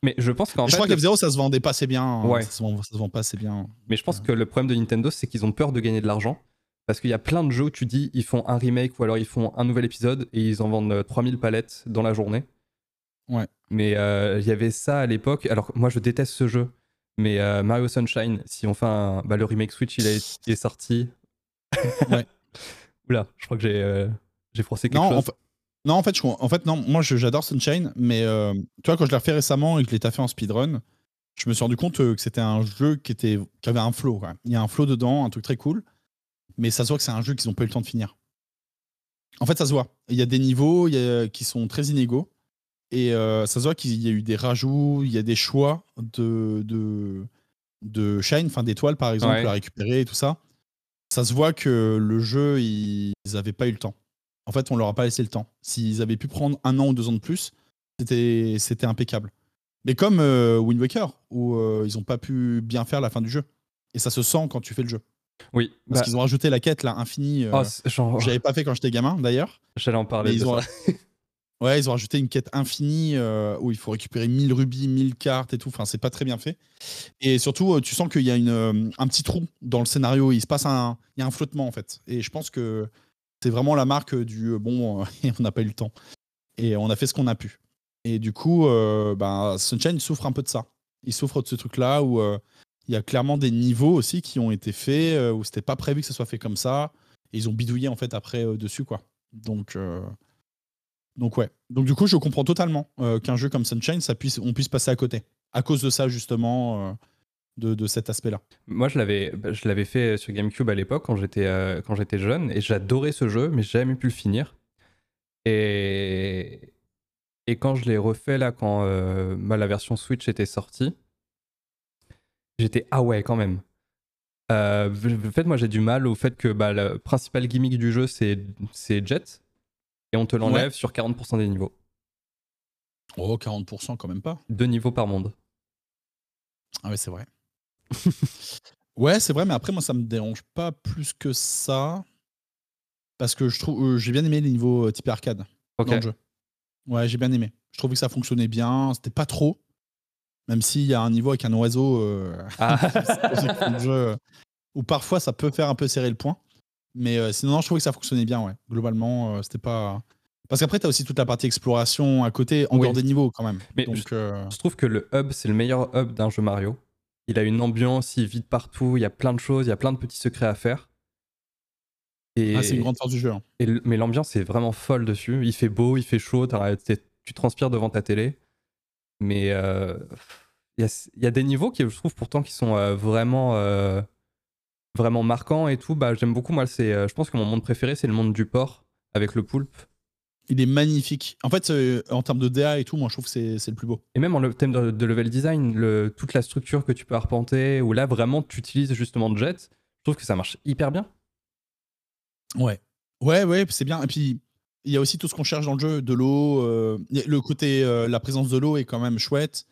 Mais je pense qu'en je crois que F0, ça se vendait pas assez bien. Hein. Ouais. Ça, se vend, ça se vend pas assez bien. Mais je pense que le problème de Nintendo, c'est qu'ils ont peur de gagner de l'argent. Parce qu'il y a plein de jeux où tu dis ils font un remake ou alors ils font un nouvel épisode et ils en vendent 3000 palettes dans la journée. Ouais. Mais euh, il y avait ça à l'époque. Alors moi je déteste ce jeu. Mais euh, Mario Sunshine, si on fait un, bah, le remake Switch, il, est sorti. ouais. Oula, je crois que j'ai euh, j'ai froissé quelque chose. En non, en fait, je, en fait, non, moi j'adore Sunshine, mais tu vois, quand je l'ai refait récemment et que je l'ai fait en speedrun, je me suis rendu compte que c'était un jeu qui, était, qui avait un flow. Il y a un flow dedans, un truc très cool mais ça se voit que c'est un jeu qu'ils n'ont pas eu le temps de finir. En fait, ça se voit. Il y a des niveaux qui sont très inégaux. Et euh, ça se voit qu'il y a eu des rajouts, il y a des choix de, de, de shine, enfin d'étoiles par exemple, à récupérer et tout ça. Ça se voit que le jeu, ils n'avaient pas eu le temps. En fait, on leur a pas laissé le temps. S'ils avaient pu prendre un an ou deux ans de plus, c'était, c'était impeccable. Mais comme euh, Wind Waker, où euh, ils n'ont pas pu bien faire la fin du jeu. Et ça se sent quand tu fais le jeu. Oui. Parce bah qu'ils ont rajouté la quête là, infinie. Euh, oh, J'avais pas fait quand j'étais gamin d'ailleurs. J'allais en parler. ils, ont... Ouais, ils ont rajouté une quête infinie euh, où il faut récupérer 1000 rubis, 1000 cartes et tout. Enfin, c'est pas très bien fait. Et surtout, euh, tu sens qu'il y a une, euh, un petit trou dans le scénario. Il se passe un, il y a un flottement en fait. Et je pense que c'est vraiment la marque du bon, on n'a pas eu le temps. Et on a fait ce qu'on a pu. Et du coup, bah, Sunshine souffre un peu de ça. Il souffre de ce truc-là où il y a clairement des niveaux aussi qui ont été faits où c'était pas prévu que ça soit fait comme ça. Et ils ont bidouillé en fait après dessus quoi. Donc donc ouais. Donc du coup, je comprends totalement euh, qu'un jeu comme Sunshine, ça puisse, on puisse passer à côté. À cause de ça, justement, euh, de, de, cet aspect-là. Moi, je l'avais, bah, je l'avais fait sur GameCube à l'époque, quand j'étais, euh, quand j'étais jeune, et j'adorais ce jeu, mais j'ai jamais pu le finir. Et, et quand je l'ai refait, là, quand bah, la version Switch était sortie, j'étais ah ouais, quand même. Euh, en fait, moi, j'ai du mal au fait que bah, le principal gimmick du jeu, c'est, c'est Jet et on te l'enlève sur 40% des niveaux. Oh, 40% quand même pas. Deux niveaux par monde. Ah ouais, c'est vrai. ouais, c'est vrai, mais après, moi, ça me dérange pas plus que ça. Parce que je trouve, euh, j'ai bien aimé les niveaux euh, type arcade dans le jeu. Ouais, j'ai bien aimé. Je trouvais que ça fonctionnait bien. C'était pas trop. Même s'il y a un niveau avec un oiseau euh, ah. où parfois ça peut faire un peu serrer le point. Mais euh, sinon, je trouvais que ça fonctionnait bien, ouais. Globalement, euh, c'était pas. Parce qu'après, tu as aussi toute la partie exploration à côté, en dehors des niveaux quand même. Mais Donc, euh, je, trouve que le hub, c'est le meilleur hub d'un jeu Mario. Il a une ambiance, il vide partout, il y a plein de choses, il y a plein de petits secrets à faire. Et... Ah, c'est une grande force du jeu. Hein. Et Mais l'ambiance est vraiment folle dessus. Il fait beau, il fait chaud, tu transpires devant ta télé. Mais il y, a... des niveaux qui, je trouve pourtant, qui sont vraiment vraiment marquant et tout, bah, j'aime beaucoup. Moi, c'est, euh, je pense que mon monde préféré, c'est le monde du port avec le poulpe. Il est magnifique. En fait, euh, en termes de DA et tout, moi, je trouve que c'est, le plus beau. Et même en le thème de, level design, le, toute la structure que tu peux arpenter, où là, vraiment, tu utilises justement Jet, je trouve que ça marche hyper bien. Ouais. Ouais, ouais, c'est bien. Et puis, il y a aussi tout ce qu'on cherche dans le jeu, de l'eau. Euh, le côté, la présence de l'eau est quand même chouette.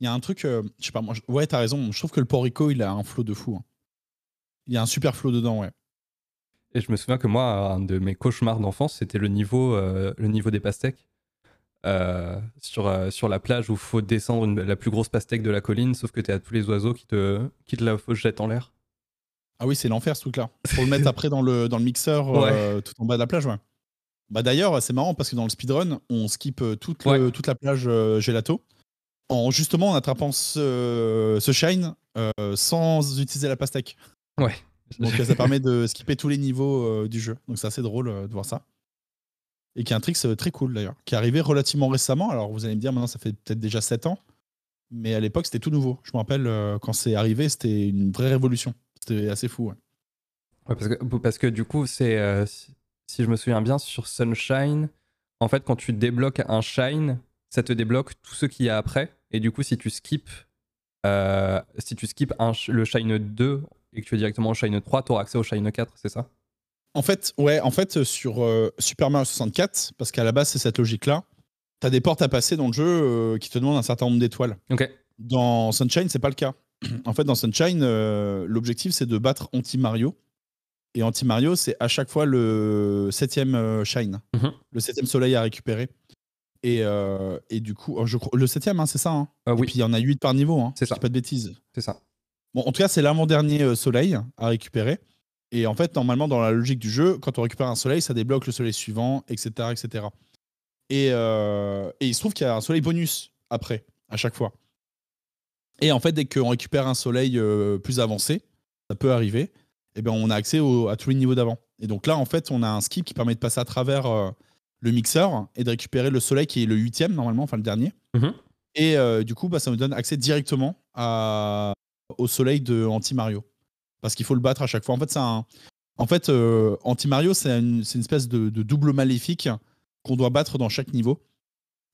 Il y a un truc, je sais pas, moi, ouais, t'as raison. Je trouve que le Porico, il a un flot de fou. Hein. Il y a un super flow dedans, ouais. Et je me souviens que moi, un de mes cauchemars d'enfance, c'était le niveau, euh, le niveau des pastèques. Euh, sur, euh, sur la plage où il faut descendre la plus grosse pastèque de la colline, sauf que tu as tous les oiseaux qui te, qui te la jettent en l'air. Ah oui, c'est l'enfer ce truc-là. Faut le mettre après dans le, dans le mixeur tout en bas de la plage, ouais. Bah d'ailleurs, c'est marrant parce que dans le speedrun, on skip toute, toute la plage gelato en justement en attrapant ce, ce shine sans utiliser la pastèque. Ouais. Donc ça permet de skipper tous les niveaux euh, du jeu. Donc c'est assez drôle euh, de voir ça. Et qui est un trick très cool d'ailleurs, qui est arrivé relativement récemment. Alors vous allez me dire, maintenant ça fait peut-être déjà 7 ans. Mais à l'époque c'était tout nouveau. Je me rappelle euh, quand c'est arrivé, c'était une vraie révolution. C'était assez fou. Ouais. parce, que, parce que du coup, c'est si je me souviens bien, sur Sunshine, en fait, quand tu débloques un Shine, ça te débloque tout ce qu'il y a après. Et du coup, si tu skips, si tu skips un, le Shine 2 et que tu es directement au Shine 3, tu auras accès au Shine 4, c'est ça? En fait, ouais, en fait, sur euh, Super Mario 64, parce qu'à la base, c'est cette logique-là, tu as des portes à passer dans le jeu euh, qui te demandent un certain nombre d'étoiles. Dans Sunshine, c'est pas le cas. en fait, dans Sunshine, euh, l'objectif, c'est de battre Anti-Mario. Et Anti-Mario, c'est à chaque fois le septième Shine, mhm. le septième soleil à récupérer. Et, et, du coup, oh, je crois, le septième, hein, c'est ça. Hein. oui. Et puis il y en a 8 par niveau. Hein, c'est ça. Pas de bêtises. C'est ça. Bon, en tout cas, c'est l'avant-dernier euh, soleil à récupérer. Et en fait, normalement, dans la logique du jeu, quand on récupère un soleil, ça débloque le soleil suivant, etc. etc. Euh, et, il se trouve qu'il y a un soleil bonus après, à chaque fois. Et en fait, dès qu'on récupère un soleil euh, plus avancé, ça peut arriver, et eh ben on a accès à tous les niveaux d'avant. Et donc là, en fait, on a un skip qui permet de passer à travers le mixeur et de récupérer le soleil qui est le huitième, normalement, enfin le dernier. Mhm. Et du coup, bah, ça nous donne accès directement à, au soleil de Anti-Mario. Parce qu'il faut le battre à chaque fois. En fait, c'est un... en fait euh, Anti-Mario, c'est une, espèce de, double maléfique qu'on doit battre dans chaque niveau.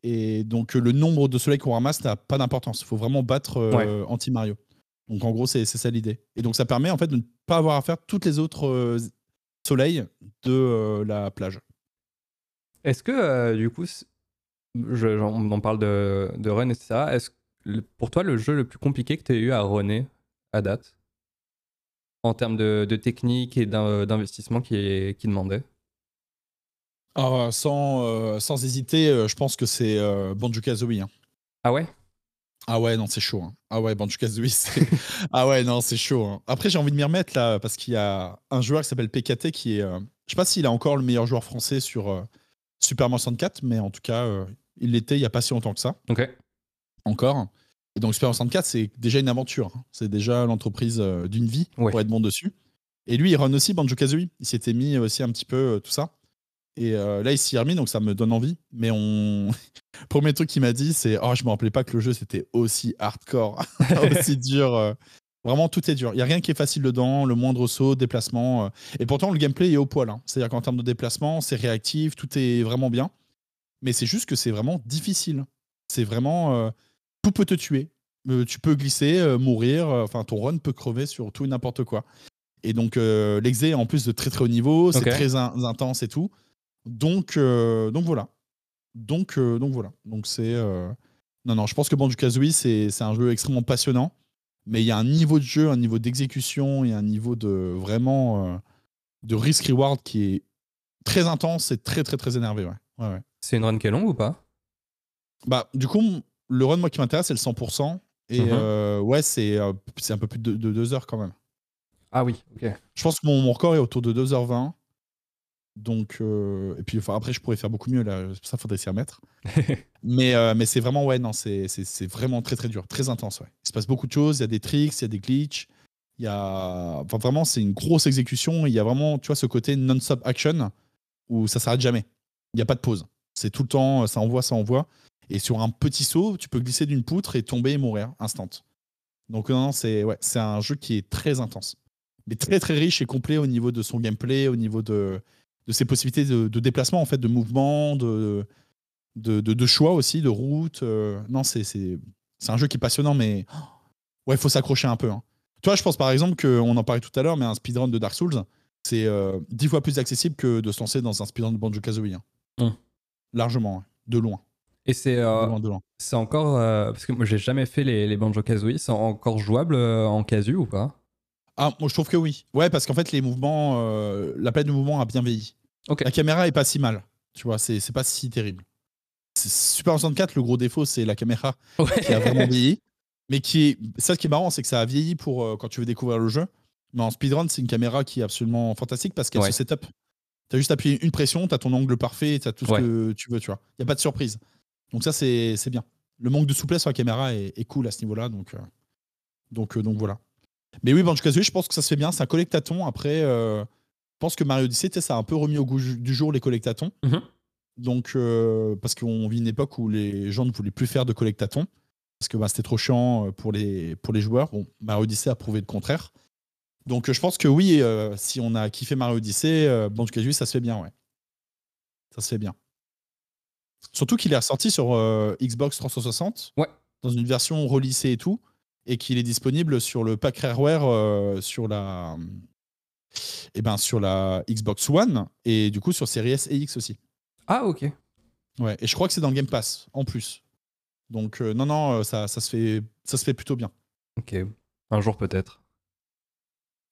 Et donc, le nombre de soleils qu'on ramasse n'a pas d'importance. Il faut vraiment battre euh, Anti-Mario. Donc, en gros, c'est ça l'idée. Et donc, ça permet en fait de ne pas avoir à faire toutes les autres euh, soleils de la plage. Est-ce que, du coup, je, on en parle de, de run, etc. Est-ce pour toi, le jeu le plus compliqué que tu as eu à runner à date, en termes de, technique et d'investissement qui, qui demandait? Ah, sans, sans hésiter, je pense que c'est Banjo-Kazooie. Hein. Ah ouais? Ah ouais, non, c'est chaud. Hein. Ah ouais, Banjo-Kazooie, c'est... ah ouais, non, c'est chaud. Hein. Après, j'ai envie de m'y remettre là, parce qu'il y a un joueur qui s'appelle PKT qui est... Je je sais pas s'il est encore le meilleur joueur français sur Super Mario 64, mais en tout cas, il l'était il y a pas si longtemps que ça. Ok. Encore. Et donc Super Mario 64, c'est déjà une aventure. C'est déjà l'entreprise d'une vie pour être bon dessus. Et lui, il run aussi Banjo-Kazooie. Il s'était mis aussi un petit peu tout ça. Et euh, là, il s'y est remis, donc ça me donne envie. Mais on. Premier truc qu'il m'a dit, c'est Oh, je me rappelais pas que le jeu c'était aussi hardcore, aussi dur. Euh. Vraiment, tout est dur. Il n'y a rien qui est facile dedans, le moindre saut, déplacement. Euh. Et pourtant, le gameplay est au poil. Hein. C'est-à-dire qu'en termes de déplacement, c'est réactif, tout est vraiment bien. Mais c'est juste que c'est vraiment difficile. C'est vraiment. tout peut te tuer. tu peux glisser, mourir. Enfin, ton run peut crever sur tout et n'importe quoi. Et donc, l'exé, en plus de très très haut niveau, c'est très intense et tout. Donc, euh, donc voilà. Donc, euh, donc voilà. Donc c'est. Euh, non, non, je pense que Banjo-Kazooie, c'est, c'est un jeu extrêmement passionnant. Mais il y a un niveau de jeu, un niveau d'exécution et un niveau de vraiment de risk-reward qui est très intense et très, très, très énervé. Ouais. Ouais, ouais. C'est une run qui est longue ou pas? Bah, du coup, le run, moi, qui m'intéresse, c'est le 100%. Et mhm. ouais, c'est, c'est un peu plus de, 2 heures quand même. Ah oui, ok. Je pense que mon, mon record est autour de 2h20. Donc, euh, et puis enfin, après, je pourrais faire beaucoup mieux là. Ça, faudrait s'y remettre. mais euh, mais c'est vraiment, ouais, non, c'est vraiment très très dur, très intense. Ouais. Il se passe beaucoup de choses. Il y a des tricks, il y a des glitches. Il y a, enfin, vraiment, c'est une grosse exécution. Il y a vraiment, tu vois, ce côté non-stop action où ça s'arrête jamais. Il n'y a pas de pause. C'est tout le temps, ça envoie, ça envoie. Et sur un petit saut, tu peux glisser d'une poutre et tomber et mourir instant. Donc non, c'est ouais, c'est un jeu qui est très intense, mais très très riche et complet au niveau de son gameplay, au niveau de de ses possibilités de, déplacement, en fait, de mouvement, de, de, choix aussi, de route. Euh, non, c'est un jeu qui est passionnant, mais ouais, il faut s'accrocher un peu. Hein. Toi, je pense par exemple qu'on en parlait tout à l'heure, mais un speedrun de Dark Souls, c'est euh, dix fois plus accessible que de se lancer dans un speedrun de Banjo Kazooie. Hein. Hum. Largement, de loin. Et c'est euh, c'est encore parce que moi j'ai jamais fait les, les Banjo Kazooie, c'est encore jouable en casu ou pas? Ah, moi je trouve que oui. Ouais, parce qu'en fait les mouvements, la palette de mouvement a bien vieilli. La caméra est pas si mal. Tu vois, c'est pas si terrible. Super 64, le gros défaut, c'est la caméra qui a vraiment vieilli. Mais qui est. Ça, ce qui est marrant, c'est que ça a vieilli pour euh, quand tu veux découvrir le jeu. Mais en speedrun, c'est une caméra qui est absolument fantastique parce qu'elle se setup. Tu as juste appuyé une pression, tu as ton angle parfait, tu as tout ce que tu veux, tu vois. Il n'y a pas de surprise. Donc, ça, c'est bien. Le manque de souplesse sur la caméra est, cool à ce niveau-là. Donc, euh, donc, euh, donc voilà. Mais oui, Banjo Kazooie, je pense que ça se fait bien. C'est un collectaton. Après, je pense que Mario Odyssey, ça a un peu remis au goût du jour les collectatons. Mhm. Donc, euh, parce qu'on vit une époque où les gens ne voulaient plus faire de collectatons, parce que bah, c'était trop chiant euh, pour les, pour les joueurs. Bon, Mario Odyssey a prouvé le contraire. Donc, euh, je pense que oui, si on a kiffé Mario Odyssey, bon, cas, ça se fait bien, ouais. Ça se fait bien. Surtout qu'il est ressorti sur Xbox 360, ouais. dans une version relissée et tout, et qu'il est disponible sur le pack Rareware sur la et eh ben, sur la Xbox One et du coup sur Series S et X aussi. Ah, ok. Ouais, et je crois que c'est dans le Game Pass en plus. Donc, euh, non, non, euh, ça, ça, se fait, ça se fait plutôt bien. Ok. Un jour peut-être.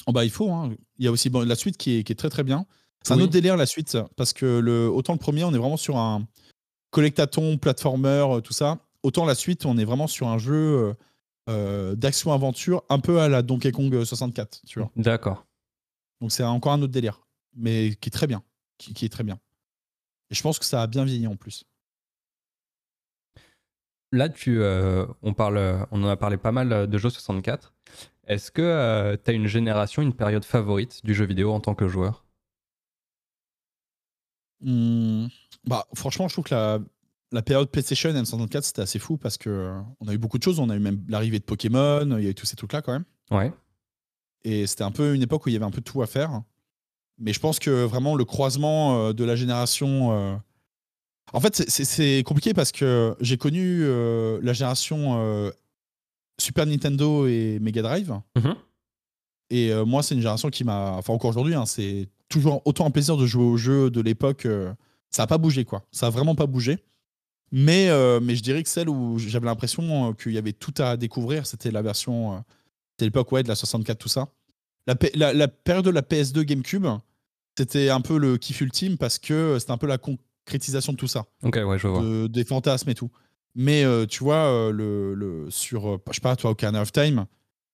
Oh bah, il faut. Hein. Il y a aussi la suite qui est, qui est très très bien. C'est un autre délire la suite parce que le, autant le premier, on est vraiment sur un collectaton, platformer, euh, tout ça. Autant la suite, on est vraiment sur un jeu d'action-aventure un peu à la Donkey Kong 64, tu vois. D'accord. Donc c'est encore un autre délire, mais qui est très bien, qui, est très bien. Et je pense que ça a bien vieilli en plus. Là, tu, euh, on, parle, on en a parlé pas mal de jeux 64. Est-ce que euh, tu as une génération, une période favorite du jeu vidéo en tant que joueur? Mmh, bah, Franchement, je trouve que la, la période PlayStation N64, c'était assez fou parce que euh, on a eu beaucoup de choses. On a eu même l'arrivée de Pokémon, il y a eu tous ces trucs-là quand même. Ouais. Et c'était un peu une époque où il y avait un peu tout à faire. Mais je pense que vraiment le croisement euh, de la génération. Euh, en fait, c'est compliqué parce que j'ai connu la génération Super Nintendo et Mega Drive. Mhm. Et moi, c'est une génération qui m'a. Enfin, encore aujourd'hui, hein, c'est toujours autant un plaisir de jouer aux jeux de l'époque. ça n'a pas bougé, quoi. Ça n'a vraiment pas bougé. Mais, mais je dirais que celle où j'avais l'impression qu'il y avait tout à découvrir, c'était la version c'était l'époque ouais, de la 64, tout ça. La, la, période de la PS2 GameCube, c'était un peu le kiff ultime parce que c'était un peu la concrétisation de tout ça. Ok, ouais, je vois. des fantasmes et tout. Mais tu vois, le, le, sur, je sais pas, toi, Ocarina of Time,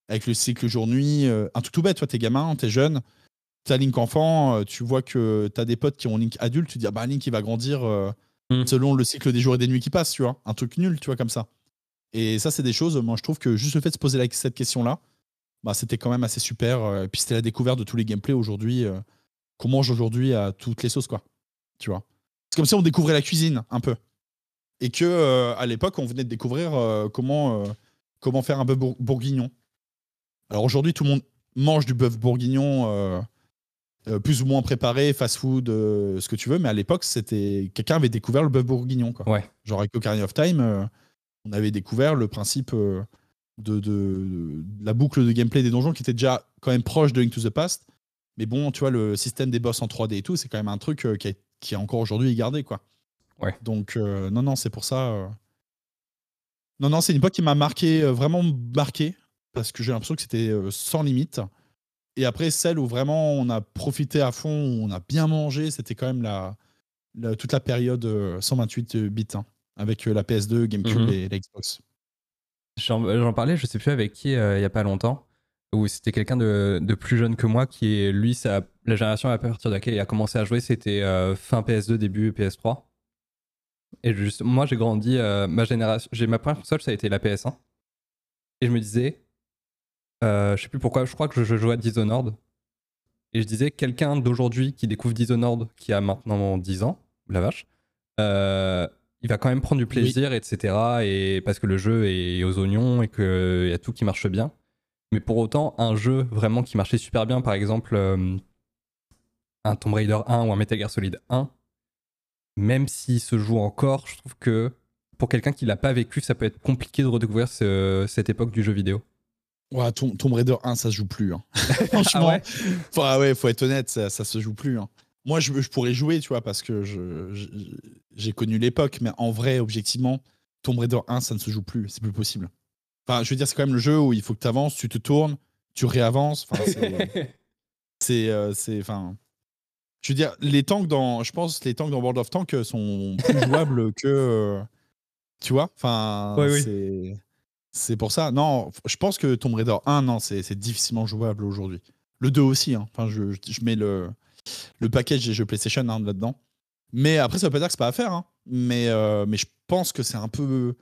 avec le cycle jour-nuit, un truc tout bête, toi, t'es gamin, t'es jeune, t'as Link enfant, tu vois que t'as des potes qui ont Link adulte, tu te dis, ah bah Link, il va grandir mm. selon le cycle des jours et des nuits qui passent, tu vois. Un truc nul, tu vois, comme ça. Et ça, c'est des choses, moi, je trouve que juste le fait de se poser cette question-là, bah, c'était quand même assez super. Et puis c'était la découverte de tous les gameplays aujourd'hui, qu'on mange aujourd'hui à toutes les sauces, quoi. Tu vois. C'est comme si on découvrait la cuisine, un peu. Et que à l'époque, on venait de découvrir comment, comment faire un bœuf bourguignon. Alors aujourd'hui, tout le monde mange du bœuf bourguignon plus ou moins préparé, fast-food, ce que tu veux, mais à l'époque, c'était quelqu'un avait découvert le bœuf bourguignon. Quoi. Ouais. Genre avec Ocarina of Time, on avait découvert le principe de, de, la boucle de gameplay des donjons qui était déjà quand même proche de Link to the Past. Mais bon, tu vois, le système des boss en 3D et tout, c'est quand même un truc qui, est, qui est encore aujourd'hui gardé, quoi. Ouais. Donc, non, non, c'est pour ça. Non, non, c'est une époque qui m'a marqué, vraiment marqué, parce que j'ai l'impression que c'était sans limite. Et après, celle où vraiment on a profité à fond, où on a bien mangé, c'était quand même la, toute la période 128 bits, hein, avec la PS2, GameCube mhm. et la Xbox. J'en parlais, je sais plus avec qui, il y a pas longtemps, où c'était quelqu'un de, de, plus jeune que moi qui est, lui, ça, la génération à partir de laquelle il a commencé à jouer, c'était fin PS2, début PS3. Et juste, moi, j'ai grandi, ma génération, j'ai ma première console, ça a été la PS1. Et je me disais, euh, je sais plus pourquoi, je crois que je, jouais à Dishonored. Et je disais, quelqu'un d'aujourd'hui qui découvre Dishonored, qui a maintenant 10 ans, la vache, euh, il va quand même prendre du plaisir, etc. Et parce que le jeu est aux oignons et qu'il y a tout qui marche bien. Mais pour autant, un jeu vraiment qui marchait super bien, par exemple euh, un Tomb Raider 1 ou un Metal Gear Solid 1, même s'il se joue encore, je trouve que pour quelqu'un qui l'a pas vécu, ça peut être compliqué de redécouvrir cette époque du jeu vidéo. Ouais, Tomb, Raider 1, ça se joue plus. Hein. Franchement, ah ah ouais, faut être honnête, ça, ça se joue plus. Hein. Moi, je, je, pourrais jouer, tu vois, parce que j'ai connu l'époque, mais en vrai, objectivement, Tomb Raider 1, ça ne se joue plus. C'est plus possible. Enfin, je veux dire, c'est quand même le jeu où il faut que tu avances, tu te tournes, tu réavances. Enfin, c'est. Euh, c'est. Enfin. Je veux dire, les tanks dans. Je pense les tanks dans World of Tanks sont plus jouables que. Euh, tu vois Enfin, c'est. C'est pour ça. Non, je pense que Tomb Raider 1, non, c'est difficilement jouable aujourd'hui. Le 2 aussi. Hein. Enfin, je, je, mets le, le package des jeux PlayStation hein, là-dedans. Mais après, ça veut pas dire que c'est pas à faire. Hein. Mais, euh, mais je pense que c'est un peu.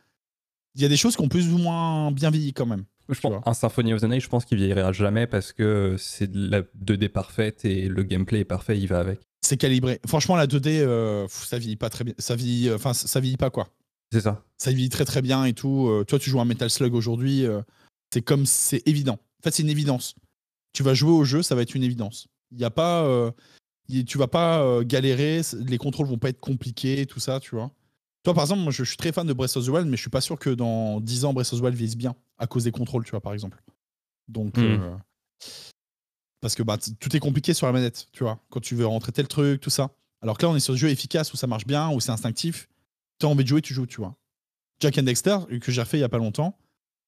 Il y a des choses qui ont plus ou moins bien vieilli quand même. Je pense, un Symphony of the Night, je pense qu'il vieillira jamais parce que c'est de la 2D parfaite et le gameplay est parfait, il va avec. C'est calibré. Franchement, la 2D, euh, ça vieillit pas très bien. Ça vieillit, enfin, ça vieillit pas quoi. C'est ça. Ça vit très très bien et tout. Euh, toi, tu joues un Metal Slug aujourd'hui, euh, c'est comme c'est évident. En fait, c'est une évidence. Tu vas jouer au jeu, ça va être une évidence. Il y a pas, euh, tu vas pas galérer, les contrôles vont pas être compliqués, tout ça, tu vois. Toi, par exemple, moi, je, suis très fan de Breath of the Wild, mais je suis pas sûr que dans 10 ans, Breath of the Wild vise bien à cause des contrôles, tu vois, par exemple. Donc, hmm. parce que bah, tout est compliqué sur la manette, tu vois, quand tu veux rentrer tel truc, tout ça. Alors que là, on est sur un jeu efficace où ça marche bien, où c'est instinctif tu as envie de jouer, tu joues, tu vois. Jack and Dexter, que j'ai refait il y a pas longtemps,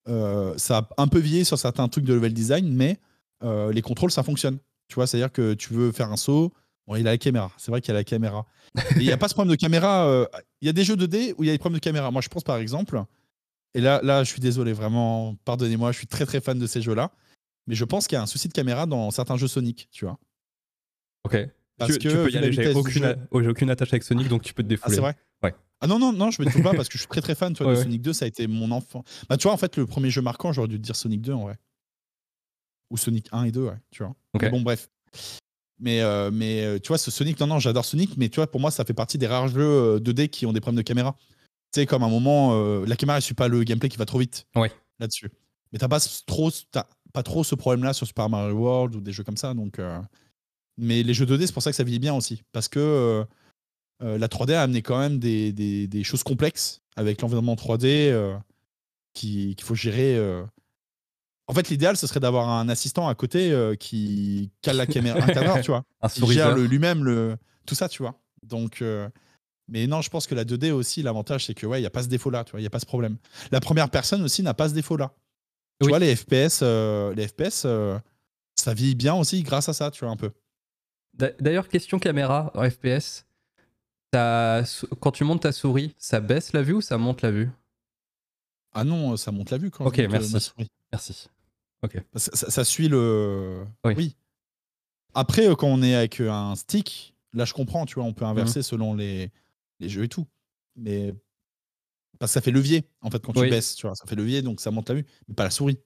euh, ça a un peu vieilli sur certains trucs de level design, mais euh, les contrôles, ça fonctionne. Tu vois, c'est-à-dire que tu veux faire un saut, bon, il a la caméra. C'est vrai qu'il y a la caméra. il n'y a pas ce problème de caméra. Euh, il y a des jeux 2D où il y a des problèmes de caméra. Moi, je pense par exemple, et là, là, je suis désolé, vraiment, pardonnez-moi, je suis très très fan de ces jeux-là, mais je pense qu'il y a un souci de caméra dans certains jeux Sonic, tu vois. Ok. Parce tu, que tu peux y aller, j'ai aucune, aucune, attache avec Sonic, donc tu peux te défouler. Ah, c'est vrai. Ah non, non, non, je me trompe pas parce que je suis très très fan de Sonic 2, ça a été mon enfant. Bah, tu vois, en fait, le premier jeu marquant, j'aurais dû te dire Sonic 2 en vrai. Ou Sonic 1 et 2, ouais, tu vois. bon, bref. Mais, euh, mais euh, tu vois, ce Sonic, non, non, j'adore Sonic, mais tu vois, pour moi, ça fait partie des rares jeux 2D euh, qui ont des problèmes de caméra. Tu sais, comme un moment, la caméra, elle suit pas le gameplay qui va trop vite ouais. là-dessus. Mais t'as pas trop, pas trop ce problème-là sur Super Mario World ou des jeux comme ça. Donc, Mais les jeux 2D, c'est pour ça que ça vit bien aussi. Parce que euh, la 3D a amené quand même des, des, choses complexes avec l'environnement 3D euh, qu'il faut gérer. Euh. En fait, l'idéal, ce serait d'avoir un assistant à côté qui cale la caméra, un tu vois. Un qui gère lui-même le, tout ça, tu vois. Donc, mais non, je pense que la 2D aussi, l'avantage, c'est que ouais, il n'y a pas ce défaut-là, tu vois, il n'y a pas ce problème. La première personne aussi n'a pas ce défaut-là. Tu vois, les FPS, les FPS ça vieillit bien aussi grâce à ça, tu vois, un peu. D'ailleurs, question caméra en FPS. Quand tu montes ta souris, ça baisse la vue ou ça monte la vue? Ah non, ça monte la vue quand Ok, je monte, euh, merci. ma souris. Merci. Ok. Ça, ça- ça suit le. Oui. Après, euh, quand on est avec euh, un stick, là je comprends, tu vois, on peut inverser Mhm. selon les, les jeux et tout. Mais. Parce que ça fait levier, en fait, quand tu baisses, tu vois, ça fait levier, donc ça monte la vue. Mais pas la souris.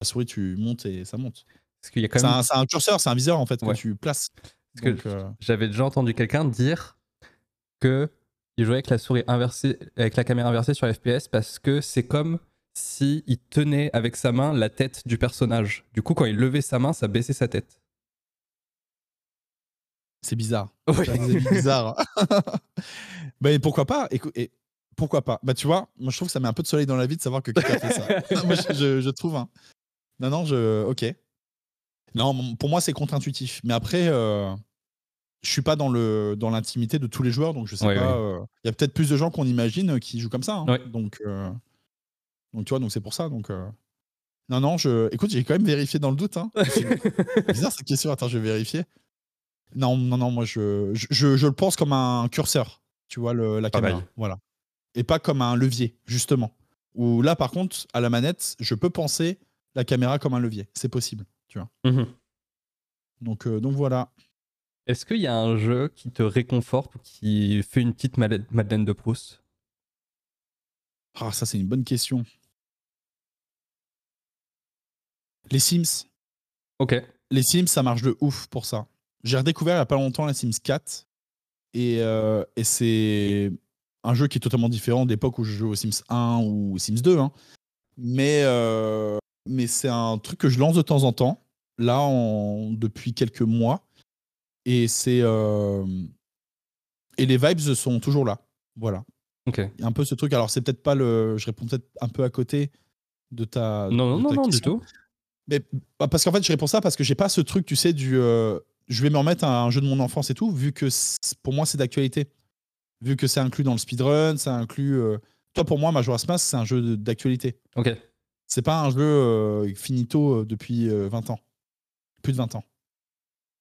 La souris, tu montes et ça monte. Parce qu'il y a quand C'est même. un, c'est un curseur, c'est un viseur, en fait, Ouais. que tu places. Parce que Donc, euh, J'avais déjà entendu quelqu'un dire que il jouait avec la souris inversée, avec la caméra inversée sur FPS parce que c'est comme si il tenait avec sa main la tête du personnage. Du coup, quand il levait sa main, ça baissait sa tête. c'est bizarre. Oui. C'est bizarres. bah, et pourquoi pas? Écou- et Pourquoi pas? Bah, tu vois, moi je trouve que ça met un peu de soleil dans la vie de savoir que quelqu'un fait ça. moi, je, je- je trouve. hein. Non, non, je. Ok. Non, pour moi, c'est contre-intuitif. Mais après, euh, je suis pas dans le dans l'intimité de tous les joueurs, donc je sais Ouais, pas. ouais. euh, Il y a peut-être plus de gens qu'on imagine euh, qui jouent comme ça. hein. Ouais. Donc, euh, donc, tu vois, donc c'est pour ça. Donc, euh, non, non, je. Écoute, j'ai quand même vérifié dans le doute. Hein. C'est bizarre cette question. Attends, je vais vérifier. Non, non, non, moi je, je, je- je le pense comme un curseur, tu vois, le, la Pareil. caméra. Voilà. Et pas comme un levier, justement. Où là, par contre, à la manette, je peux penser la caméra comme un levier. C'est possible, tu vois. Mhm. Donc, donc voilà. Est-ce qu'il y a un jeu qui te réconforte ou qui fait une petite Mad- Madeleine de Proust? Ah, ça, c'est une bonne question. Les Sims. Ok. Les Sims, ça marche de ouf pour ça. J'ai redécouvert il n'y a pas longtemps les Sims 4. Et, euh, et c'est un jeu qui est totalement différent de l'époque où je jouais aux Sims 1 ou aux Sims 2. hein. Mais, euh, mais c'est un truc que je lance de temps en temps, là, en, depuis quelques mois. Et c'est. euh, et les vibes sont toujours là. Voilà. Ok. Un peu ce truc. Alors, c'est peut-être pas le. Je réponds peut-être un peu à côté de ta. Non, non, de non, ta non, du tout. Mais bah, parce qu'en fait, je réponds ça parce que j'ai pas ce truc, tu sais, du. euh, je vais me remettre à un jeu de mon enfance et tout, vu que pour moi, c'est d'actualité. Vu que c'est inclus dans le speedrun, ça inclut. euh, Toi, pour moi, Majora's Mask, c'est un jeu d'actualité. Ok. C'est pas un jeu euh, finito depuis euh, 20 ans. Plus de 20 ans.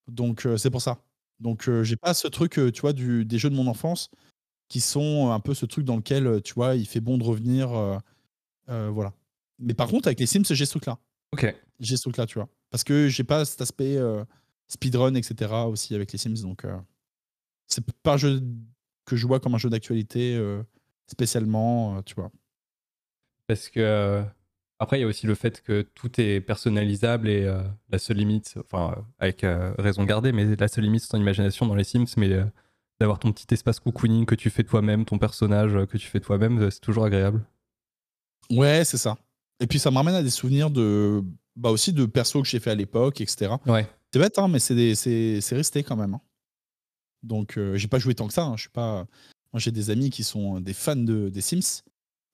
Donc, euh, c'est pour ça. Donc, euh, j'ai pas ce truc, euh, tu vois, du, des jeux de mon enfance qui sont un peu ce truc dans lequel, tu vois, il fait bon de revenir. voilà. Mais par contre, avec les Sims, j'ai ce truc-là Ok. j'ai ce truc-là, tu vois. Parce que j'ai pas cet aspect euh, speedrun, etc. aussi avec les Sims. Donc, euh, c'est pas un jeu que je vois comme un jeu d'actualité euh, spécialement, tu vois. Parce que après, il y a aussi le fait que tout est personnalisable et euh, la seule limite, enfin, euh, avec euh, raison gardée, mais la seule limite, c'est ton imagination dans les Sims, mais euh, d'avoir ton petit espace cocooning que tu fais toi-même, ton personnage que tu fais toi-même, c'est toujours agréable. Ouais, c'est ça. Et puis, ça me ramène à des souvenirs de. Bah aussi de persos que j'ai fait à l'époque, etc. Ouais. C'est bête, hein, mais c'est des- c'est c'est resté quand même. hein. Donc, j'ai pas joué tant que ça. hein. Je suis pas. Moi, j'ai des amis qui sont des fans de, des Sims.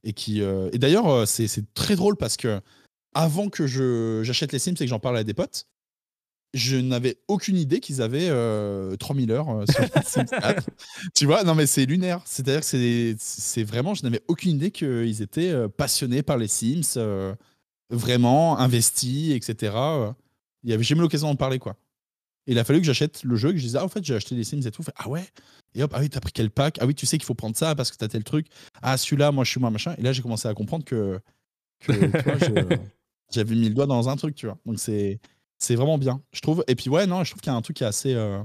Et qui. euh, Et d'ailleurs, euh, c'est c'est très drôle parce que avant que je j'achète les Sims et que j'en parle à des potes, je n'avais aucune idée qu'ils avaient euh, 3000 heures euh, sur les Sims 4. tu vois, non, mais c'est lunaire. C'est-à-dire que c'est- c'est vraiment. Je n'avais aucune idée qu'ils étaient passionnés par les Sims, euh, vraiment investis, etc. Avait jamais l'occasion d'en parler, quoi. Et il a fallu que j'achète le jeu, que je disais, ah, en fait, j'ai acheté les Sims et tout. Fait, ah ouais? Et hop, ah oui, t'as pris quel pack? Ah oui, tu sais qu'il faut prendre ça parce que t'as tel truc. Ah, celui-là, moi, je suis moi, machin. Et là, j'ai commencé à comprendre que, que, j'avais mis le doigt dans un truc, tu vois. Donc, c'est c'est vraiment bien, je trouve. Et puis, ouais, non, je trouve qu'il y a un truc qui est assez. euh,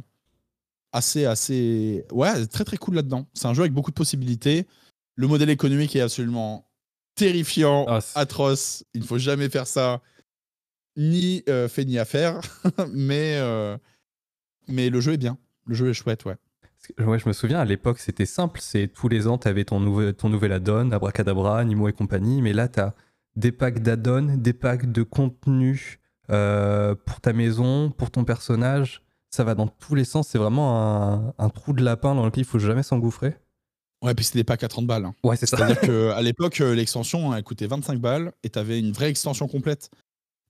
assez, assez. Ouais, très, très cool là-dedans. C'est un jeu avec beaucoup de possibilités. Le modèle économique est absolument terrifiant, Ah, atroce. Il ne faut jamais faire ça, ni euh, fait ni à faire. mais, euh, mais le jeu est bien. Le jeu est chouette, ouais. Ouais, je me souviens, à l'époque, c'était simple. C'est tous les ans, tu avais ton, nouveau, ton nouvel add-on, Abracadabra, Nimo et compagnie. Mais là, tu as des packs d'add-on, des packs de contenu euh, pour ta maison, pour ton personnage. Ça va dans tous les sens. C'est vraiment un, un trou de lapin dans lequel il faut jamais s'engouffrer. Ouais, puis c'était des packs à 30 balles. hein. Ouais, c'est ça. C'est-à-dire qu'à l'époque, l'extension elle coûtait 25 balles et tu avais une vraie extension complète.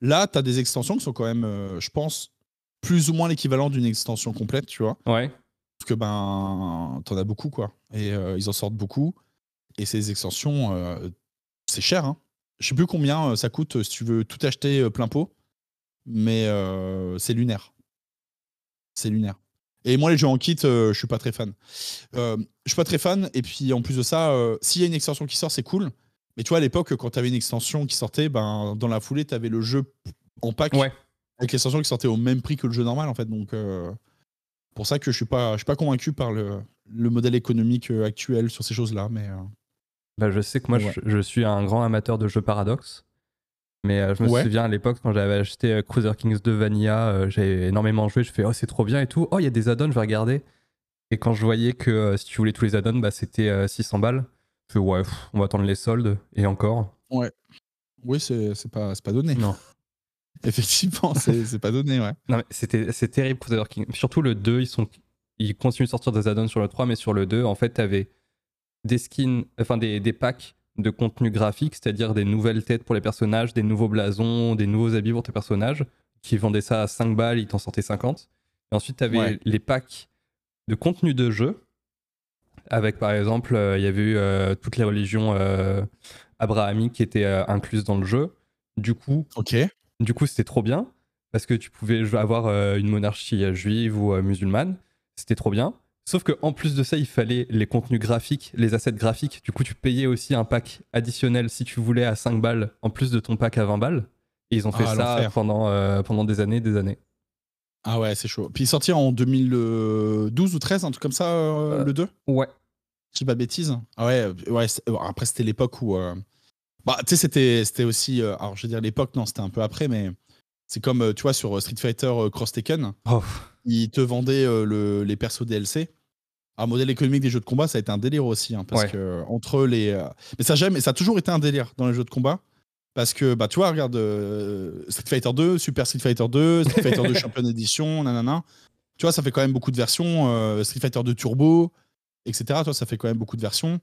Là, tu as des extensions qui sont quand même, euh, je pense, plus ou moins l'équivalent d'une extension complète, tu vois. Ouais. Parce que ben, t'en as beaucoup, quoi. Et euh, ils en sortent beaucoup. Et ces extensions, euh, c'est cher. Hein. Je sais plus combien ça coûte si tu veux tout acheter plein pot. Mais c'est lunaire. C'est lunaire. Et moi, les jeux en kit, je suis pas très fan. je suis pas très fan. Et puis, en plus de ça, s'il y a une extension qui sort, c'est cool. Mais tu vois, à l'époque, quand tu avais une extension qui sortait, ben, dans la foulée, tu avais le jeu en pack. Ouais. Avec l'extension qui sortait au même prix que le jeu normal, en fait. Donc, pour ça que je suis pas, je suis pas convaincu par le, le modèle économique actuel sur ces choses-là. Mais. Bah, je sais que moi, je, suis un grand amateur de jeux paradoxes. Mais euh, je me souviens à l'époque, quand j'avais acheté euh, Cruiser Kings 2 Vanilla, euh, j'avais énormément joué. Je fais, oh, c'est trop bien et tout. Oh, il y a des add-ons, je vais regarder. Et quand je voyais que si tu voulais tous les add-ons, bah, c'était 600 balles, ouais, on va attendre les soldes. Et encore. Ouais. Oui, c'est pas, pas donné. Non. Effectivement, c'est pas donné, ouais. Non, mais c'est terrible, Crusader Kings. Surtout le 2, ils, sont, ils continuent de sortir des add-ons sur le 3, mais sur le 2, en fait, t'avais des skins, enfin des, des packs de contenu graphique, c'est-à-dire des nouvelles têtes pour les personnages, des nouveaux blasons, des nouveaux habits pour tes personnages, qui vendaient ça à 5 balles, ils t'en sortaient 50. Et ensuite, tu avais les packs de contenu de jeu, avec par exemple, euh, il y avait eu euh, toutes les religions euh, abrahamiques qui étaient incluses dans le jeu. Du coup, du coup, c'était trop bien, parce que tu pouvais avoir une monarchie juive ou musulmane, c'était trop bien. Sauf qu'en plus de ça, il fallait les contenus graphiques, les assets graphiques. Du coup, tu payais aussi un pack additionnel si tu voulais à 5 balles, en plus de ton pack à 20 balles. Et ils ont fait ah, ça pendant, euh, pendant des années des années. Ah ouais, c'est chaud. Puis il sorti en 2012 ou 13, un truc comme ça, euh, euh, le 2 Ouais. Je dis pas bêtise. Ah ouais, ouais après, c'était l'époque où. Bah, tu sais, c'était, c'était aussi. alors, je veux dire, l'époque, non, c'était un peu après, mais c'est comme, tu vois, sur Street Fighter Cross Taken. Oh. Ils te vendaient le, les persos DLC un modèle économique des jeux de combat, ça a été un délire aussi. Hein, parce que entre les. Euh, mais ça, jamais, ça a toujours été un délire dans les jeux de combat. Parce que, bah, tu vois, regarde euh, Street Fighter 2, Super Street Fighter 2, Street Fighter 2 Champion Edition, nanana. Tu vois, ça fait quand même beaucoup de versions. Euh, Street Fighter 2 Turbo, etc. Toi, ça fait quand même beaucoup de versions.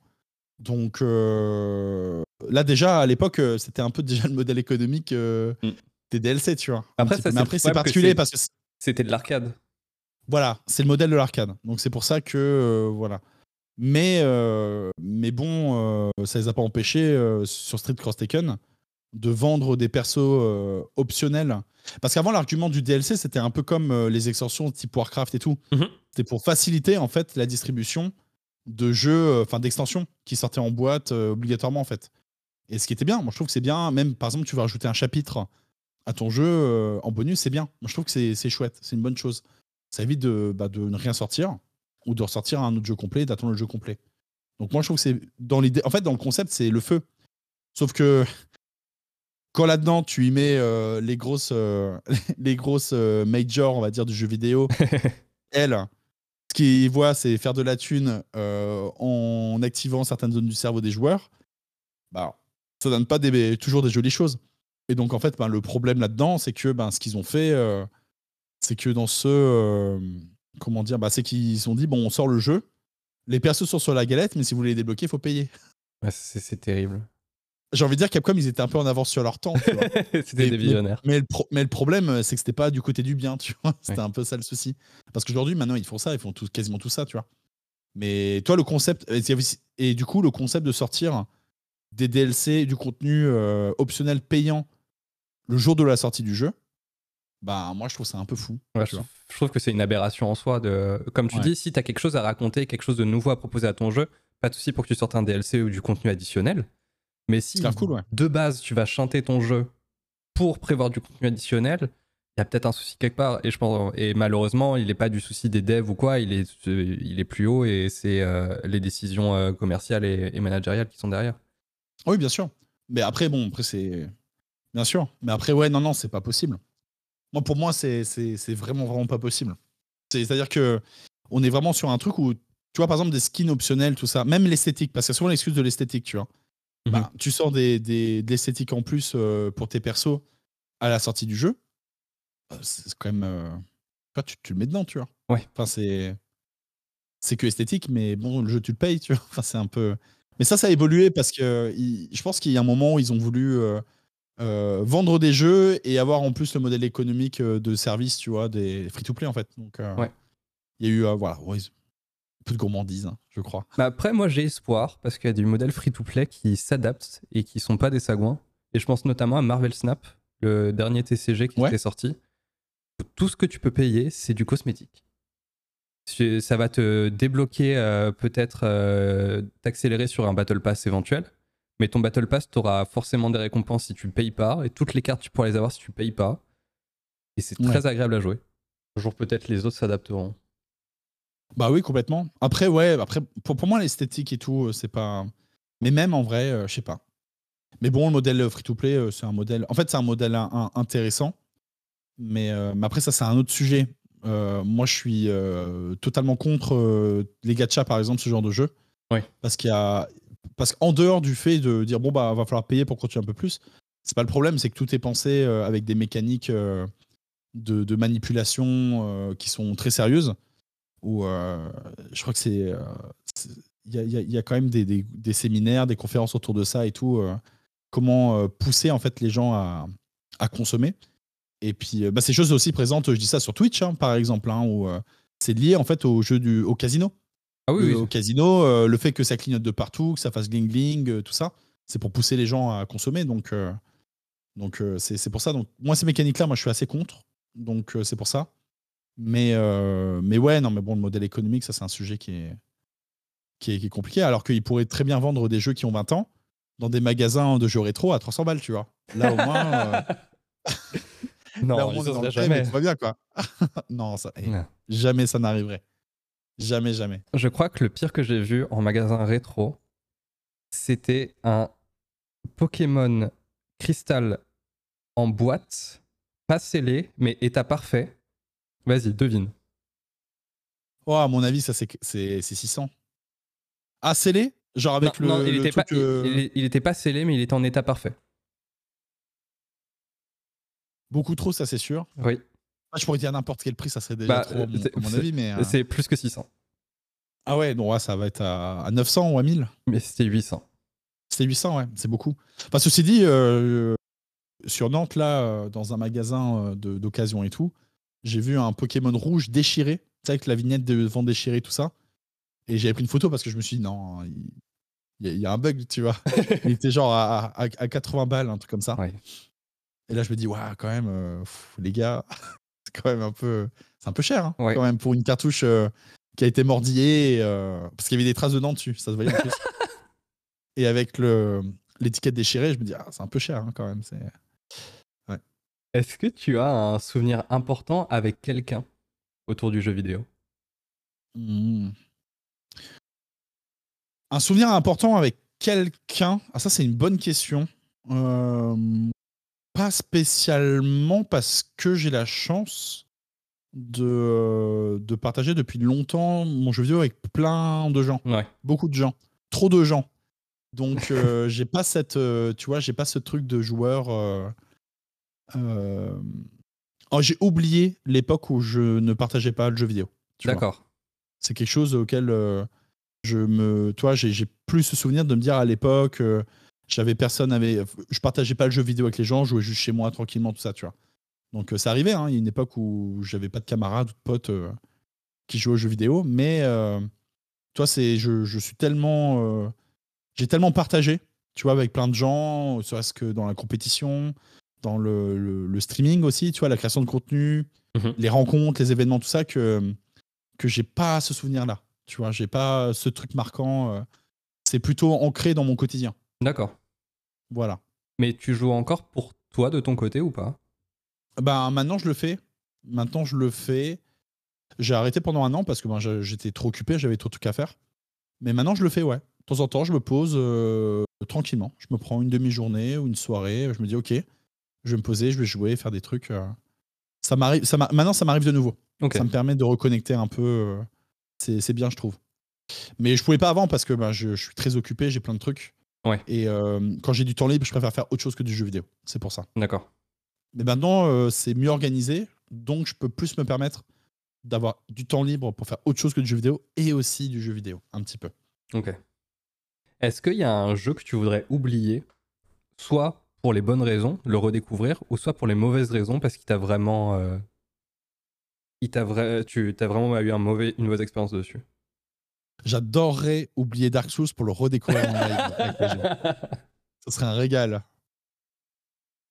Donc là, déjà, à l'époque, c'était un peu déjà le modèle économique mm. des DLC, tu vois. Après, ça, mais après, c'est particulier parce que. C'était de l'arcade. Voilà, c'est le modèle de l'arcade. Donc c'est pour ça que euh, voilà. Mais, euh, mais bon, euh, ça les a pas empêchés sur Street Cross Taken de vendre des persos optionnels. Parce qu'avant, l'argument du DLC, c'était un peu comme les extensions type Warcraft et tout. Mhm. C'était pour faciliter en fait la distribution de jeux, enfin d'extensions qui sortaient en boîte obligatoirement en fait. Et ce qui était bien, moi je trouve que c'est bien. Même par exemple, tu vas rajouter un chapitre à ton jeu en bonus, c'est bien. Moi je trouve que c'est chouette, c'est une bonne chose ça évite de, bah, de ne rien sortir ou de ressortir un autre jeu complet, d'attendre le jeu complet. Donc moi je trouve que c'est dans l'idée, en fait dans le concept c'est le feu. Sauf que quand là-dedans tu y mets euh, les grosses, euh, les grosses euh, majors on va dire du jeu vidéo, elles, ce qu'ils voient c'est faire de la thune en activant certaines zones du cerveau des joueurs. Bah ça donne pas toujours des jolies choses. Et donc en fait ben, le problème là-dedans c'est que ben, ce qu'ils ont fait c'est que dans ce. Euh, comment dire bah, C'est qu'ils ont dit bon, on sort le jeu, les persos sont sur la galette, mais si vous voulez les débloquer, il faut payer. c'est terrible. J'ai envie de dire Capcom, ils étaient un peu en avance sur leur temps. c'était des visionnaires. Mais, le problème, c'est que c'était pas du côté du bien, tu vois. C'était un peu ça le souci. Parce qu'aujourd'hui, maintenant, ils font ça, ils font tout, quasiment tout ça, tu vois. Mais toi, le concept. Et du coup, le concept de sortir des DLC, du contenu euh, optionnel payant le jour de la sortie du jeu, bah moi je trouve ça un peu fou. je, trouve que c'est une aberration en soi. De, comme tu dis, si tu as quelque chose à raconter, quelque chose de nouveau à proposer à ton jeu, pas de souci pour que tu sortes un DLC ou du contenu additionnel. Mais si de base tu vas chanter ton jeu pour prévoir du contenu additionnel, il y a peut-être un souci quelque part. Et, je pense, et malheureusement, il n'est pas du souci des devs ou quoi, il est, il est plus haut et c'est euh, les décisions euh, commerciales et, et managériales qui sont derrière. Oui, bien sûr. Mais après, bon, après c'est. Bien sûr. Mais après, ouais, non, non, c'est pas possible. Moi, pour moi, c'est vraiment, vraiment pas possible. C'est-à-dire que on est vraiment sur un truc où, tu vois, par exemple, des skins optionnels, tout ça, même l'esthétique, parce que souvent l'excuse de l'esthétique, tu vois. Bah, tu sors des, des, de l'esthétique en plus euh, pour tes persos à la sortie du jeu. Euh, c'est quand même. Euh, tu, tu, le mets dedans, tu vois. Ouais. Enfin, c'est. C'est que esthétique, mais bon, le jeu, tu le payes, tu vois. Enfin, c'est un peu. Mais ça, ça a évolué parce que je pense qu'il y a un moment où ils ont voulu euh, vendre des jeux et avoir en plus le modèle économique de service, tu vois, des free-to-play en fait. Donc, euh, il y a eu, voilà, un peu de gourmandise, hein, je crois. Bah après, moi j'ai espoir parce qu'il y a des modèles free-to-play qui s'adaptent et qui sont pas des sagouins. Et je pense notamment à Marvel Snap, le dernier TCG qui est sorti. Tout ce que tu peux payer, c'est du cosmétique. ça va te débloquer, peut-être t'accélérer sur un Battle Pass éventuel. Mais ton Battle Pass, tu auras forcément des récompenses si tu payes pas. Et toutes les cartes, tu pourras les avoir si tu payes pas. Et c'est très agréable à jouer. Un jour, peut-être les autres s'adapteront. Bah oui, complètement. Après, ouais, après, pour, pour moi, l'esthétique et tout, c'est pas. Mais même en vrai, je sais pas. Mais bon, le modèle free-to-play, c'est un modèle. En fait, c'est un modèle intéressant. Mais, mais, après, ça, c'est un autre sujet. moi, je suis totalement contre les gachas, par exemple, ce genre de jeu. Oui. Parce qu'il y a. Parce qu'en dehors du fait de dire, bon, bah, va falloir payer pour continuer un peu plus, c'est pas le problème, c'est que tout est pensé avec des mécaniques de, de, manipulation qui sont très sérieuses. Ou je crois que c'est. Il y, y, a quand même des, des, des, séminaires, des conférences autour de ça et tout comment euh, pousser en fait les gens à, à consommer. Et puis, euh, bah, ces choses aussi présentes, je dis ça sur Twitch, hein, par exemple, hein, où euh, c'est lié en fait au jeu du au casino. Ah oui, Au casino, le fait que ça clignote de partout, que ça fasse gling gling, tout ça, c'est pour pousser les gens à consommer. Donc, donc c'est pour ça. Donc, moi, ces mécaniques-là, moi, je suis assez contre. Donc, c'est pour ça. Mais, mais ouais, non, mais bon, le modèle économique, ça, c'est un sujet qui est, qui est, qui est compliqué. Alors qu'il pourrait très bien vendre des jeux qui ont 20 ans dans des magasins de jeux rétro à 300 balles, tu vois. Là, au moins. Euh, non, là, au moins, jamais. tout va bien, quoi. non, ça, eh, jamais ça n'arriverait. Jamais, jamais. Je crois que le pire que j'ai vu en magasin rétro, c'était un Pokémon Crystal en boîte, pas scellé, mais état parfait. Vas-y, devine. Oh, à mon avis, ça c'est 600. Ah, scellé? Genre avec le. il, était pas, il, était pas scellé, mais il était en état parfait. Beaucoup trop, ça c'est sûr. Oui. je pourrais dire n'importe quel prix, ça serait déjà bah, trop, à mon, avis. mais euh, C'est plus que 600. Ah ouais, donc ça va être à, 900 ou à 1000 Mais c'était 800. C'était 800, ouais, c'est beaucoup. Enfin, ceci dit, euh, sur Nantes, là, euh, dans un magasin d'occasion et tout, j'ai vu un Pokémon rouge déchiré, tu avec la vignette de vent déchiré, tout ça. Et j'avais pris une photo parce que je me suis dit, non, il y, a un bug, tu vois. il était genre à, à, 80 balles, un truc comme ça. Et là, je me dis, ouais, quand même, euh, les gars, c'est quand même un peu, c'est un peu cher, hein, quand même, pour une cartouche euh, qui a été mordillée, euh, parce qu'il y avait des traces dedans dessus, ça se voyait en plus. Et avec le, l'étiquette déchirée, je me dis, ah, c'est un peu cher, hein, quand même. C'est... Est-ce que tu as un souvenir important avec quelqu'un autour du jeu vidéo? Mmh. Un souvenir important avec quelqu'un? Ah, ça, c'est une bonne question. Euh, pas spécialement parce que j'ai la chance de, de partager depuis longtemps mon jeu vidéo avec plein de gens. Beaucoup de gens. Trop de gens. Donc, euh, j'ai pas cette. Euh, tu vois, j'ai pas ce truc de joueur. Oh, j'ai oublié l'époque où je ne partageais pas le jeu vidéo. D'accord. C'est quelque chose auquel je me, toi, j'ai plus ce souvenir de me dire à l'époque, euh, j'avais personne, avait, je partageais pas le jeu vidéo avec les gens, je jouais juste chez moi tranquillement, tout ça, tu vois. Donc euh, ça arrivait, hein, il y a une époque où j'avais pas de camarades ou de potes euh, qui jouaient aux jeux vidéo, mais toi, c'est, je, je, suis tellement, j'ai tellement partagé, tu vois, avec plein de gens, serait-ce que dans la compétition, dans le, le, streaming aussi, tu vois, la création de contenu, mmh les rencontres, les événements, tout ça, que que j'ai pas ce souvenir-là. Tu vois, j'ai pas ce truc marquant. Euh, c'est plutôt ancré dans mon quotidien. D'accord. Voilà. Mais tu joues encore pour toi de ton côté ou pas? Ben maintenant je le fais. Maintenant je le fais. J'ai arrêté pendant un an parce que ben, j'étais trop occupé, j'avais trop de trucs à faire. Mais maintenant je le fais, ouais. De temps en temps, je me pose euh, tranquillement. Je me prends une demi-journée ou une soirée. Je me dis, ok, je vais me poser, je vais jouer, faire des trucs. Euh. Ça m'arrive. Ça maintenant, ça m'arrive de nouveau. Ça me permet de reconnecter un peu c'est bien, je trouve. Mais je pouvais pas avant parce que bah, je, suis très occupé, j'ai plein de trucs. Ouais. Et euh, quand j'ai du temps libre, je préfère faire autre chose que du jeu vidéo. C'est pour ça. D'accord. Mais maintenant, euh, c'est mieux organisé, donc je peux plus me permettre d'avoir du temps libre pour faire autre chose que du jeu vidéo et aussi du jeu vidéo, un petit peu. Ok. Est-ce qu'il y a un jeu que tu voudrais oublier, soit pour les bonnes raisons, le redécouvrir, ou soit pour les mauvaises raisons parce qu'il t'a vraiment euh, il t'a tu as vraiment eu un mauvais, une mauvaise expérience dessus. J'adorerais oublier Dark Souls pour le redécouvrir en live. Ce serait un régal.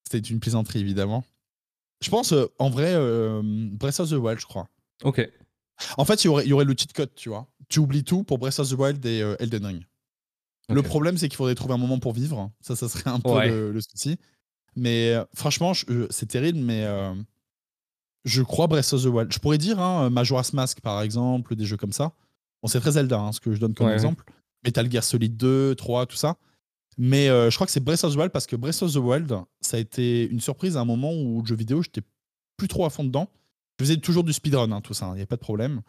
C'était une plaisanterie, évidemment. Je pense, euh, en vrai, euh, Breath of the Wild, je crois. Ok. En fait, il y aurait, y aurait le cheat code, tu vois. Tu oublies tout pour Breath of the Wild et Elden Ring. Le problème, c'est qu'il faudrait trouver un moment pour vivre. Ça, ça serait un peu le, souci. Mais euh, franchement, c'est terrible, mais je crois Breath of the Wild. Je pourrais dire hein, Majora's Mask, par exemple, des jeux comme ça. Bon, c'est très Zelda, hein, ce que je donne comme exemple. Metal Gear Solid 2, 3, tout ça. Mais je crois que c'est Breath of the Wild parce que Breath of the Wild, ça a été une surprise à un moment où le jeu vidéo, j'étais plus trop à fond dedans. Je faisais toujours du speedrun, hein, tout ça, il n'y a pas de problème.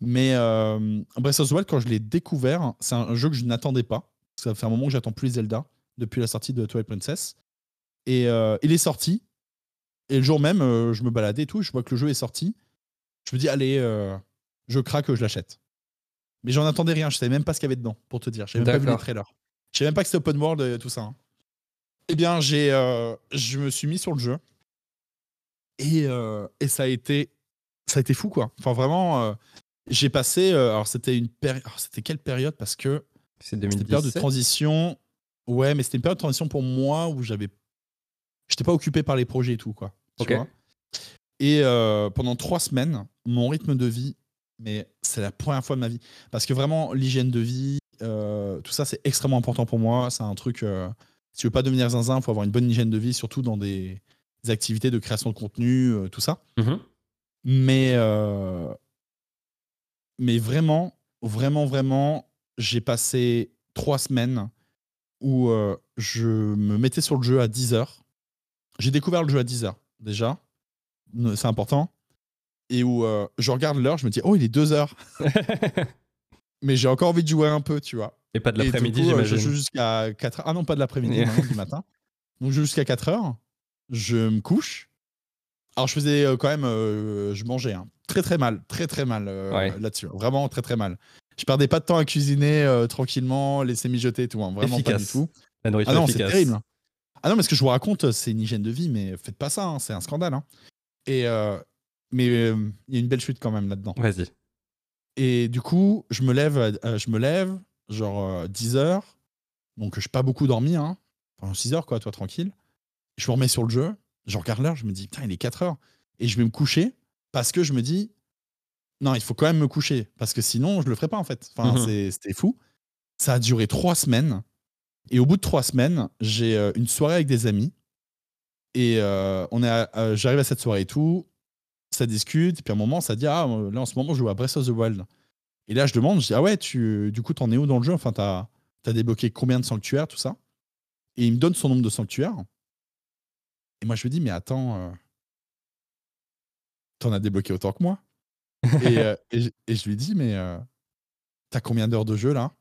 Mais euh, Breath of the Wild, quand je l'ai découvert, c'est un jeu que je n'attendais pas. Ça fait un moment que j'attends plus Zelda depuis la sortie de Twilight Princess. Et euh, il est sorti. Et le jour même, euh, je me baladais et tout, je vois que le jeu est sorti. Je me dis, allez, je craque, je l'achète. Mais j'en attendais rien, je savais même pas ce qu'il y avait dedans, pour te dire. Je même pas vu les trailers. Je savais même pas que c'était open world et tout ça. Hein. Eh bien, j'ai, je me suis mis sur le jeu. Et, et ça a été ça a été fou quoi. Enfin vraiment, j'ai passé. alors c'était une période. C'était quelle période? Parce que c'est une période de transition. Ouais, mais c'était une période de transition pour moi où j'avais. J'étais pas occupé par les projets et tout quoi. Tu vois et pendant trois semaines, mon rythme de vie, mais c'est la première fois de ma vie. Parce que vraiment, l'hygiène de vie, tout ça, c'est extrêmement important pour moi. C'est un truc. si tu veux pas devenir zinzin, il faut avoir une bonne hygiène de vie, surtout dans des, activités de création de contenu, tout ça. Mmh mais, euh, mais vraiment, vraiment, vraiment, j'ai passé trois semaines où euh, je me mettais sur le jeu à 10 heures. J'ai découvert le jeu à 10 heures, déjà. C'est important. Et où euh, je regarde l'heure, je me dis, oh, il est 2 heures. mais j'ai encore envie de jouer un peu, tu vois. Et pas de l'après-midi, j'imagine. Je joue jusqu'à 4 heures. Ah non, pas de l'après-midi, du matin. Donc je joue jusqu'à 4 heures. Je me couche. Alors, je faisais euh, quand même, euh, je mangeais hein. très très mal, très très mal euh, là-dessus. Vraiment très très mal. Je perdais pas de temps à cuisiner tranquillement, laisser mijoter et tout. Hein. Vraiment pas du tout. La nourriture ah non, c'est terrible. Ah non, mais ce que je vous raconte, c'est une hygiène de vie, mais faites pas ça, hein, c'est un scandale. Et mais il y a une belle chute quand même là-dedans. Vas-y. Et du coup, je me lève, je me lève, genre 10 heures. Donc, je n'ai pas beaucoup dormi, hein. Enfin, 6 heures, quoi, toi, tranquille. Je me remets sur le jeu je regarde l'heure, je me dis, putain, il est 4 heures. Et je vais me coucher parce que je me dis, non, il faut quand même me coucher parce que sinon, je le ferai pas en fait. Enfin, mhm. c'était fou. Ça a duré trois semaines. Et au bout de trois semaines, j'ai euh, une soirée avec des amis. Et euh, on est euh, j'arrive à cette soirée et tout. Ça discute. Et puis à un moment, ça dit, ah, là en ce moment, je joue à Breath of the Wild. Et là, je demande, je dis, ah ouais, tu, du coup, t'en es où dans le jeu? Enfin, t'as as débloqué combien de sanctuaires, tout ça? Et il me donne son nombre de sanctuaires. Et moi, je lui dis, mais attends, euh, t'en as débloqué autant que moi. Et, euh, et, je, lui dis, mais euh, t'as combien d'heures de jeu là?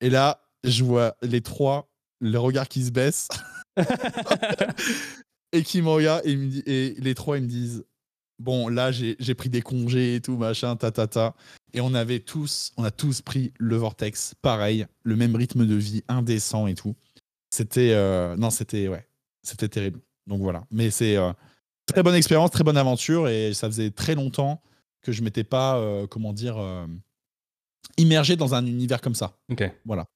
Et là, je vois les trois, le regard qui se baisse. et qui me regardent et, me et les trois, ils me disent, bon, là, j'ai pris des congés et tout, machin, ta, ta, ta. Et on avait tous, on a tous pris le vortex, pareil, le même rythme de vie, indécent et tout. C'était, non, c'était, ouais, c'était terrible. Donc voilà. Mais c'est euh, très bonne expérience, très bonne aventure et ça faisait très longtemps que je m'étais pas, euh, comment dire, euh, immergé dans un univers comme ça. Ok. Voilà.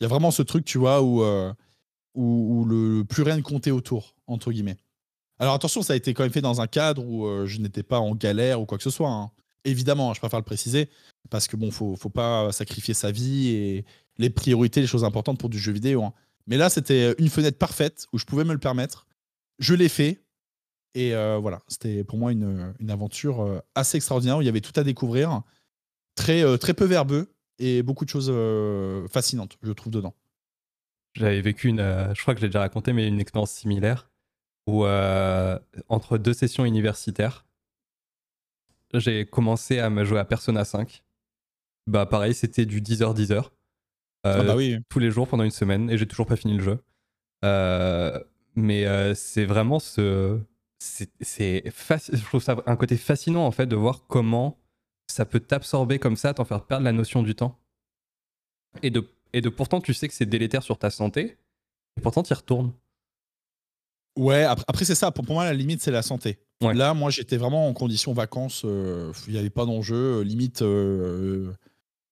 Il y a vraiment ce truc, tu vois, où, où, le plus rien ne comptait autour, entre guillemets. Alors attention, ça a été quand même fait dans un cadre où je n'étais pas en galère ou quoi que ce soit. Hein. Évidemment, je préfère le préciser, parce que bon, faut, faut pas sacrifier sa vie et les priorités, les choses importantes pour du jeu vidéo. Hein. Mais là, c'était une fenêtre parfaite où je pouvais me le permettre. Je l'ai fait. Et euh, voilà, c'était pour moi une, aventure euh, assez extraordinaire où il y avait tout à découvrir. Très, euh, très peu verbeux et beaucoup de choses fascinantes, je trouve, dedans. J'avais vécu une, je crois que je l'ai déjà raconté, mais une expérience similaire où entre deux sessions universitaires, j'ai commencé à me jouer à Persona 5. Bah pareil, c'était du 10h-10h. Ah bah oui. Tous les jours pendant une semaine et j'ai toujours pas fini le jeu. Euh, mais c'est vraiment ce. C'est, je trouve ça un côté fascinant en fait de voir comment ça peut t'absorber comme ça, t'en faire perdre la notion du temps. Et de, et de pourtant, tu sais que c'est délétère sur ta santé, et pourtant, tu y retournes. Ouais, après, c'est ça. Pour, moi, la limite, c'est la santé. Là, moi, j'étais vraiment en condition vacances. Euh, il n'y avait pas d'enjeu. Limite, euh,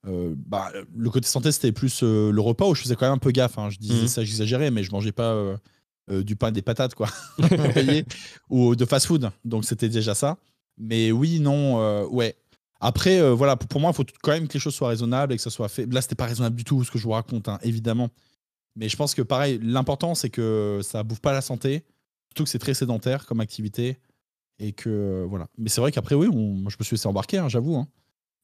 bah, le côté santé, c'était plus le repas où je faisais quand même un peu gaffe. Hein. Je disais mmh. ça, j'exagérais, mais je mangeais pas euh, du pain, des patates, quoi, ou de fast-food. Donc c'était déjà ça. Mais oui, non, euh, ouais. Après, euh, voilà, pour, moi, il faut quand même que les choses soient raisonnables et que ça soit fait. Là, c'était pas raisonnable du tout ce que je vous raconte, hein, évidemment. Mais je pense que pareil, l'important, c'est que ça bouffe pas la santé, surtout que c'est très sédentaire comme activité. Et que voilà. Mais c'est vrai qu'après, oui, je me suis laissé embarquer, hein, j'avoue. Hein.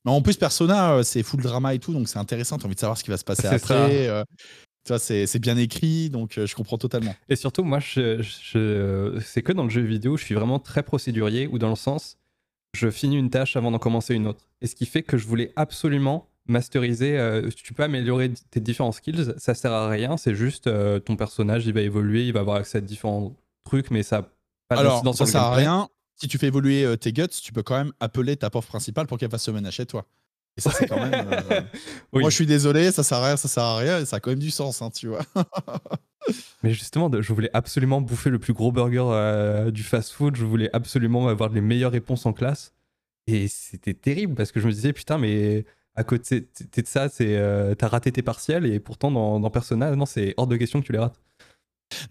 Mais en plus, Persona, c'est full drama et tout, donc c'est intéressant. T'as envie de savoir ce qui va se passer après. Euh, tu vois, c'est bien écrit, donc je comprends totalement. Et surtout, moi, je, c'est que dans le jeu vidéo, je suis vraiment très procédurier, ou dans le sens, je finis une tâche avant d'en commencer une autre. Et ce qui fait que je voulais absolument masteriser. Euh, tu peux améliorer tes différents skills, ça sert à rien. C'est juste euh, ton personnage, il va évoluer, il va avoir accès à différents trucs, mais ça pas Alors, ça sert à rien. Si tu fais évoluer euh, tes guts, tu peux quand même appeler ta pauvre principale pour qu'elle fasse se mener chez toi. Et ça, c'est quand même. Moi, je suis désolé, ça sert à rien, ça sert à rien, et ça a quand même du sens, hein, tu vois. Mais justement, je voulais absolument bouffer le plus gros burger du fast-food. Je voulais absolument avoir les meilleures réponses en classe. Et c'était terrible parce que je me disais, putain, mais à côté de ça, c'est euh, t'as raté tes partiels et pourtant dans, dans Persona, non, c'est hors de question que tu les rates.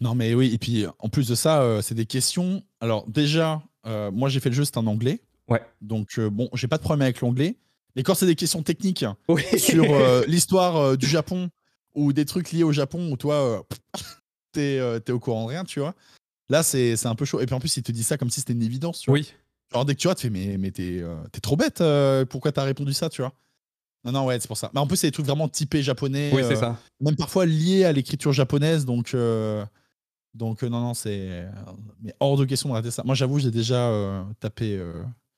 Non, mais oui, et puis en plus de ça, euh, c'est des questions. Alors, déjà, euh, moi j'ai fait le jeu, c'est en anglais. Ouais. Donc, bon, j'ai pas de problème avec l'anglais. Mais quand c'est des questions techniques sur l'histoire du Japon ou des trucs liés au Japon où toi, t'es es au courant de rien, tu vois. Là, c'est un peu chaud. Et puis en plus, il te dit ça comme si c'était une évidence. Tu vois. Oui. Alors, dès que tu vois, tu fais, mais, mais t'es trop bête, pourquoi t'as répondu ça, tu vois. Non, non, ouais, c'est pour ça. Mais en plus, c'est des trucs vraiment typés japonais. Oui, c'est ça. Même parfois liés à l'écriture japonaise. Donc, donc non, non, c'est. Mais hors de question de rater ça. Moi, j'avoue, j'ai déjà tapé.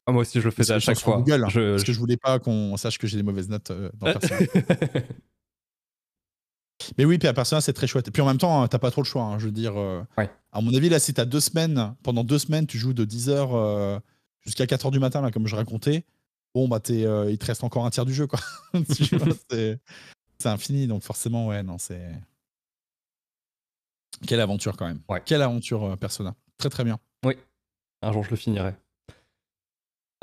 Ah, moi aussi, je le fais à chaque fois. Google, hein, Parce que je voulais pas qu'on sache que j'ai des mauvaises notes dans Persona. Mais oui, puis à Persona, c'est très chouette. Et puis en même temps, t'as pas trop le choix. Hein, je veux dire, à mon avis, là, si t'as deux semaines, pendant deux semaines, tu joues de 10h jusqu'à 4h du matin, là, comme je racontais, bon, bah, euh, il te reste encore un tiers du jeu, quoi. c'est infini, donc forcément, ouais, non, c'est. Quelle aventure, quand même. Quelle aventure, euh, Persona. Très, très bien. Oui. Un jour, je le finirai.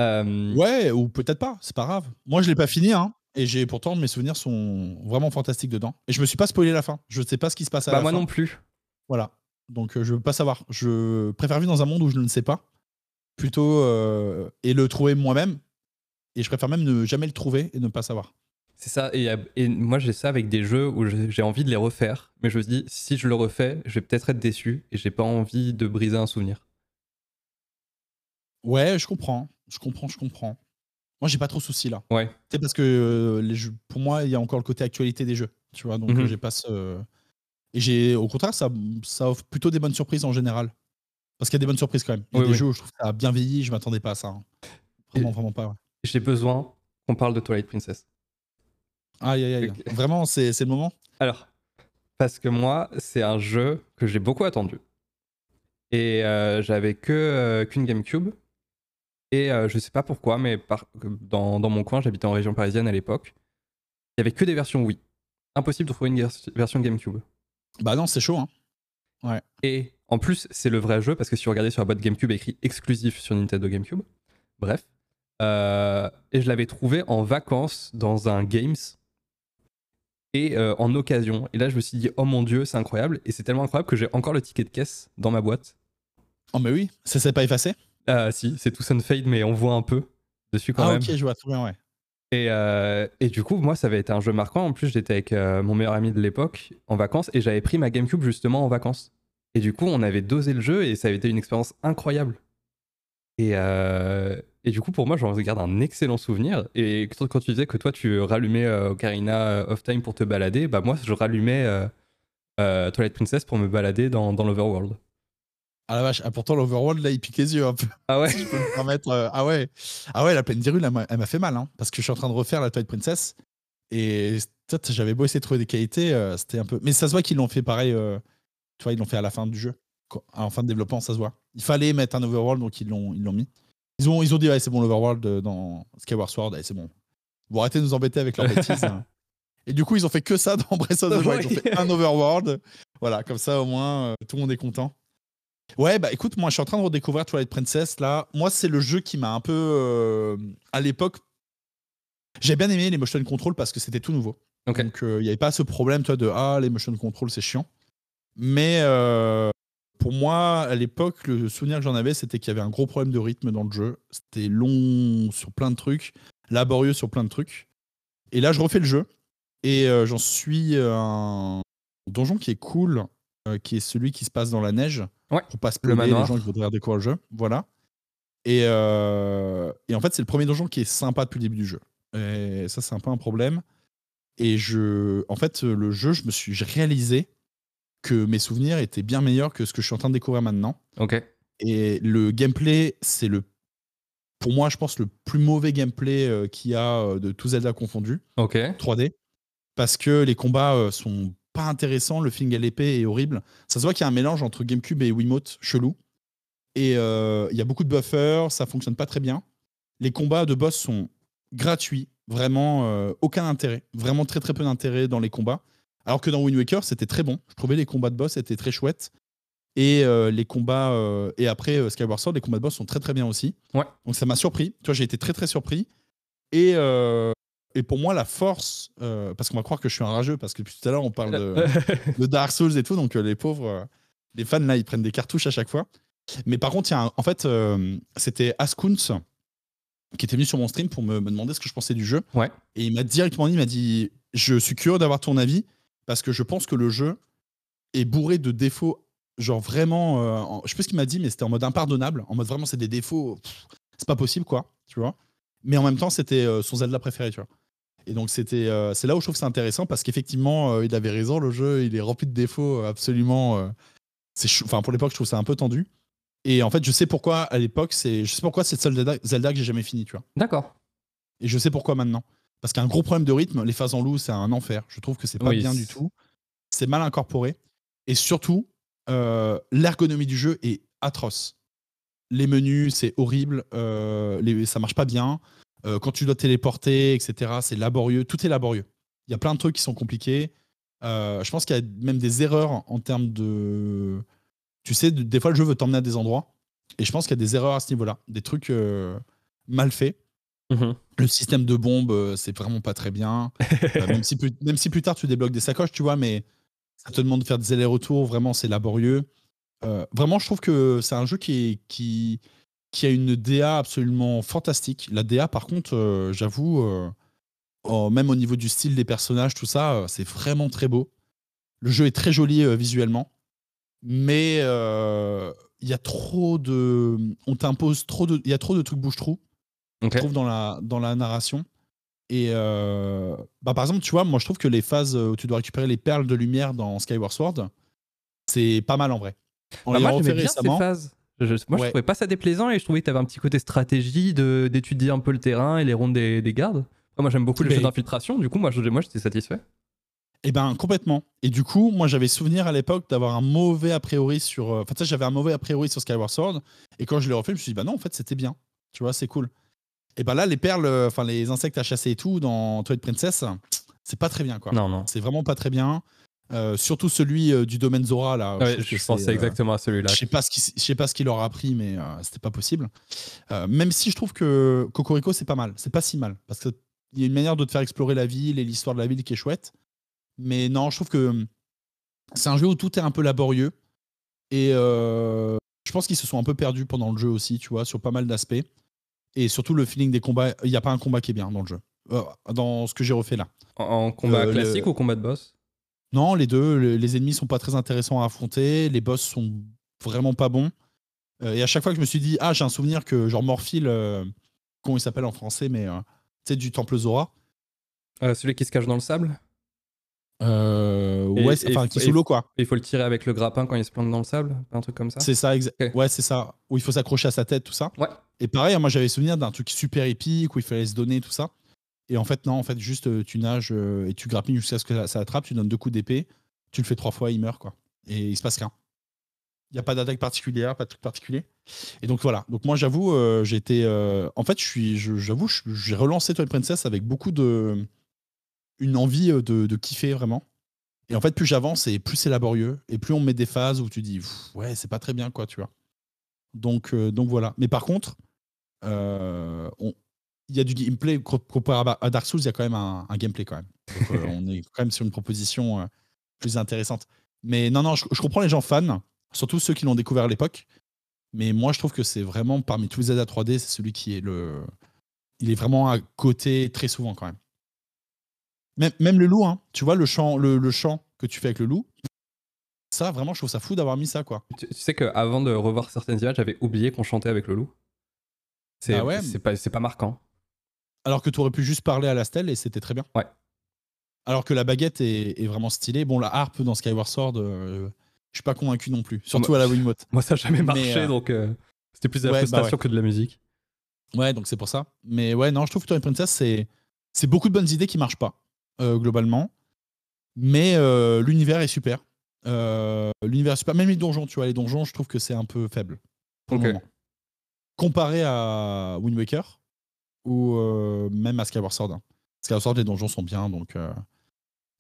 Euh, ouais, ou peut-être pas, c'est pas grave. Moi, je l'ai pas fini, hein. Et j'ai pourtant mes souvenirs sont vraiment fantastiques dedans. Et je me suis pas spoilé la fin. Je sais pas ce qui se passe à bah, la moi fin. non plus. Voilà. Donc je veux pas savoir. Je préfère vivre dans un monde où je ne sais pas, plutôt et le trouver moi-même, et je préfère même ne jamais le trouver et ne pas savoir. C'est ça. Et, moi, j'ai ça avec des jeux où j'ai envie de les refaire. Mais je me dis, si je le refais, je vais peut-être être déçu et j'ai pas envie de briser un souvenir. Ouais, je comprends. Je comprends, je comprends. Moi, j'ai pas trop de soucis là. Ouais. C'est parce que euh, les jeux, pour moi, il y a encore le côté actualité des jeux. Tu vois, donc mhm. j'ai pas ce. Et j'ai, au contraire, ça, ça offre plutôt des bonnes surprises en général. Parce qu'il y a des bonnes surprises quand même. Il y a des jeux où je trouve que ça a bien vieilli, je m'attendais pas à ça. Hein. Vraiment, vraiment pas j'ai besoin qu'on parle de Twilight Princess. Aïe, aïe, aïe. Vraiment, c'est le moment? Alors, parce que moi, c'est un jeu que j'ai beaucoup attendu. Et euh, j'avais que euh, qu'une GameCube. Et euh, je sais pas pourquoi, mais dans, dans, mon coin, j'habitais en région parisienne à l'époque. Il y avait que des versions Wii. Impossible de trouver une version GameCube. Bah non, c'est chaud. Hein. Ouais. Et en plus, c'est le vrai jeu parce que si vous regardez sur la boîte GameCube, écrit exclusif sur Nintendo GameCube. Bref. Euh, et je l'avais trouvé en vacances dans un Games et euh, en occasion. Et là, je me suis dit, oh mon dieu, c'est incroyable. Et c'est tellement incroyable que j'ai encore le ticket de caisse dans ma boîte. Oh, mais oui, ça s'est pas effacé? Ah Si, c'est tout fade, mais on voit un peu dessus quand même. Ah, ok, je vois très bien, ouais. Et, euh, et, du coup, moi, ça avait été un jeu marquant. En plus, j'étais avec mon meilleur ami de l'époque en vacances et j'avais pris ma GameCube justement en vacances. Et du coup, on avait dosé le jeu et ça avait été une expérience incroyable. Et, et du coup, pour moi, j'en regarde un excellent souvenir. Et quand tu disais que toi, tu rallumais euh, Ocarina euh, of Time pour te balader, bah moi, je rallumais euh, euh Twilight Princess pour me balader dans, dans l'Overworld. Ah la vache, ah, pourtant l'Overworld, là, il pique les yeux un peu. Ah ouais je peux me permettre. ah ouais, ah ouais la plaine d'Hyrule, elle m'a fait mal. Hein, parce que je suis en train de refaire la Twilight Princess. Et j'avais beau essayer de trouver des qualités, c'était un peu. Mais ça se voit qu'ils l'ont fait pareil. tu vois, ils l'ont fait à la fin du jeu. En fin de développement, ça se voit. Il fallait mettre un Overworld, donc ils l'ont mis. Ils ont, ils ont dit, ouais, c'est bon, l'Overworld euh, dans Skyward Sword, c'est bon. Vous arrêtez de nous embêter avec leurs bêtises. Hein. Et du coup, ils ont fait que ça dans Breath of the Wild. Ils ont fait un Overworld. Voilà, comme ça, au moins, euh, tout le monde est content. Ouais, bah écoute, moi, je suis en train de redécouvrir Twilight Princess. Là, moi, c'est le jeu qui m'a un peu. Euh, à l'époque, j'ai bien aimé les motion control parce que c'était tout nouveau. Donc, il n'y avait pas ce problème, toi, de Ah, les motion control, c'est chiant. Mais pour moi, à l'époque, le souvenir que j'en avais, c'était qu'il y avait un gros problème de rythme dans le jeu. C'était long sur plein de trucs. laborieux sur plein de trucs. Et là, je refais le jeu. Et j'en suis un donjon qui est cool, qui est celui qui se passe dans la neige. Ouais. Pour pas spoiler les gens qui voudraient découvrir le jeu. Voilà. Et, et en fait, c'est le premier donjon qui est sympa depuis le début du jeu. Et ça, c'est un peu un problème. Et je, en fait, le jeu, je me suis réalisé que mes souvenirs étaient bien meilleurs que ce que je suis en train de découvrir maintenant. Ok. Et le gameplay, c'est le, pour moi, je pense le plus mauvais gameplay euh, qu'il y a euh, de tout Zelda confondu. Ok. 3D, parce que les combats euh, sont pas intéressants, le feeling à l'épée est horrible. Ça se voit qu'il y a un mélange entre GameCube et Wiimote chelou. Et il y a beaucoup de buffers, ça fonctionne pas très bien. Les combats de boss sont gratuits, vraiment aucun intérêt, vraiment très très peu d'intérêt dans les combats. Alors que dans Wind Waker, c'était très bon. Je trouvais les combats de boss étaient très chouettes. Et euh, les combats. Euh, et après euh, Skyward Sword, les combats de boss sont très très bien aussi. Ouais. Donc ça m'a surpris. Tu vois, j'ai été très très surpris. Et, et pour moi, la force. parce qu'on va croire que je suis un rageux, parce que depuis tout à l'heure, on parle de, Dark Souls et tout. Donc les pauvres. les fans, là, ils prennent des cartouches à chaque fois. Mais par contre, y a en fait, c'était Askunz qui était venu sur mon stream pour me, me, demander ce que je pensais du jeu. Ouais. Et il m'a directement dit, il m'a dit, je suis curieux d'avoir ton avis parce que je pense que le jeu est bourré de défauts, genre vraiment, euh, je sais pas ce qu'il m'a dit, mais c'était en mode impardonnable, en mode vraiment c'est des défauts, c'est pas possible quoi, tu vois. Mais en même temps, c'était euh, son Zelda préféré, tu vois. Et donc c'était, euh, c'est là où je trouve que c'est intéressant parce qu'effectivement, il avait raison, le jeu, il est rempli de défauts absolument. c'est, enfin pour l'époque, je trouve ça un peu tendu. Et en fait, je sais pourquoi à l'époque, c'est, je sais pourquoi c'est le seul Zelda, Zelda que j'ai jamais fini, tu vois. D'accord. Et je sais pourquoi maintenant. Parce qu'il y a un gros problème de rythme. Les phases en loup, c'est un enfer. Je trouve que c'est pas bien du tout. C'est mal incorporé. Et surtout, euh, l'ergonomie du jeu est atroce. Les menus, c'est horrible. Euh, les, ça marche pas bien. Euh, quand tu dois téléporter, etc., c'est laborieux. Tout est laborieux. Il y a plein de trucs qui sont compliqués. je pense qu'il y a même des erreurs en termes de. Tu sais, des fois, le jeu veut t'emmener à des endroits. Et je pense qu'il y a des erreurs à ce niveau-là. Des trucs mal faits. Mhm. Le système de bombe, euh, c'est vraiment pas très bien. Euh, même, si plus, même si plus tard tu débloques des sacoches, tu vois, mais ça te demande de faire des allers-retours, vraiment c'est laborieux. Euh, vraiment, je trouve que c'est un jeu qui, qui, qui a une DA absolument fantastique. La DA, par contre, j'avoue, oh, même au niveau du style des personnages, tout ça, c'est vraiment très beau. Le jeu est très joli visuellement, mais il y a trop de. On t'impose trop de. Il y a trop de trucs bouche-trou je trouve, dans la, dans la narration. Et euh, bah, par exemple, tu vois, moi je trouve que les phases où tu dois récupérer les perles de lumière dans Skyward Sword, c'est pas mal en vrai. On bah, moi, j'aimais bien ces phases. Moi, je trouvais pas ça déplaisant et je trouvais que tu avais un petit côté stratégie d'étudier un peu le terrain et les rondes des, des gardes. moi, j'aime beaucoup les jeux d'infiltration. Du coup, moi, moi j'étais satisfait. Eh ben, complètement. Et du coup, moi, j'avais souvenir à l'époque d'avoir un mauvais a priori sur. Euh, enfin, sais, j'avais un mauvais a priori sur Skyward Sword. Et quand je l'ai refait, je me suis dit, bah non, en fait, c'était bien. Tu vois, c'est cool. Et ben là, les perles, euh, enfin les insectes à chasser et tout dans Twilight Princess, c'est pas très bien quoi. Non, non. C'est vraiment pas très bien. Euh, surtout celui euh, du domaine Zora là. je, pensais exactement à celui-là. Je sais pas ce qui, je sais pas ce qu'il leur a pris, mais c'était pas possible. même si je trouve que Cocorico c'est pas mal, c'est pas si mal parce qu'il y a une manière de te faire explorer la ville et l'histoire de la ville qui est chouette. Mais non, je trouve que hum, c'est un jeu où tout est un peu laborieux et je pense qu'ils se sont un peu perdus pendant le jeu aussi, tu vois, sur pas mal d'aspects. Et surtout le feeling des combats. Il n'y a pas un combat qui est bien dans le jeu. Euh, dans ce que j'ai refait là. En, combat euh, classique ou combat de boss? Non, les deux. les ennemis sont pas très intéressants à affronter. Les boss sont vraiment pas bons. Euh, et à chaque fois que je me suis dit, ah, j'ai un souvenir que genre Morphile, comment il s'appelle en français, mais tu sais, du Temple Zora. celui qui se cache dans le sable? Euh, ouais, enfin, qui est sous l'eau, quoi. Il faut le tirer avec le grappin quand il se plante dans le sable, un truc comme ça? C'est ça, ouais, c'est ça. Où il faut s'accrocher à sa tête, tout ça. Ouais. Et pareil, moi j'avais souvenir d'un truc super épique où il fallait se donner, tout ça. Et en fait, non, en fait, juste euh, tu nages euh, et tu grappines jusqu'à ce que ça, attrape, tu donnes deux coups d'épée, tu le fais trois fois, il meurt, quoi. Et il se passe rien. Il n'y a pas d'attaque particulière, pas de truc particulier. Et donc voilà. Donc moi, j'avoue, j'ai été. en fait, j'avoue, j'ai relancé Twilight Princess avec beaucoup de une envie euh, de, kiffer vraiment. Et en fait, plus j'avance et plus c'est laborieux. Et plus on met des phases où tu dis, ouais, c'est pas très bien, quoi, tu vois. Donc, euh, donc voilà. Mais par contre, euh, il y a du gameplay comparé à Dark Souls, il y a quand même un, gameplay quand même. on est quand même sur une proposition plus intéressante. Mais non, non, je, comprends les gens fans, surtout ceux qui l'ont découvert à l'époque. Mais moi, je trouve que c'est vraiment parmi tous les Zelda 3D, c'est celui qui est le. il est vraiment à côté très souvent quand même. Même, même le loup, hein, tu vois, le chant, le, le chant que tu fais avec le loup, ça, vraiment, je trouve ça fou d'avoir mis ça, quoi. Tu, tu sais qu'avant de revoir certaines images, j'avais oublié qu'on chantait avec le loup. C'est Ah ouais pas, c'est pas marquant. Alors que tu aurais pu juste parler à la stèle et c'était très bien. Ouais. Alors que la baguette est, est vraiment stylée. Bon, la harpe dans Skyward Sword, euh, je suis pas convaincu non plus. Surtout Moi- à la Wiimote. Moi, ça n'a jamais Mais, marché, euh, donc euh, c'était plus de la ouais, bah frustration ouais. que de la musique. Ouais, donc c'est pour ça. Mais ouais, non, je trouve que Twilight Princess, c'est, c'est beaucoup de bonnes idées qui marchent pas, euh, globalement. Mais l'univers est super. L'univers est super. Même les donjons, tu vois, les donjons, je trouve que c'est un peu faible. Pour Ok. le moment. Comparé à Wind Waker ou euh, même à Skyward Sword. hein. Skyward Sword, les donjons sont bien, donc. euh,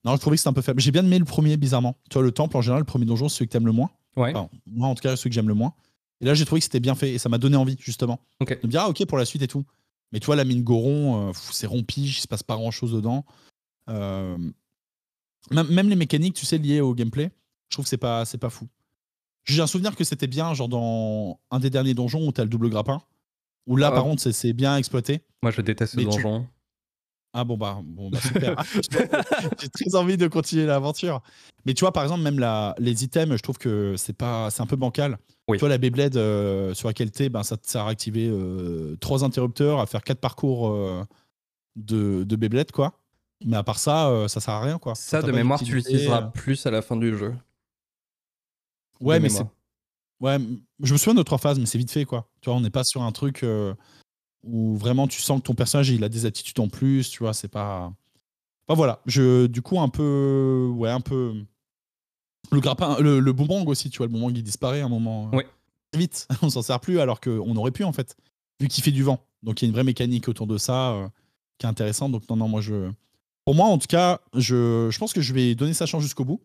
Non, je trouvais que c'était un peu faible. J'ai bien aimé le premier, bizarrement. Tu vois, le temple, en général, le premier donjon, c'est celui que t'aimes le moins. Ouais. Enfin, moi, en tout cas, celui que j'aime le moins. Et là, j'ai trouvé que c'était bien fait et ça m'a donné envie, justement. De me dire, ah, ok, pour la suite et tout. Mais tu vois, la mine Goron, euh, c'est rompige, il se passe pas grand chose dedans. Même, les mécaniques, tu sais, liées au gameplay, je trouve que c'est pas, c'est pas fou. J'ai un souvenir que c'était bien, genre dans un des derniers donjons où t'as le double grappin. Où là, Ah. par contre, c'est- bien exploité. Moi, je déteste ce Mais tu- donjon. Ah bon bah, bon, bah super. J'ai très envie de continuer l'aventure. Mais tu vois par exemple même la, les items, je trouve que c'est pas c'est un peu bancal. Oui. Tu vois la Beyblade euh, sur laquelle t'es, ben ça te sert à activer euh, trois interrupteurs, à faire quatre parcours euh, de, de Beyblade quoi. Mais à part ça, euh, ça sert à rien quoi. Ça, de mémoire, tu l'utiliseras euh. plus à la fin du jeu. Ouais De mais c'est. Ouais, je me souviens de trois phases, mais c'est vite fait quoi. Tu vois, on n'est pas sur un truc euh, où vraiment tu sens que ton personnage il a des attitudes en plus. Tu vois, c'est pas. Enfin voilà, je du coup un peu ouais un peu le grappin, le, le boomerang aussi. Tu vois, le boomerang il disparaît à un moment. euh, Ouais. Vite, on s'en sert plus alors qu'on aurait pu en fait, vu qu'il fait du vent. Donc il y a une vraie mécanique autour de ça euh, qui est intéressante. Donc non non moi je pour moi en tout cas je, je pense que je vais donner sa chance jusqu'au bout.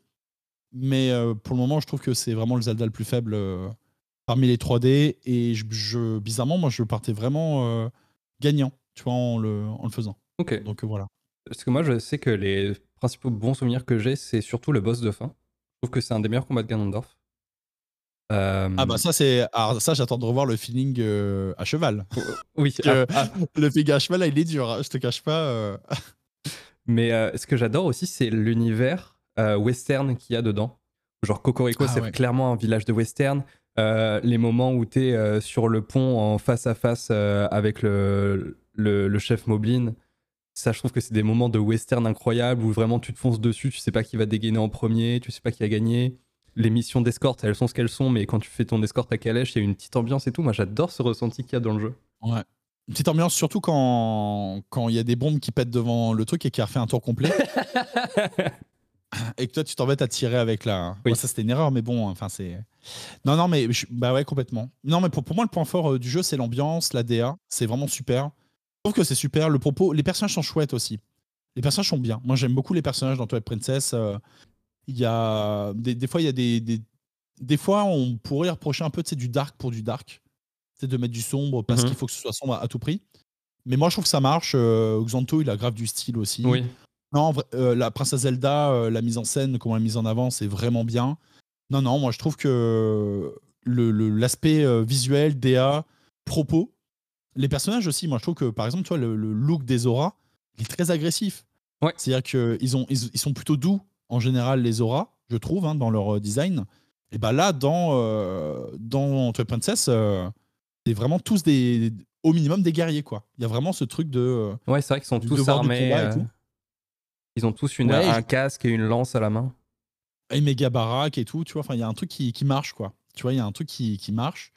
Mais euh, pour le moment, je trouve que c'est vraiment le Zelda le plus faible euh, parmi les 3D. Et je, je- bizarrement, moi, je partais vraiment euh, gagnant, tu vois, en le, en le faisant. Ok. Donc voilà. Parce que moi, je sais que les principaux bons souvenirs que j'ai, c'est surtout le boss de fin. Je trouve que c'est un des meilleurs combats de Ganondorf. Euh, Ah bah ça, c'est. Ça, j'attends de revoir le feeling euh, à cheval. oui. que- ah, ah, Le feeling à cheval, là, il est dur. hein, Je te cache pas. euh. mais ce que j'adore aussi, c'est l'univers euh, western qu'il y a dedans. Genre Cocorico, Ah c'est ouais. clairement un village de western. Euh, les moments où tu es sur le pont en face à face euh, avec le, le, le chef Moblin, ça, je trouve que c'est des moments de western incroyables où vraiment tu te fonces dessus, tu sais pas qui va dégainer en premier, tu sais pas qui a gagné. Les missions d'escorte, elles sont ce qu'elles sont, mais quand tu fais ton escorte à calèche, il y a une petite ambiance et tout. Moi, j'adore ce ressenti qu'il y a dans le jeu. Ouais. Une petite ambiance, surtout quand quand il y a des bombes qui pètent devant le truc et qui a refait un tour complet. et que toi, tu t'embêtes à tirer avec la. Oui. Bon, ça, c'était une erreur, mais bon, enfin, c'est. Non, non, mais je- bah ouais, complètement. Non, mais pour, pour moi, le point fort euh, du jeu, c'est l'ambiance, la DA. C'est vraiment super. Je trouve que c'est super. Le propos, les personnages sont chouettes aussi. Les personnages sont bien. Moi, j'aime beaucoup les personnages dans Twilight Princess. euh, Il y a des, des fois, il y a des, des des fois, on pourrait reprocher un peu tu sais, du dark pour du dark, c'est de mettre du sombre parce Mhm. qu'il faut que ce soit sombre à, à tout prix. Mais moi, je trouve que ça marche. Euh, Xanto, il a grave du style aussi. Oui. Non, euh, la princesse Zelda, euh, la mise en scène, comment elle est mise en avant, c'est vraiment bien. Non, non, moi je trouve que le- le- l'aspect euh, visuel, DA, propos, les personnages aussi, moi je trouve que par exemple, toi, le, le look des auras, il est très agressif. Ouais. C'est-à-dire qu'ils ont, ils, ils sont plutôt doux en général, les auras, je trouve, hein, dans leur design. Et bah là, dans, euh, dans Twilight Princess, c'est vraiment tous des, au minimum des guerriers, quoi. Il y a vraiment ce truc de. Ouais, c'est vrai qu'ils sont tous armés. combat et euh, tout. Ils ont tous une, Ouais, un je- casque et une lance à la main. et méga baraque et tout, tu vois. Enfin, il y a un truc qui, qui marche, quoi. Tu vois, il y a un truc qui, qui marche.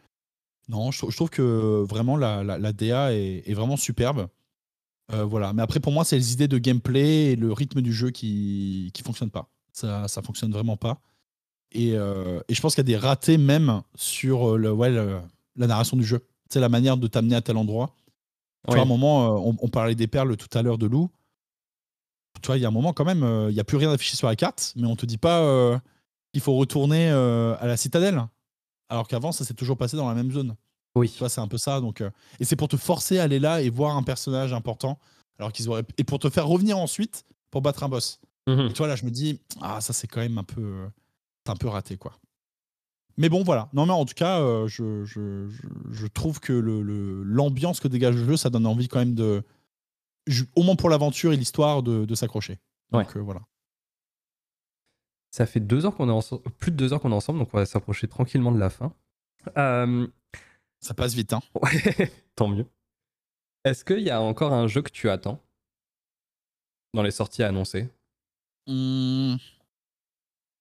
Non, je, trou- je trouve que vraiment la, la, la DA est, est vraiment superbe. Euh, voilà. Mais après, pour moi, c'est les idées de gameplay et le rythme du jeu qui qui fonctionnent pas. Ça, ça fonctionne vraiment pas. Et, euh, et je pense qu'il y a des ratés même sur euh, le, ouais, le- la narration du jeu. C'est la manière de t'amener à tel endroit. Tu Oui. vois, à un moment, euh, on, on parlait des perles tout à l'heure de loup. Tu vois, il y a un moment quand même, euh, il n'y a plus rien affiché sur la carte, mais on te dit pas euh, qu'il faut retourner euh, à la citadelle. Alors qu'avant, ça s'est toujours passé dans la même zone. Oui. Tu vois, c'est un peu ça. Donc, et c'est pour te forcer à aller là et voir un personnage important. Alors qu'ils auraient et pour te faire revenir ensuite pour battre un boss. Mhm. Et tu vois là, je me dis ah ça c'est quand même un peu, un peu raté quoi. Mais bon, voilà. Non, mais en tout cas, euh, je, je, je, trouve que l'ambiance le, que dégage le jeu, ça donne envie quand même de. Au moins pour l'aventure et l'histoire, de, de s'accrocher. Donc euh, voilà. Ça fait deux heures qu'on est ensemble, plus de deux heures qu'on est ensemble, donc on va s'approcher tranquillement de la fin. Euh, ça passe vite, hein. Ouais, tant mieux. Est-ce qu'il y a encore un jeu que tu attends dans les sorties annoncées mmh.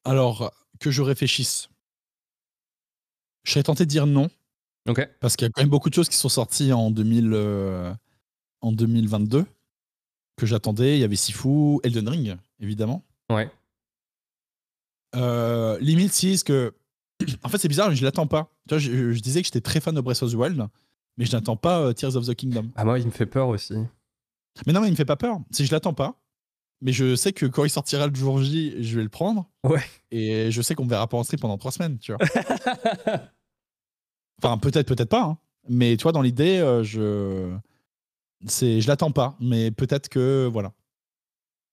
Alors, que je réfléchisse. Je serais tenté de dire non. Parce qu'il y a quand même beaucoup de choses qui sont sorties en, 2000, euh, en 2022 que j'attendais. Il y avait Sifu, Elden Ring, évidemment. Ouais. Euh, limite, si, ce que. En fait, c'est bizarre, mais je l'attends pas. Tu vois, je, disais que j'étais très fan de Breath of the Wild, mais je n'attends pas euh, Tears of the Kingdom. Ah, moi, il me fait peur aussi. Mais non, mais il me fait pas peur. Si je l'attends pas, mais je sais que quand il sortira le jour J, je vais le prendre. Ouais. Et je sais qu'on me verra pas en stream pendant trois semaines, tu vois. enfin, peut-être, peut-être pas. Hein. Mais tu vois, dans l'idée, euh, je. C'est, je l'attends pas, mais peut-être que voilà.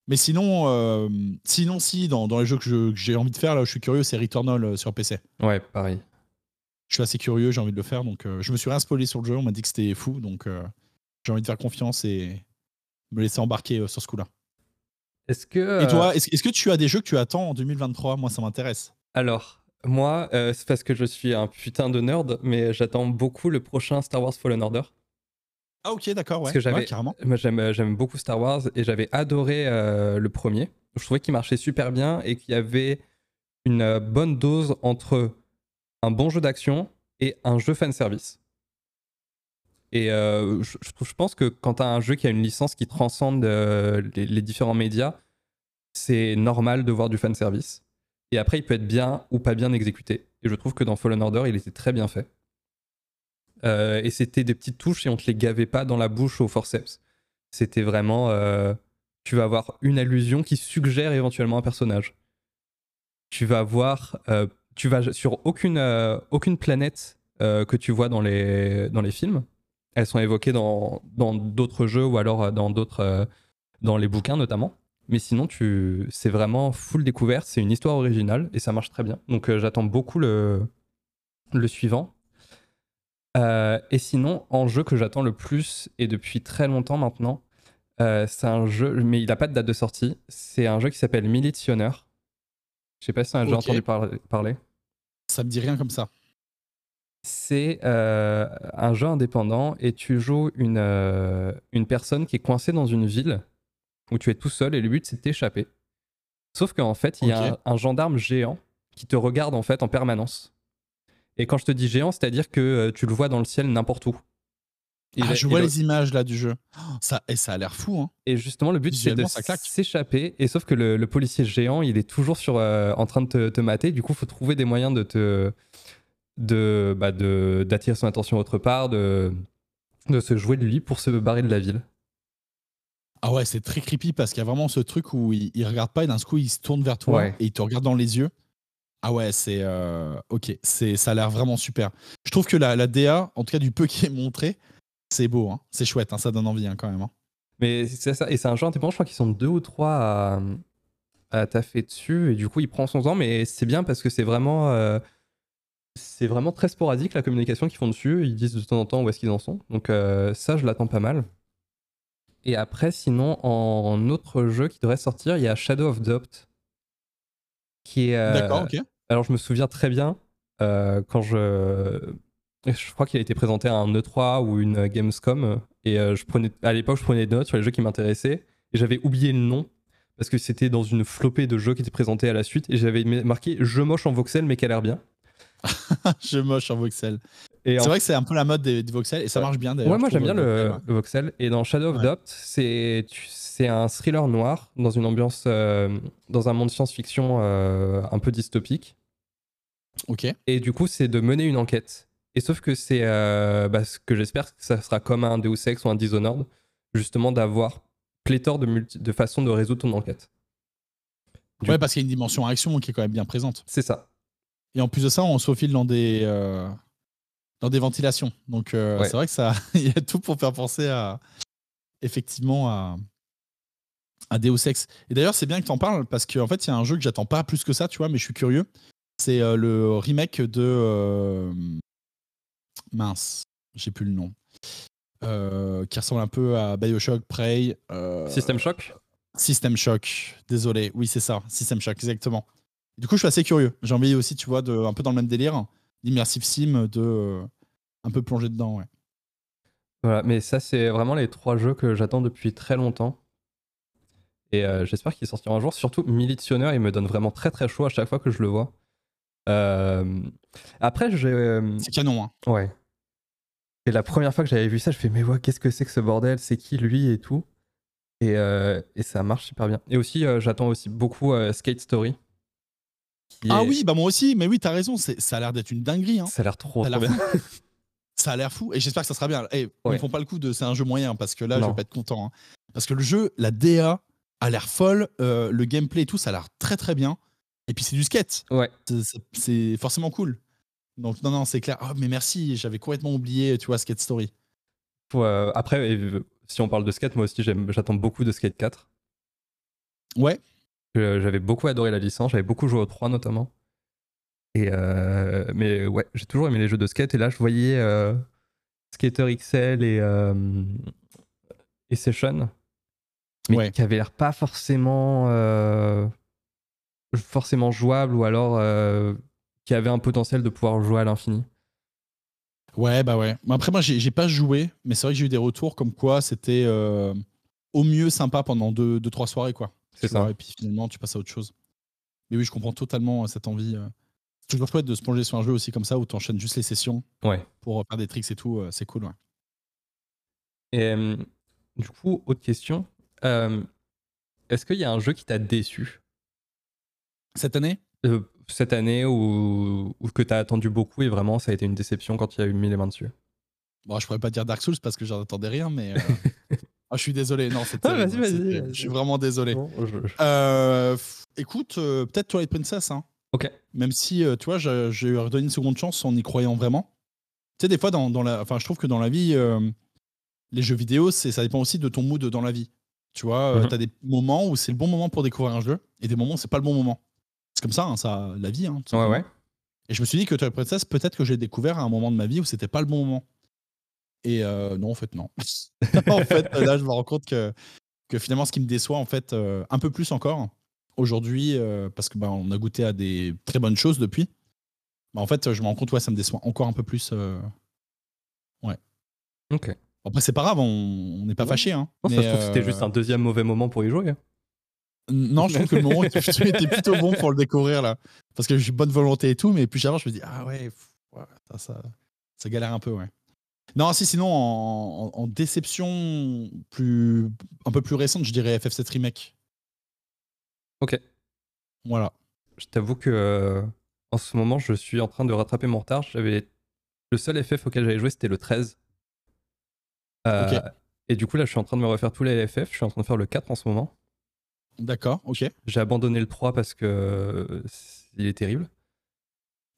Mais sinon, euh, sinon si dans, dans les jeux que, j'ai envie de faire là, je suis curieux, c'est Returnal euh, sur PC. Ouais, pareil. Je suis assez curieux, j'ai envie de le faire, donc je me suis rien spoilé sur le jeu. On m'a dit que c'était fou, donc j'ai envie de faire confiance et me laisser embarquer sur ce coup-là. Est-ce que. Et toi, euh, est-ce, que tu as des jeux que tu attends en 2023 Moi, ça m'intéresse. Alors, moi, euh, c'est parce que je suis un putain de nerd, mais j'attends beaucoup le prochain Star Wars Fallen Order. Ah, ok, d'accord, ouais. Parce que j'avais, carrément. Moi, j'aime, beaucoup Star Wars et j'avais adoré euh, le premier. Je trouvais qu'il marchait super bien et qu'il y avait une bonne dose entre un bon jeu d'action et un jeu fanservice. Et je, je, pense que quand tu as un jeu qui a une licence qui transcende les, différents médias, c'est normal de voir du fan service. Et après, il peut être bien ou pas bien exécuté. Et je trouve que dans Fallen Order, il était très bien fait. Euh, et c'était des petites touches et on te les gavait pas dans la bouche au forceps. C'était vraiment. Euh, tu vas avoir une allusion qui suggère éventuellement un personnage. Tu vas voir. Euh, tu vas sur aucune, aucune planète que tu vois dans les, dans les films. Elles sont évoquées dans d'autres jeux ou alors dans d'autres. dans les bouquins notamment. Mais sinon, tu... c'est vraiment full découverte, c'est une histoire originale et ça marche très bien. Donc j'attends beaucoup le, le suivant. Euh, et sinon, en jeu que j'attends le plus et depuis très longtemps maintenant, euh, c'est un jeu, mais il n'a pas de date de sortie. C'est un jeu qui s'appelle Militioner. Je sais pas si tu as déjà entendu parler. Ça me dit rien comme ça. C'est un jeu indépendant et tu joues une, une personne qui est coincée dans une ville où tu es tout seul et le but c'est de t'échapper. Sauf qu'en fait, il y a un, gendarme géant qui te regarde en fait en permanence. Et quand je te dis géant, c'est-à-dire que euh, tu le vois dans le ciel n'importe où. ah, je vois les images là du jeu. Oh, ça, et ça a l'air fou. Hein. Et justement, le but c'est de s'échapper. Et sauf que le, policier géant, il est toujours sur, euh, en train de te, mater. Du coup, il faut trouver des moyens de te de bah d'attirer son attention autre part, de, de se jouer de lui pour se barrer de la ville. Ah ouais, c'est très creepy parce qu'il y a vraiment ce truc où il, regarde pas et d'un coup il se tourne vers toi et il te regarde dans les yeux. Ah ouais, c'est euh, ok, ça a l'air vraiment super. Je trouve que la, la, DA, en tout cas du peu qui est montré, c'est beau, hein. c'est chouette, hein, ça donne envie hein, quand même. Mais c'est ça, et c'est un jeu indépendant, je crois qu'ils sont deux ou trois à, taffer dessus et du coup il prend son temps, mais c'est bien parce que c'est vraiment euh, c'est vraiment très sporadique la communication qu'ils font dessus. Ils disent de temps en temps où est-ce qu'ils en sont, donc euh, ça je l'attends pas mal. Et après, sinon, en autre jeu qui devrait sortir, il y a Shadow of Doubt. Qui est. Euh, D'accord, ok. Alors, je me souviens très bien euh, quand je. Je crois qu'il a été présenté à un E3 ou une Gamescom. Et euh, je prenais, à l'époque, je prenais des notes sur les jeux qui m'intéressaient. Et j'avais oublié le nom parce que c'était dans une flopée de jeux qui étaient présentés à la suite. Et j'avais marqué jeu moche en voxel mais qui a l'air bien. jeu moche en voxel. C'est vrai que c'est un peu la mode des, voxels et ça marche bien d'ailleurs. Ouais, moi j'aime bien le, voxel. Et dans Shadow of Doubt, c'est un thriller noir dans une ambiance, euh, dans un monde science-fiction euh, un peu dystopique. Ok. Et du coup, c'est de mener une enquête. Et sauf que c'est euh, bah, ce que j'espère que ça sera comme un Deus Ex ou un Dishonored, justement d'avoir pléthore de, de façons de résoudre ton enquête. ouais, parce qu'il y a une dimension action qui est quand même bien présente. C'est ça. Et en plus de ça, on se faufile dans des, dans des ventilations. Donc euh, c'est vrai que ça, il y a tout pour faire penser à effectivement à, à Deus Ex. Et d'ailleurs, c'est bien que tu en parles parce qu'en fait, il y a un jeu que j'attends pas plus que ça, tu vois, mais je suis curieux. C'est euh, le remake de. euh, mince, j'ai plus le nom. Euh, qui ressemble un peu à Bioshock, Prey. euh, System Shock? System Shock. Désolé, oui, c'est ça. System Shock, exactement. Du coup, je suis assez curieux. J'ai envie aussi, tu vois, de, un peu dans le même délire, l'immersive sim, de euh, un peu plonger dedans, ouais. Voilà, mais ça, c'est vraiment les trois jeux que j'attends depuis très longtemps. Et euh, j'espère qu'ils sortiront un jour. Surtout, Militionnaire, il me donne vraiment très très chaud à chaque fois que je le vois. Euh, Après, j'ai. euh, C'est canon, hein. Ouais. Et la première fois que j'avais vu ça, je fais, mais ouais, qu'est-ce que c'est que ce bordel? C'est qui lui et tout? Et, euh, et ça marche super bien. Et aussi, j'attends aussi beaucoup Skate Story. Ah est- oui, bah moi aussi, mais oui, t'as raison, ça a l'air d'être une dinguerie, hein. Ça a l'air trop, Ça a trop l'air bien. fou. Ça a l'air fou et j'espère que ça sera bien. Eh, Ils Ouais. ne font pas le coup de c'est un jeu moyen parce que là, je Non. vais pas être content. hein. Parce que le jeu, la DA a l'air folle, euh, le gameplay et tout, ça a l'air très très bien. Et puis c'est du skate. Ouais. C'est- forcément cool. Donc non, non, c'est clair. Ah, mais merci, j'avais complètement oublié, tu vois, Skate Story. Euh, après, euh, si on parle de skate, moi aussi, j'attends beaucoup de Skate 4. Ouais, J'avais beaucoup adoré la licence, j'avais beaucoup joué au 3 notamment. Et euh, mais ouais, j'ai toujours aimé les jeux de skate. Et là, je voyais euh, Skater XL et, euh, et Session, mais Ouais. qui avaient l'air pas forcément, euh, forcément jouables ou alors euh, qui avaient un potentiel de pouvoir jouer à l'infini. ouais, bah ouais. Après, moi, j'ai pas joué, mais c'est vrai que j'ai eu des retours comme quoi c'était euh, au mieux sympa pendant deux, deux trois soirées, quoi. C'est ça. vois, Et puis finalement, tu passes à autre chose. Mais oui, je comprends totalement cette envie. C'est toujours chouette de se plonger sur un jeu aussi comme ça où tu enchaînes juste les sessions Ouais. pour faire des tricks et tout. C'est cool, ouais. Et du coup, autre question. Euh, Est-ce qu'il y a un jeu qui t'a déçu? Cette année? Euh, cette année ou, ou que t'as attendu beaucoup et vraiment ça a été une déception quand il y a eu mis les mains dessus? Bon, je pourrais pas dire Dark Souls parce que j'en attendais rien, mais. euh, ah, je suis désolé. Non, c'est Ah, vas-y, vas-y. Je suis vraiment désolé. Bon, je- f- écoute, peut-être Twilight Princess, hein. Ok. Même si, tu vois, j'ai redonné une seconde chance en y croyant vraiment. Tu sais, des fois, dans, dans la, enfin, je trouve que dans la vie, les jeux vidéo, c'est, ça dépend aussi de ton mood dans la vie. Tu vois, Mhm. tu as des moments où c'est le bon moment pour découvrir un jeu et des moments où c'est pas le bon moment. C'est comme ça, hein, ça, la vie. Hein, Ouais, ouais. Et je me suis dit que Twilight Princess, peut-être que j'ai découvert à un moment de ma vie où c'était pas le bon moment. Et euh, non, en fait, non. en fait, là, je me rends compte que, que finalement, ce qui me déçoit, en fait, euh, un peu plus encore, aujourd'hui, euh, parce que bah, on a goûté à des très bonnes choses depuis, bah, en fait, je me rends compte, ouais, ça me déçoit encore un peu plus. euh. Ok. Après, c'est pas grave, on n'est pas Ouais. fâchés. Hein, Non, ça se trouve que c'était euh, juste un deuxième mauvais moment pour y jouer. hein. Non, je trouve que le moment était plutôt, était plutôt bon pour le découvrir, là. Parce que j'ai bonne volonté et tout, mais plus j'avance, je me dis, ah ouais, ça, ça, ça galère un peu, ouais. Non, si, sinon, en déception plus, un peu plus récente, je dirais FF7 Remake. Ok. Voilà. Je t'avoue que euh, en ce moment, je suis en train de rattraper mon retard. J'avais le seul FF auquel j'avais joué, c'était le 13. Euh. Et du coup, là, je suis en train de me refaire tous les FF. Je suis en train de faire le 4 en ce moment. D'accord, ok. J'ai abandonné le 3 parce que il est terrible.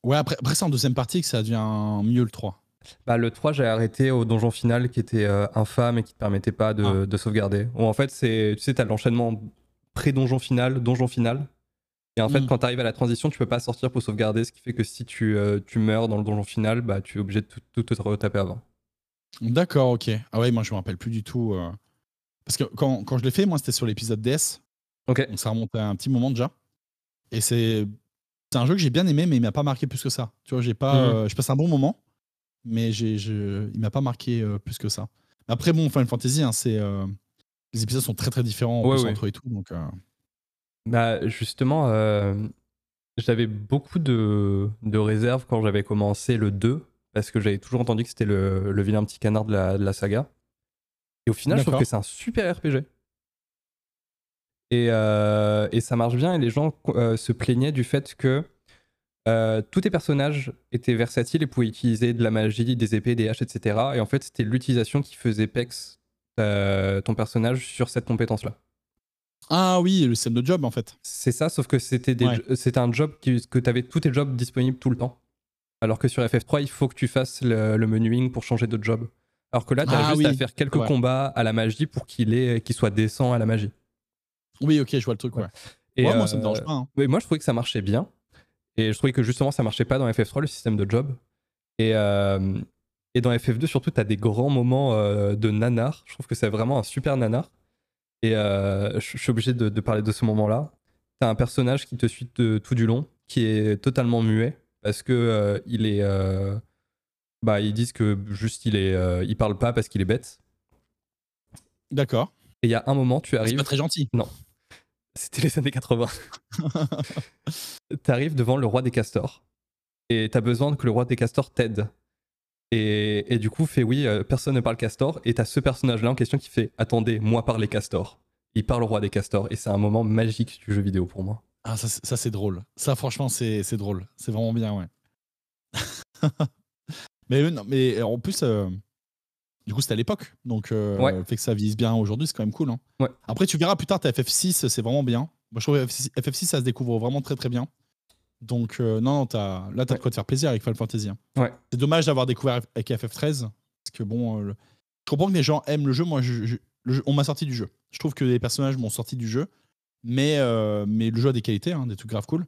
Ouais, après, après c'est en deuxième partie que ça devient mieux le 3. Bah, le 3, j'ai arrêté au donjon final qui était euh, infâme et qui te permettait pas de, Ah. de sauvegarder. En fait, c'est, tu sais, t'as l'enchaînement pré-donjon final, donjon final. Et en fait, Mm. quand tu arrives à la transition, tu peux pas sortir pour sauvegarder, ce qui fait que si tu, euh, tu meurs dans le donjon final, bah, tu es obligé de tout, tout te retaper avant. D'accord, ok. Ah ouais, moi, je me rappelle plus du tout. euh, Parce que quand, quand je l'ai fait, moi, c'était sur l'épisode DS. Ok. Donc ça remonte à un petit moment déjà. Et c'est c'est un jeu que j'ai bien aimé, mais il m'a pas marqué plus que ça. Tu vois, j'ai pas, Mhm. euh, je passe un bon moment, mais j'ai, je, il m'a pas marqué euh, plus que ça. Après, bon, Final Fantasy, hein, c'est euh, les épisodes sont très très différents en Ouais, plus ouais. entre eux et tout. Donc, euh, Bah, justement, euh, j'avais beaucoup de, de réserves quand j'avais commencé le 2, parce que j'avais toujours entendu que c'était le, le vilain petit canard de la, de la saga. Et au final, je trouve que c'est un super RPG. Et, euh, et ça marche bien, et les gens euh, se plaignaient du fait que euh, tous tes personnages étaient versatiles et pouvaient utiliser de la magie, des épées, des haches, etc. Et en fait, c'était l'utilisation qui faisait pex ton personnage sur cette compétence-là. Ah oui, le système de job en fait. C'est ça, sauf que c'était Ouais. un job qui, que tu avais tous tes jobs disponibles tout le temps. Alors que sur FF3, il faut que tu fasses le, le menuing pour changer de job. Alors que là, tu as Ah juste à faire quelques ouais. combats à la magie pour qu'il soit décent à la magie. Oui, ok, je vois le truc. Ouais. Et Ouais, moi, ça me euh, dérange pas. hein. mais moi, je trouvais que ça marchait bien. Et je trouvais que justement, ça marchait pas dans FF3, le système de job. Et, euh, et dans FF2, surtout, tu as des grands moments euh, de nanar. Je trouve que c'est vraiment un super nanar. Et euh, je suis obligé de, de, parler de ce moment-là. Tu as un personnage qui te suit tout du long, qui est totalement muet, parce que il est. bah, ils disent que juste il est, il parle pas parce qu'il est bête. D'accord. Et il y a un moment, tu arrives. C'est pas très gentil. Non. C'était les années 80. tu arrives devant le roi des castors. Et tu as besoin que le roi des castors t'aide. Et, du coup, fait oui, euh, personne ne parle castor. Et t'as ce personnage-là en question qui fait Attendez, moi parle les castors. Il parle au roi des castors. Et c'est un moment magique du jeu vidéo pour moi. Ah, ça, ça c'est drôle. Ça, franchement, c'est drôle. C'est vraiment bien, ouais. mais, non, mais en plus, euh, du coup, c'était à l'époque. Donc, euh, le fait que ça vise bien aujourd'hui, c'est quand même cool. Hein. Ouais. Après, tu verras plus tard, ta FF6, c'est vraiment bien. Moi, je trouve FF6, ça se découvre vraiment très, très bien. Donc, euh, non, as, là, t'as de quoi te faire plaisir avec Final Fantasy. Hein. Ouais. C'est dommage d'avoir découvert avec FF13. Parce que bon, euh, je comprends que les gens aiment le jeu. Moi, je, on m'a sorti du jeu. Je trouve que les personnages m'ont sorti du jeu. Mais, euh, mais le jeu a des qualités, hein, des trucs grave cool.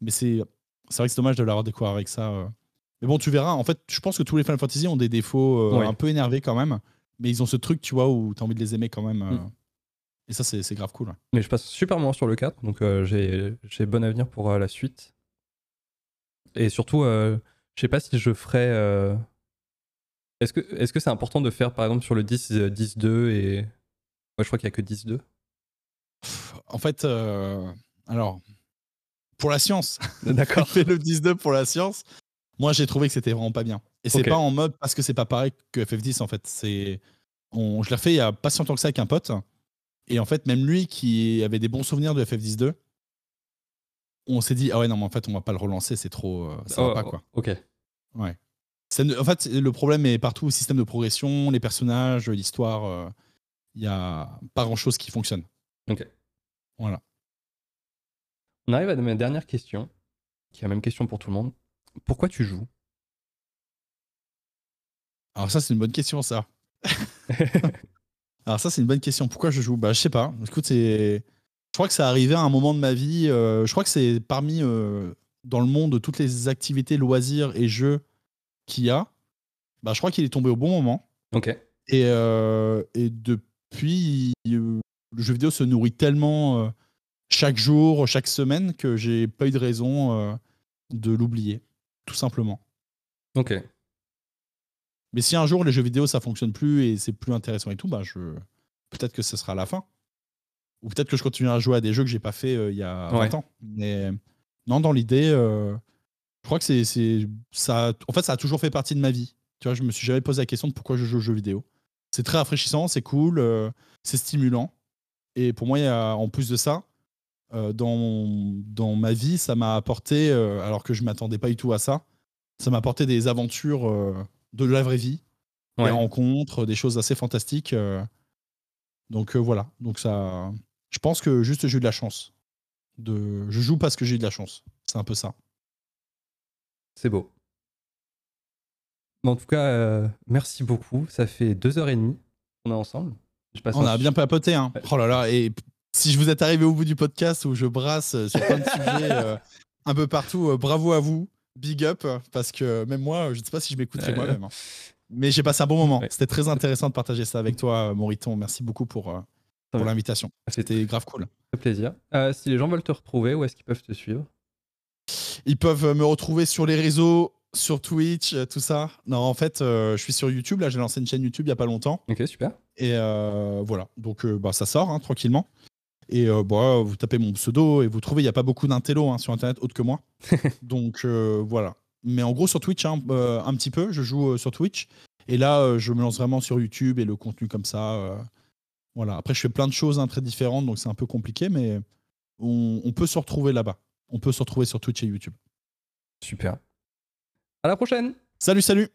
Mais c'est vrai que c'est dommage de l'avoir découvert avec ça. Mais bon, tu verras. En fait, je pense que tous les Final Fantasy ont des défauts un peu énervés quand même. Mais ils ont ce truc, tu vois, où tu as envie de les aimer quand même. Mm. Et ça, c'est grave cool. Mais je passe super bien sur le 4, donc j'ai bon avenir pour la suite. Et surtout, euh, je sais pas si je ferais. Euh, est-ce que est-ce que c'est important de faire par exemple sur le 10 10 2 et ouais, je crois qu'il y a que 10 2. En fait, euh, alors pour la science, d'accord. fait le 10 2 pour la science. Moi, j'ai trouvé que c'était vraiment pas bien. Et c'est pas en mode parce que c'est pas pareil que FF10 en fait. C'est on, je l'ai fait il y a pas si longtemps que ça avec un pote. Et en fait, même lui qui avait des bons souvenirs de FF10 2, on s'est dit ah ouais non mais en fait on va pas le relancer c'est trop euh, ça va oh, pas quoi ok ouais en fait le problème est partout système de progression les personnages l'histoire il euh, y a pas grand chose qui fonctionne ok voilà on arrive à ma dernière question qui est la même question pour tout le monde pourquoi tu joues? Alors ça c'est une bonne question ça alors ça c'est une bonne question pourquoi je joue? Bah je sais pas écoute c'est je crois que ça arrivait à un moment de ma vie. Euh, je crois que c'est parmi, euh, dans le monde, de toutes les activités, loisirs et jeux qu'il y a. Bah, je crois qu'il est tombé au bon moment. Ok. Et, euh, et depuis, le jeu vidéo se nourrit tellement chaque jour, chaque semaine, que j'ai pas eu de raison de l'oublier, tout simplement. Ok. Mais si un jour les jeux vidéo ça fonctionne plus et c'est plus intéressant et tout, bah je peut-être que ce sera la fin. Ou peut-être que je continuerai à jouer à des jeux que j'ai pas fait euh, il y a 20 ans. Mais non, dans l'idée, euh, je crois que c'est, ça. En fait, ça a toujours fait partie de ma vie. Tu vois, je me suis jamais posé la question de pourquoi je joue aux jeux vidéo. C'est très rafraîchissant, c'est cool, euh, c'est stimulant. Et pour moi, il y a, en plus de ça, dans, dans ma vie, ça m'a apporté, alors que je m'attendais pas du tout à ça, ça m'a apporté des aventures de la vraie vie, des rencontres, des choses assez fantastiques. donc voilà, donc ça, je pense que juste j'ai eu de la chance. De... Je joue parce que j'ai eu de la chance. C'est un peu ça. C'est beau. en tout cas, euh, merci beaucoup. Ça fait deux heures et demie qu'on est ensemble. On a bien papoté. Hein. Oh là là. Et si je vous êtes arrivé au bout du podcast où je brasse euh, sur plein de sujets euh, un peu partout, bravo à vous. Big up. Parce que même moi, je ne sais pas si je m'écouterai moi-même. Hein. Mais j'ai passé un bon moment. C'était très intéressant de partager ça avec toi, Moriton. Merci beaucoup pour, pour l'invitation. C'était grave cool. Ça plaisir. Euh, si les gens veulent te retrouver, où est-ce qu'ils peuvent te suivre? Ils peuvent me retrouver sur les réseaux, sur Twitch, euh, tout ça. Non, en fait, euh, je suis sur YouTube. Là, j'ai lancé une chaîne YouTube il n'y a pas longtemps. Ok, super. Et voilà. Donc, bah, ça sort hein, tranquillement. Et bah, vous tapez mon pseudo et vous trouvez, il n'y a pas beaucoup d'intello hein, sur Internet autre que moi. Donc, voilà. Mais en gros, sur Twitch, hein, un petit peu. Je joue sur Twitch. Et là, je me lance vraiment sur YouTube et le contenu comme ça. Voilà. Après, je fais plein de choses très différentes, donc c'est un peu compliqué, mais on, peut se retrouver là-bas. On peut se retrouver sur Twitch et YouTube. Super. À la prochaine. Salut, salut.